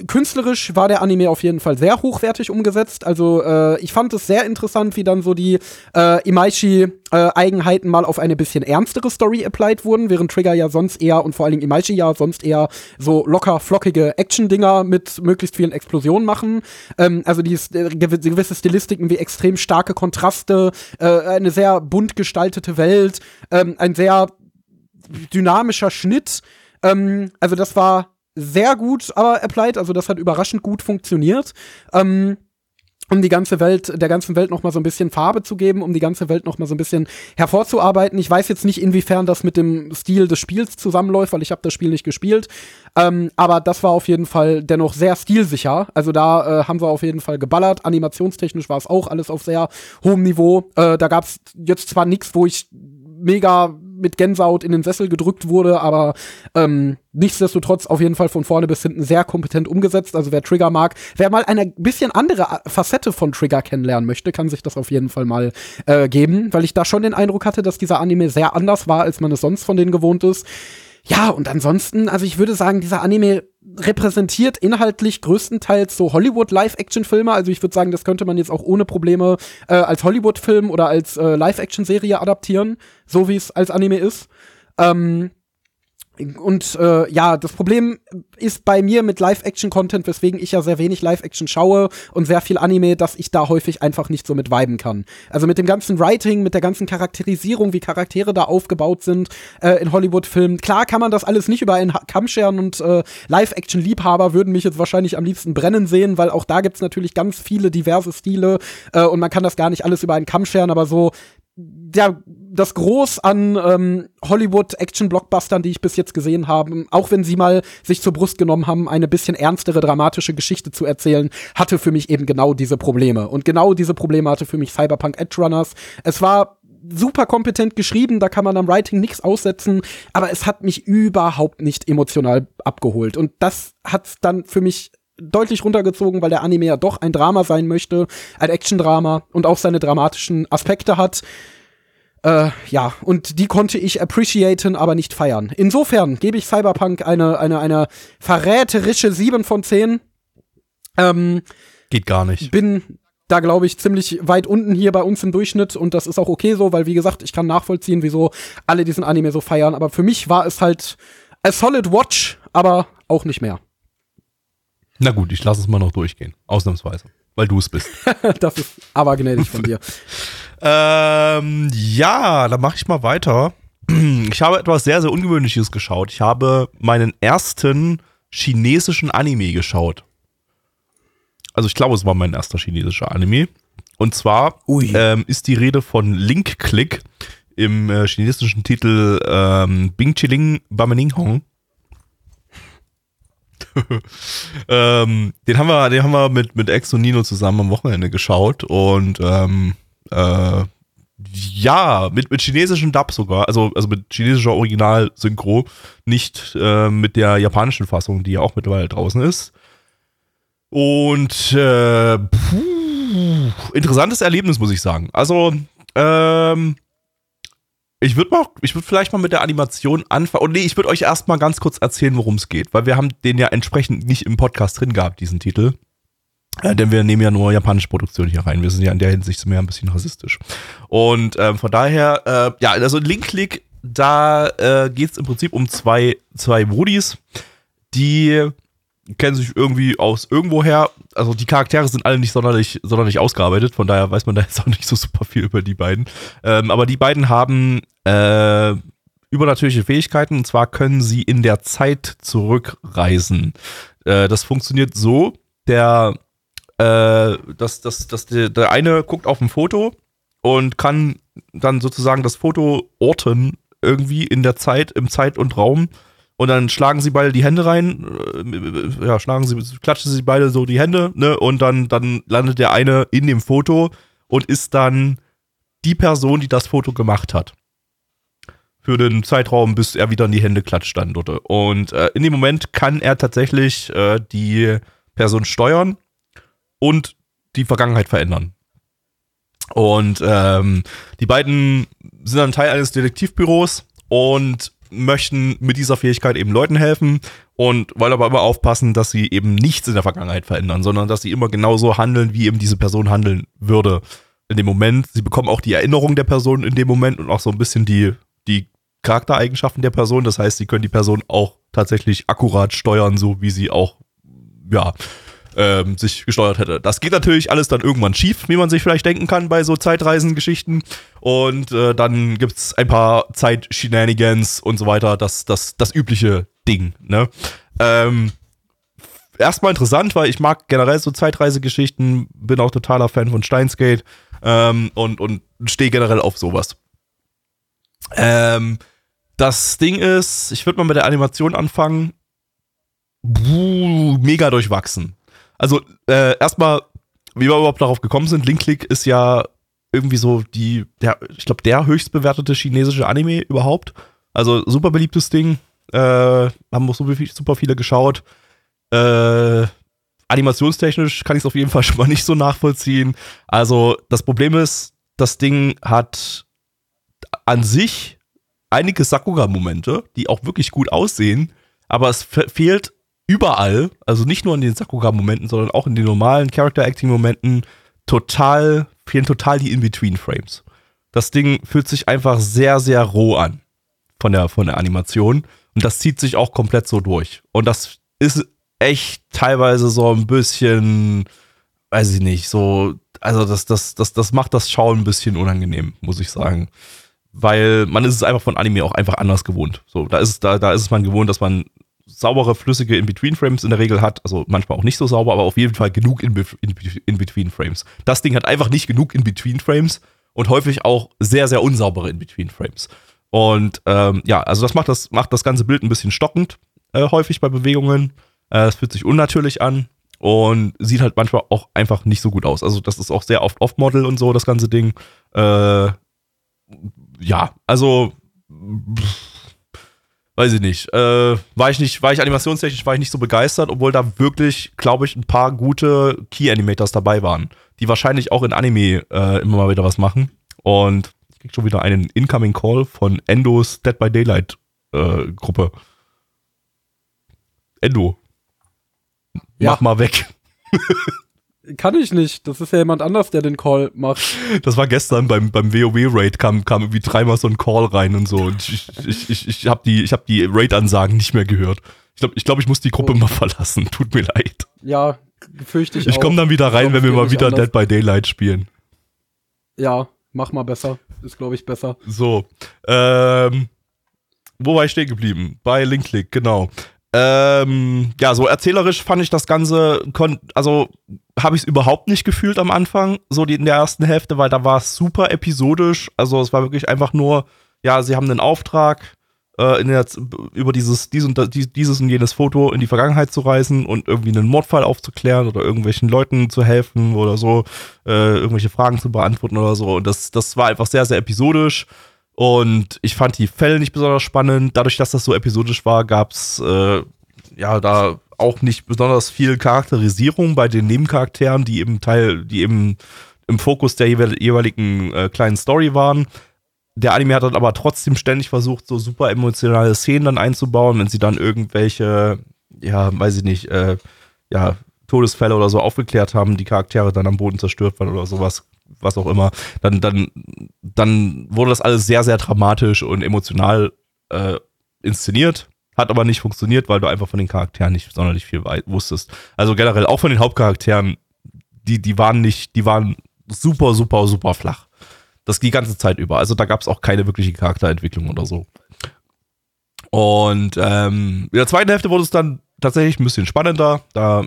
künstlerisch war der Anime auf jeden Fall sehr hochwertig umgesetzt. Also äh, ich fand es sehr interessant, wie dann so die äh, Imaishi-Eigenheiten mal auf eine bisschen ernstere Story applied wurden, während Trigger ja sonst eher und vor allen Dingen Imaishi ja sonst eher so locker flockige Action-Dinger mit möglichst vielen Explosionen machen. Ähm, also die äh, gewisse Stilistiken wie extrem starke Kontraste, äh, eine sehr bunt gestaltete Welt, ähm, ein sehr dynamischer Schnitt. Ähm, also das war sehr gut aber applied, also das hat überraschend gut funktioniert. Ähm, um die ganze Welt, der ganzen Welt noch mal so ein bisschen Farbe zu geben, um die ganze Welt noch mal so ein bisschen hervorzuarbeiten. Ich weiß jetzt nicht, inwiefern das mit dem Stil des Spiels zusammenläuft, weil ich habe das Spiel nicht gespielt. Ähm, aber das war auf jeden Fall dennoch sehr stilsicher. Also da äh, haben wir auf jeden Fall geballert. Animationstechnisch war es auch alles auf sehr hohem Niveau. Äh, da gab es jetzt zwar nichts, wo ich mega mit Gänsehaut in den Sessel gedrückt wurde, aber ähm, nichtsdestotrotz auf jeden Fall von vorne bis hinten sehr kompetent umgesetzt. Also wer Trigger mag, wer mal eine bisschen andere Facette von Trigger kennenlernen möchte, kann sich das auf jeden Fall mal äh, geben, weil ich da schon den Eindruck hatte, dass dieser Anime sehr anders war, als man es sonst von denen gewohnt ist. Ja, und ansonsten, also ich würde sagen, dieser Anime repräsentiert inhaltlich größtenteils so Hollywood-Live-Action-Filme. Also ich würde sagen, das könnte man jetzt auch ohne Probleme äh, als Hollywood-Film oder als äh, Live-Action-Serie adaptieren, so wie es als Anime ist. Ähm, und äh, ja, das Problem ist bei mir mit Live-Action-Content, weswegen ich ja sehr wenig Live-Action schaue und sehr viel Anime, dass ich da häufig einfach nicht so mit viben kann. Also mit dem ganzen Writing, mit der ganzen Charakterisierung, wie Charaktere da aufgebaut sind äh, in Hollywood-Filmen. Klar kann man das alles nicht über einen Kamm scheren und äh, Live-Action-Liebhaber würden mich jetzt wahrscheinlich am liebsten brennen sehen, weil auch da gibt's natürlich ganz viele diverse Stile äh, und man kann das gar nicht alles über einen Kamm scheren, aber so der, das Groß an ähm, Hollywood-Action-Blockbustern, die ich bis jetzt gesehen habe, auch wenn sie mal sich zur Brust genommen haben, eine bisschen ernstere, dramatische Geschichte zu erzählen, hatte für mich eben genau diese Probleme. Und genau diese Probleme hatte für mich Cyberpunk Edge Runners. Es war super kompetent geschrieben, da kann man am Writing nichts aussetzen, aber es hat mich überhaupt nicht emotional abgeholt. Und das hat dann für mich deutlich runtergezogen, weil der Anime ja doch ein Drama sein möchte, ein Action-Drama und auch seine dramatischen Aspekte hat. Äh, ja, und die konnte ich appreciaten, aber nicht feiern. Insofern gebe ich Cyberpunk eine, eine, eine verräterische 7 von 10. Ähm, Geht gar nicht. Bin da, glaube ich, ziemlich weit unten hier bei uns im Durchschnitt und das ist auch okay so, weil, wie gesagt, ich kann nachvollziehen, wieso alle diesen Anime so feiern, aber für mich war es halt a solid watch, aber auch nicht mehr. Na gut, ich lasse es mal noch durchgehen. Ausnahmsweise. Weil du es bist. das ist aber gnädig von dir. ähm, ja, dann mache ich mal weiter. Ich habe etwas sehr, sehr Ungewöhnliches geschaut. Ich habe meinen ersten chinesischen Anime geschaut. Also ich glaube, es war mein erster chinesischer Anime. Und zwar ähm, ist die Rede von Link Click im äh, chinesischen Titel ähm, Bing Chiling Bamening Hong. ähm, den haben wir, den haben wir mit, mit Ex und Nino zusammen am Wochenende geschaut und ähm, äh, ja, mit, mit chinesischem Dub sogar, also, also mit chinesischer Original-Synchro, nicht äh, mit der japanischen Fassung, die ja auch mittlerweile draußen ist. Und äh, puh, interessantes Erlebnis, muss ich sagen. Also, ähm, ich würde mal, ich würde vielleicht mal mit der Animation anfangen. Und nee, ich würde euch erstmal ganz kurz erzählen, worum es geht, weil wir haben den ja entsprechend nicht im Podcast drin gehabt, diesen Titel. Äh, denn wir nehmen ja nur japanische Produktion hier rein. Wir sind ja in der Hinsicht mehr ein bisschen rassistisch. Und ähm, von daher, äh, ja, also Link Click da äh, geht es im Prinzip um zwei, zwei Woodies, die kennen sich irgendwie aus irgendwoher. Also die Charaktere sind alle nicht sonderlich, sonderlich ausgearbeitet, von daher weiß man da jetzt auch nicht so super viel über die beiden. Ähm, aber die beiden haben äh, übernatürliche Fähigkeiten und zwar können sie in der Zeit zurückreisen. Äh, das funktioniert so, der, äh, dass, dass, dass der, der eine guckt auf ein Foto und kann dann sozusagen das Foto orten irgendwie in der Zeit, im Zeit und Raum und dann schlagen sie beide die Hände rein, äh, ja, schlagen sie, klatschen sie beide so die Hände, ne, und dann, dann landet der eine in dem Foto und ist dann die Person, die das Foto gemacht hat. Für den Zeitraum, bis er wieder in die Hände klatscht dann dort. Und äh, in dem Moment kann er tatsächlich äh, die Person steuern und die Vergangenheit verändern. Und ähm, die beiden sind dann Teil eines Detektivbüros und möchten mit dieser Fähigkeit eben Leuten helfen und wollen aber immer aufpassen, dass sie eben nichts in der Vergangenheit verändern, sondern dass sie immer genauso handeln, wie eben diese Person handeln würde in dem Moment. Sie bekommen auch die Erinnerung der Person in dem Moment und auch so ein bisschen die, die Charaktereigenschaften der Person. Das heißt, sie können die Person auch tatsächlich akkurat steuern, so wie sie auch, ja, ähm, sich gesteuert hätte. Das geht natürlich alles dann irgendwann schief, wie man sich vielleicht denken kann bei so Zeitreisengeschichten. Und äh, dann gibt's ein paar Zeit-Shenanigans und so weiter. Das, das, das übliche Ding, ne? Ähm, erstmal interessant, weil ich mag generell so Zeitreisegeschichten, bin auch totaler Fan von Steinsgate ähm, und, und stehe generell auf sowas. Ähm, das Ding ist, ich würde mal mit der Animation anfangen. Buh, mega durchwachsen. Also äh, erstmal, wie wir überhaupt darauf gekommen sind, Link Click ist ja irgendwie so die, der, ich glaube, der höchst bewertete chinesische Anime überhaupt. Also super beliebtes Ding. Äh, haben auch super viele geschaut. Äh, animationstechnisch kann ich es auf jeden Fall schon mal nicht so nachvollziehen. Also das Problem ist, das Ding hat an sich einige Sakuga-Momente, die auch wirklich gut aussehen, aber es fehlt überall, also nicht nur in den Sakuga-Momenten, sondern auch in den normalen Character-Acting-Momenten, total, fehlen total die In-Between-Frames. Das Ding fühlt sich einfach sehr, sehr roh an von der, von der Animation. Und das zieht sich auch komplett so durch. Und das ist echt teilweise so ein bisschen, weiß ich nicht, so, also das, das, das, das macht das Schauen ein bisschen unangenehm, muss ich sagen. Weil man ist es einfach von Anime auch einfach anders gewohnt. So, da ist es, da, da ist es man gewohnt, dass man saubere, flüssige In-Between-Frames in der Regel hat. Also manchmal auch nicht so sauber, aber auf jeden Fall genug In-Between-Frames. Das Ding hat einfach nicht genug In-Between-Frames und häufig auch sehr, sehr unsaubere In-Between-Frames. Und ähm, ja, also das macht das, macht das ganze Bild ein bisschen stockend, äh, häufig bei Bewegungen. Äh, es fühlt sich unnatürlich an und sieht halt manchmal auch einfach nicht so gut aus. Also das ist auch sehr oft Off-Model und so, das ganze Ding. Äh, ja, also pff, weiß ich nicht, äh, war ich nicht, war ich animationstechnisch, war ich nicht so begeistert, obwohl da wirklich, glaube ich, ein paar gute Key-Animators dabei waren, die wahrscheinlich auch in Anime äh, immer mal wieder was machen. Und ich krieg schon wieder einen Incoming Call von Endos Dead by Daylight äh, Gruppe. Endo. Ja. Mach mal weg. Kann ich nicht. Das ist ja jemand anders, der den Call macht. Das war gestern beim, beim WoW-Raid, kam, kam irgendwie dreimal so ein Call rein und so. Und ich, ich, ich, ich habe die, ich hab die Raid-Ansagen nicht mehr gehört. Ich glaube, ich, glaub, ich muss die Gruppe oh. mal verlassen. Tut mir leid. Ja, fürchte ich Ich komme dann wieder rein, wenn wir mal wieder anders. Dead by Daylight spielen. Ja, mach mal besser. Ist, glaube ich, besser. So. Ähm, wo war ich stehen geblieben? Bei Linklick, genau. Ähm, ja, so erzählerisch fand ich das Ganze, also habe ich es überhaupt nicht gefühlt am Anfang, so die in der ersten Hälfte, weil da war es super episodisch. Also es war wirklich einfach nur, ja, sie haben einen Auftrag, äh, der, über dieses, dies und, dieses und jenes Foto in die Vergangenheit zu reisen und irgendwie einen Mordfall aufzuklären oder irgendwelchen Leuten zu helfen oder so, äh, irgendwelche Fragen zu beantworten oder so. Und das, das war einfach sehr, sehr episodisch. Und ich fand die Fälle nicht besonders spannend. Dadurch, dass das so episodisch war, gab es äh, ja da auch nicht besonders viel Charakterisierung bei den Nebencharakteren, die eben Teil, die eben im Fokus der jeweiligen äh, kleinen Story waren. Der Anime hat dann aber trotzdem ständig versucht, so super emotionale Szenen dann einzubauen, wenn sie dann irgendwelche, ja, weiß ich nicht, äh, ja, Todesfälle oder so aufgeklärt haben, die Charaktere dann am Boden zerstört waren oder sowas, was auch immer, dann, dann, dann wurde das alles sehr, sehr dramatisch und emotional äh, inszeniert. Hat aber nicht funktioniert, weil du einfach von den Charakteren nicht sonderlich viel wusstest. Also generell auch von den Hauptcharakteren, die, die waren nicht, die waren super, super, super flach. Das die ganze Zeit über. Also da gab es auch keine wirkliche Charakterentwicklung oder so. Und ähm, in der zweiten Hälfte wurde es dann tatsächlich ein bisschen spannender. Da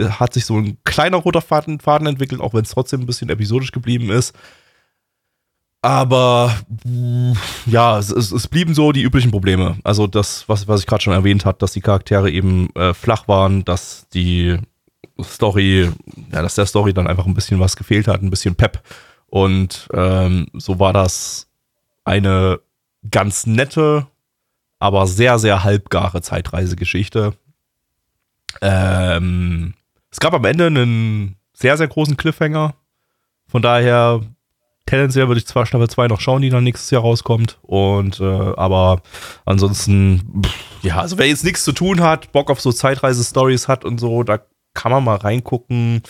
hat sich so ein kleiner roter Faden, Faden entwickelt, auch wenn es trotzdem ein bisschen episodisch geblieben ist. Aber ja, es, es, blieben so die üblichen Probleme. Also das, was, was ich gerade schon erwähnt habe, dass die Charaktere eben äh, flach waren, dass die Story, ja, dass der Story dann einfach ein bisschen was gefehlt hat, ein bisschen Pep. Und ähm, so war das eine ganz nette, aber sehr, sehr halbgare Zeitreisegeschichte. Ähm, es gab am Ende einen sehr, sehr großen Cliffhanger. Von daher, tendenziell würde ich zwar Staffel 2 noch schauen, die dann nächstes Jahr rauskommt. Und, äh, aber ansonsten, pff, ja, also wer jetzt nichts zu tun hat, Bock auf so Zeitreise-Stories hat und so, da kann man mal reingucken.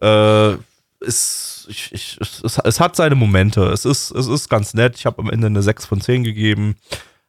Äh, ist, ich, ich, es, es, hat seine Momente. Es ist, es ist ganz nett. Ich habe am Ende eine 6 von 10 gegeben.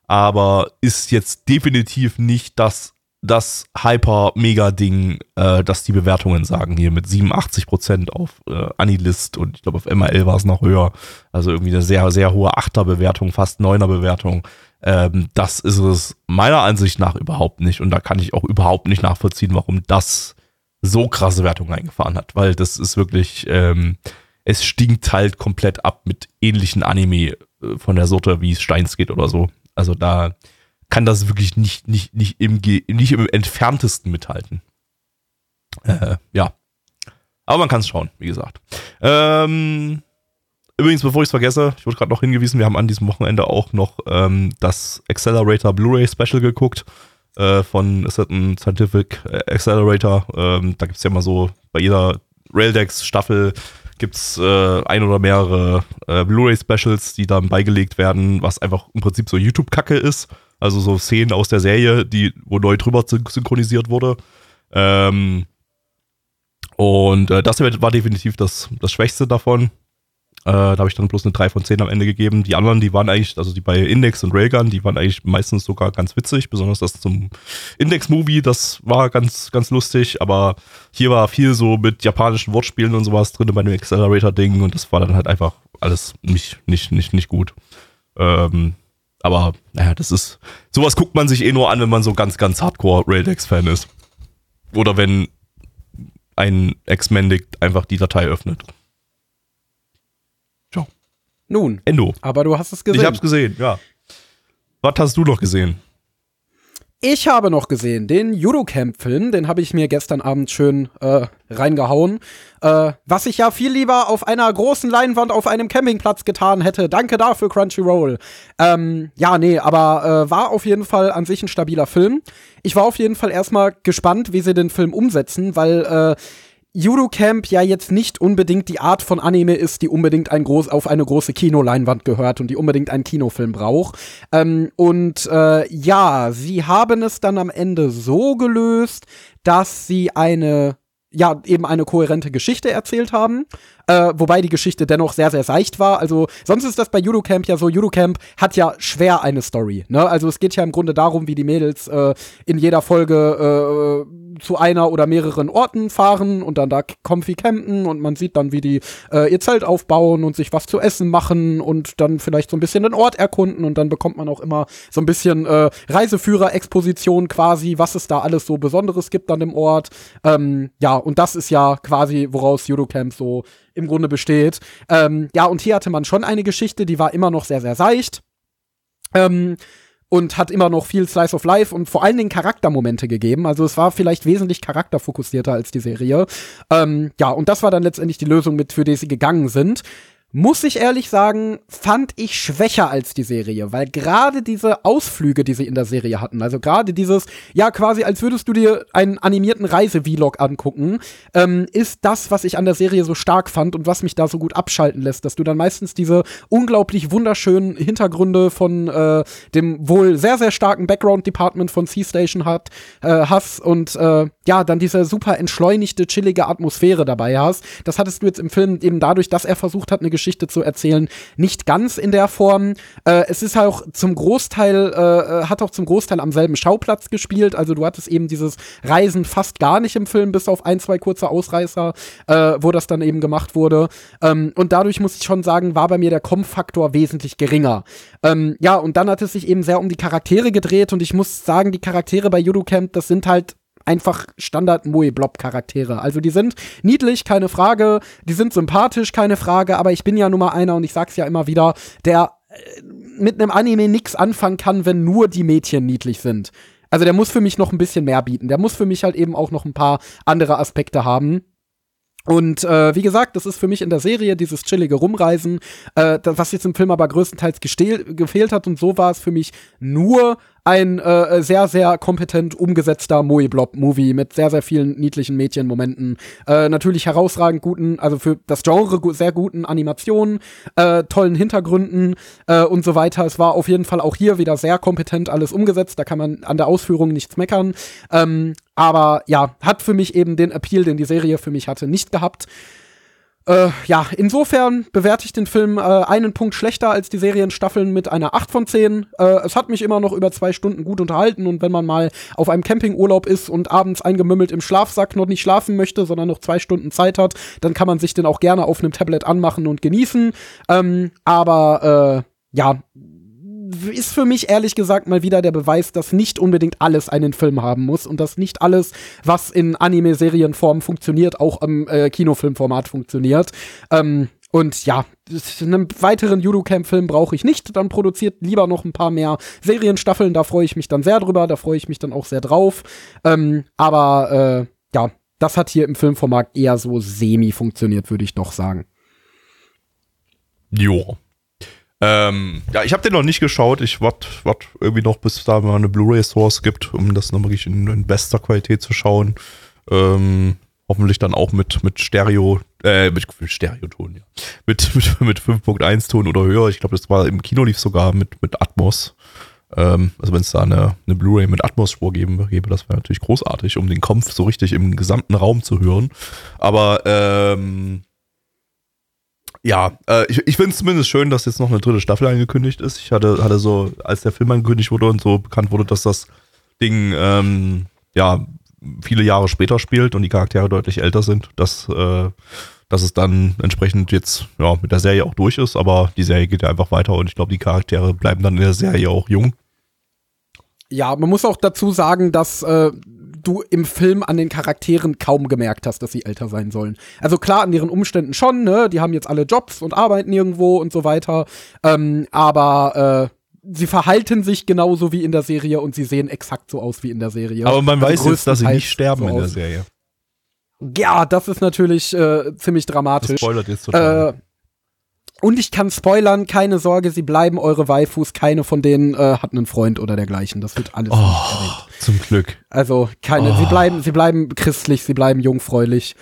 Aber ist jetzt definitiv nicht das, das Hyper-Mega-Ding, äh, das die Bewertungen sagen hier mit 87% auf äh, Anilist und ich glaube auf MRL war es noch höher. Also irgendwie eine sehr, sehr hohe 8er-Bewertung, fast 9er-Bewertung. Ähm, das ist es meiner Ansicht nach überhaupt nicht. Und da kann ich auch überhaupt nicht nachvollziehen, warum das so krasse Wertungen eingefahren hat, weil das ist wirklich, ähm, es stinkt halt komplett ab mit ähnlichen Anime äh, von der Sorte, wie Steins geht oder so. Also da kann das wirklich nicht, nicht, nicht, im, nicht im entferntesten mithalten. Äh, ja. Aber man kann es schauen, wie gesagt. Ähm, übrigens, bevor ich es vergesse, ich wurde gerade noch hingewiesen, wir haben an diesem Wochenende auch noch ähm, das Accelerator Blu-ray Special geguckt äh, von ein Scientific Accelerator. Ähm, da gibt es ja immer so bei jeder Raildex-Staffel gibt es äh, ein oder mehrere äh, Blu-ray-Specials, die dann beigelegt werden, was einfach im Prinzip so YouTube-Kacke ist. Also so Szenen aus der Serie, die, wo neu drüber synchronisiert wurde. Ähm, und äh, das war definitiv das, das Schwächste davon. Äh, da habe ich dann bloß eine 3 von 10 am Ende gegeben. Die anderen, die waren eigentlich, also die bei Index und Railgun, die waren eigentlich meistens sogar ganz witzig, besonders das zum Index-Movie, das war ganz, ganz lustig, aber hier war viel so mit japanischen Wortspielen und sowas drin bei dem Accelerator-Ding und das war dann halt einfach alles nicht, nicht, nicht, nicht gut. Ähm, aber naja, das ist, sowas guckt man sich eh nur an, wenn man so ganz, ganz hardcore Raildex-Fan ist. Oder wenn ein Ex-Mendic einfach die Datei öffnet. Nun. Endo. Aber du hast es gesehen. Ich hab's gesehen, ja. Was hast du noch gesehen? Ich habe noch gesehen den Judocamp-Film, den habe ich mir gestern Abend schön äh, reingehauen. Äh, was ich ja viel lieber auf einer großen Leinwand auf einem Campingplatz getan hätte. Danke dafür, Crunchyroll. Ähm, ja, nee, aber äh, war auf jeden Fall an sich ein stabiler Film. Ich war auf jeden Fall erstmal gespannt, wie sie den Film umsetzen, weil äh, Judo Camp ja jetzt nicht unbedingt die Art von Anime ist, die unbedingt ein groß, auf eine große Kinoleinwand gehört und die unbedingt einen Kinofilm braucht. Ähm, und äh, ja, sie haben es dann am Ende so gelöst, dass sie eine ja, eben eine kohärente Geschichte erzählt haben, äh, wobei die Geschichte dennoch sehr, sehr seicht war. Also, sonst ist das bei Judocamp ja so, Judocamp hat ja schwer eine Story, ne? Also, es geht ja im Grunde darum, wie die Mädels äh, in jeder Folge äh, zu einer oder mehreren Orten fahren und dann da comfy campen und man sieht dann, wie die äh, ihr Zelt aufbauen und sich was zu essen machen und dann vielleicht so ein bisschen den Ort erkunden und dann bekommt man auch immer so ein bisschen äh, Reiseführer-Exposition quasi, was es da alles so Besonderes gibt an dem Ort. Ähm, ja, und das ist ja quasi, woraus Judocamp so im Grunde besteht. Ähm, ja, und hier hatte man schon eine Geschichte, die war immer noch sehr, sehr seicht. Ähm, und hat immer noch viel Slice of Life und vor allen Dingen Charaktermomente gegeben. Also es war vielleicht wesentlich charakterfokussierter als die Serie. Ähm, ja, und das war dann letztendlich die Lösung, mit für die sie gegangen sind. Muss ich ehrlich sagen, fand ich schwächer als die Serie, weil gerade diese Ausflüge, die sie in der Serie hatten, also gerade dieses, ja, quasi als würdest du dir einen animierten Reise-Vlog angucken, ähm, ist das, was ich an der Serie so stark fand und was mich da so gut abschalten lässt, dass du dann meistens diese unglaublich wunderschönen Hintergründe von äh, dem wohl sehr, sehr starken Background-Department von C-Station äh, hast und äh, ja, dann diese super entschleunigte, chillige Atmosphäre dabei hast. Das hattest du jetzt im Film eben dadurch, dass er versucht hat, eine Geschichte zu erzählen, nicht ganz in der Form. Äh, es ist auch zum Großteil, äh, hat auch zum Großteil am selben Schauplatz gespielt. Also du hattest eben dieses Reisen fast gar nicht im Film, bis auf ein, zwei kurze Ausreißer, äh, wo das dann eben gemacht wurde. Ähm, und dadurch muss ich schon sagen, war bei mir der Com-Faktor wesentlich geringer. Ähm, ja, und dann hat es sich eben sehr um die Charaktere gedreht und ich muss sagen, die Charaktere bei Judo Camp, das sind halt einfach Standard Moe Blob Charaktere. Also die sind niedlich, keine Frage, die sind sympathisch, keine Frage, aber ich bin ja nun mal einer und ich sag's ja immer wieder, der äh, mit einem Anime nix anfangen kann, wenn nur die Mädchen niedlich sind. Also der muss für mich noch ein bisschen mehr bieten. Der muss für mich halt eben auch noch ein paar andere Aspekte haben. Und äh, wie gesagt, das ist für mich in der Serie dieses chillige Rumreisen, äh, das, was jetzt im Film aber größtenteils gefehlt hat. Und so war es für mich nur ein äh, sehr, sehr kompetent umgesetzter Moe-Blob-Movie mit sehr, sehr vielen niedlichen Mädchenmomenten. Äh, natürlich herausragend guten, also für das Genre sehr guten Animationen, äh, tollen Hintergründen äh, und so weiter. Es war auf jeden Fall auch hier wieder sehr kompetent alles umgesetzt. Da kann man an der Ausführung nichts meckern. Ähm, aber ja, hat für mich eben den Appeal, den die Serie für mich hatte, nicht gehabt. Äh, ja, insofern bewerte ich den Film äh, einen Punkt schlechter als die Serienstaffeln mit einer 8 von 10. Äh, es hat mich immer noch über zwei Stunden gut unterhalten und wenn man mal auf einem Campingurlaub ist und abends eingemümmelt im Schlafsack noch nicht schlafen möchte, sondern noch zwei Stunden Zeit hat, dann kann man sich den auch gerne auf einem Tablet anmachen und genießen. Ähm, aber äh, ja, ist für mich ehrlich gesagt mal wieder der Beweis, dass nicht unbedingt alles einen Film haben muss und dass nicht alles, was in Anime-Serienform funktioniert, auch im äh, Kinofilmformat funktioniert. Ähm, und ja, einen weiteren Judo-Camp-Film brauche ich nicht. Dann produziert lieber noch ein paar mehr Serienstaffeln. Da freue ich mich dann sehr drüber. Da freue ich mich dann auch sehr drauf. Ähm, aber äh, ja, das hat hier im Filmformat eher so semi funktioniert, würde ich doch sagen. Jo, ähm, ja, ich habe den noch nicht geschaut. Ich warte wart irgendwie noch, bis da mal eine Blu-ray-Source gibt, um das noch wirklich in, in bester Qualität zu schauen. Ähm, hoffentlich dann auch mit, mit Stereo, äh, mit, mit Stereoton, ja. Mit, mit, mit 5.1 Ton oder höher. Ich glaube, das war im Kino lief sogar mit, mit Atmos. Ähm, also wenn es da eine, eine Blu-ray mit Atmos-Spur geben gäbe, das wäre natürlich großartig, um den Kampf so richtig im gesamten Raum zu hören. Aber ähm, ja, äh, ich, ich finde es zumindest schön, dass jetzt noch eine dritte Staffel angekündigt ist. Ich hatte, hatte so, als der Film angekündigt wurde und so bekannt wurde, dass das Ding ähm, ja viele Jahre später spielt und die Charaktere deutlich älter sind, dass, äh, dass es dann entsprechend jetzt ja, mit der Serie auch durch ist, aber die Serie geht ja einfach weiter und ich glaube, die Charaktere bleiben dann in der Serie auch jung. Ja, man muss auch dazu sagen, dass äh, du im Film an den Charakteren kaum gemerkt hast, dass sie älter sein sollen. Also klar, an ihren Umständen schon, ne? Die haben jetzt alle Jobs und arbeiten irgendwo und so weiter. Ähm, aber äh, sie verhalten sich genauso wie in der Serie und sie sehen exakt so aus wie in der Serie. Aber man also weiß jetzt, dass sie nicht sterben so in der Serie. Ja, das ist natürlich äh, ziemlich dramatisch. Das spoilert jetzt total. Äh, und ich kann spoilern, keine Sorge, sie bleiben eure Waifus, keine von denen äh, hat einen Freund oder dergleichen. Das wird alles oh. Zum Glück. Also keine, oh. sie bleiben, sie bleiben christlich, sie bleiben jungfräulich.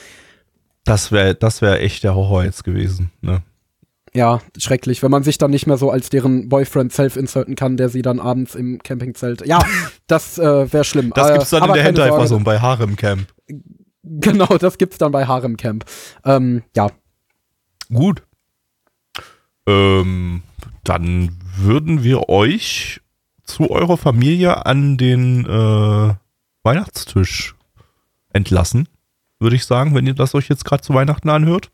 Das wäre, das wäre echt der Horror jetzt gewesen, ne? Ja, schrecklich, wenn man sich dann nicht mehr so als deren Boyfriend self-inserten kann, der sie dann abends im Campingzelt. Ja, das äh, wäre schlimm. Das gibt's dann äh, in der Hentai-Fassung bei Harem Camp. Genau, das gibt's dann bei Harem Camp. Ähm, ja. Gut. Ähm, dann würden wir euch zu eurer Familie an den äh, Weihnachtstisch entlassen, würde ich sagen, wenn ihr das euch jetzt gerade zu Weihnachten anhört.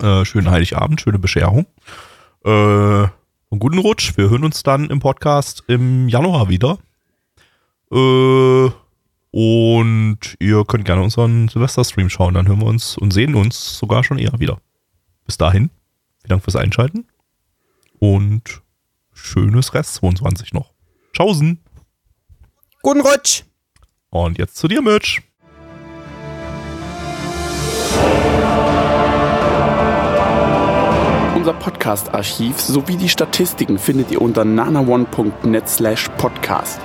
Äh, schönen Heiligabend, schöne Bescherung. Äh, einen guten Rutsch. Wir hören uns dann im Podcast im Januar wieder. Äh, und ihr könnt gerne unseren Silvester-Stream schauen. Dann hören wir uns und sehen uns sogar schon eher wieder. Bis dahin. Vielen Dank fürs Einschalten und schönes Rest 22 noch. Tschaußen. Guten Rutsch. Und jetzt zu dir, Mitch. Unser Podcast-Archiv sowie die Statistiken findet ihr unter nanaone.net slash podcast.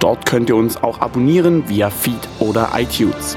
Dort könnt ihr uns auch abonnieren via Feed oder iTunes.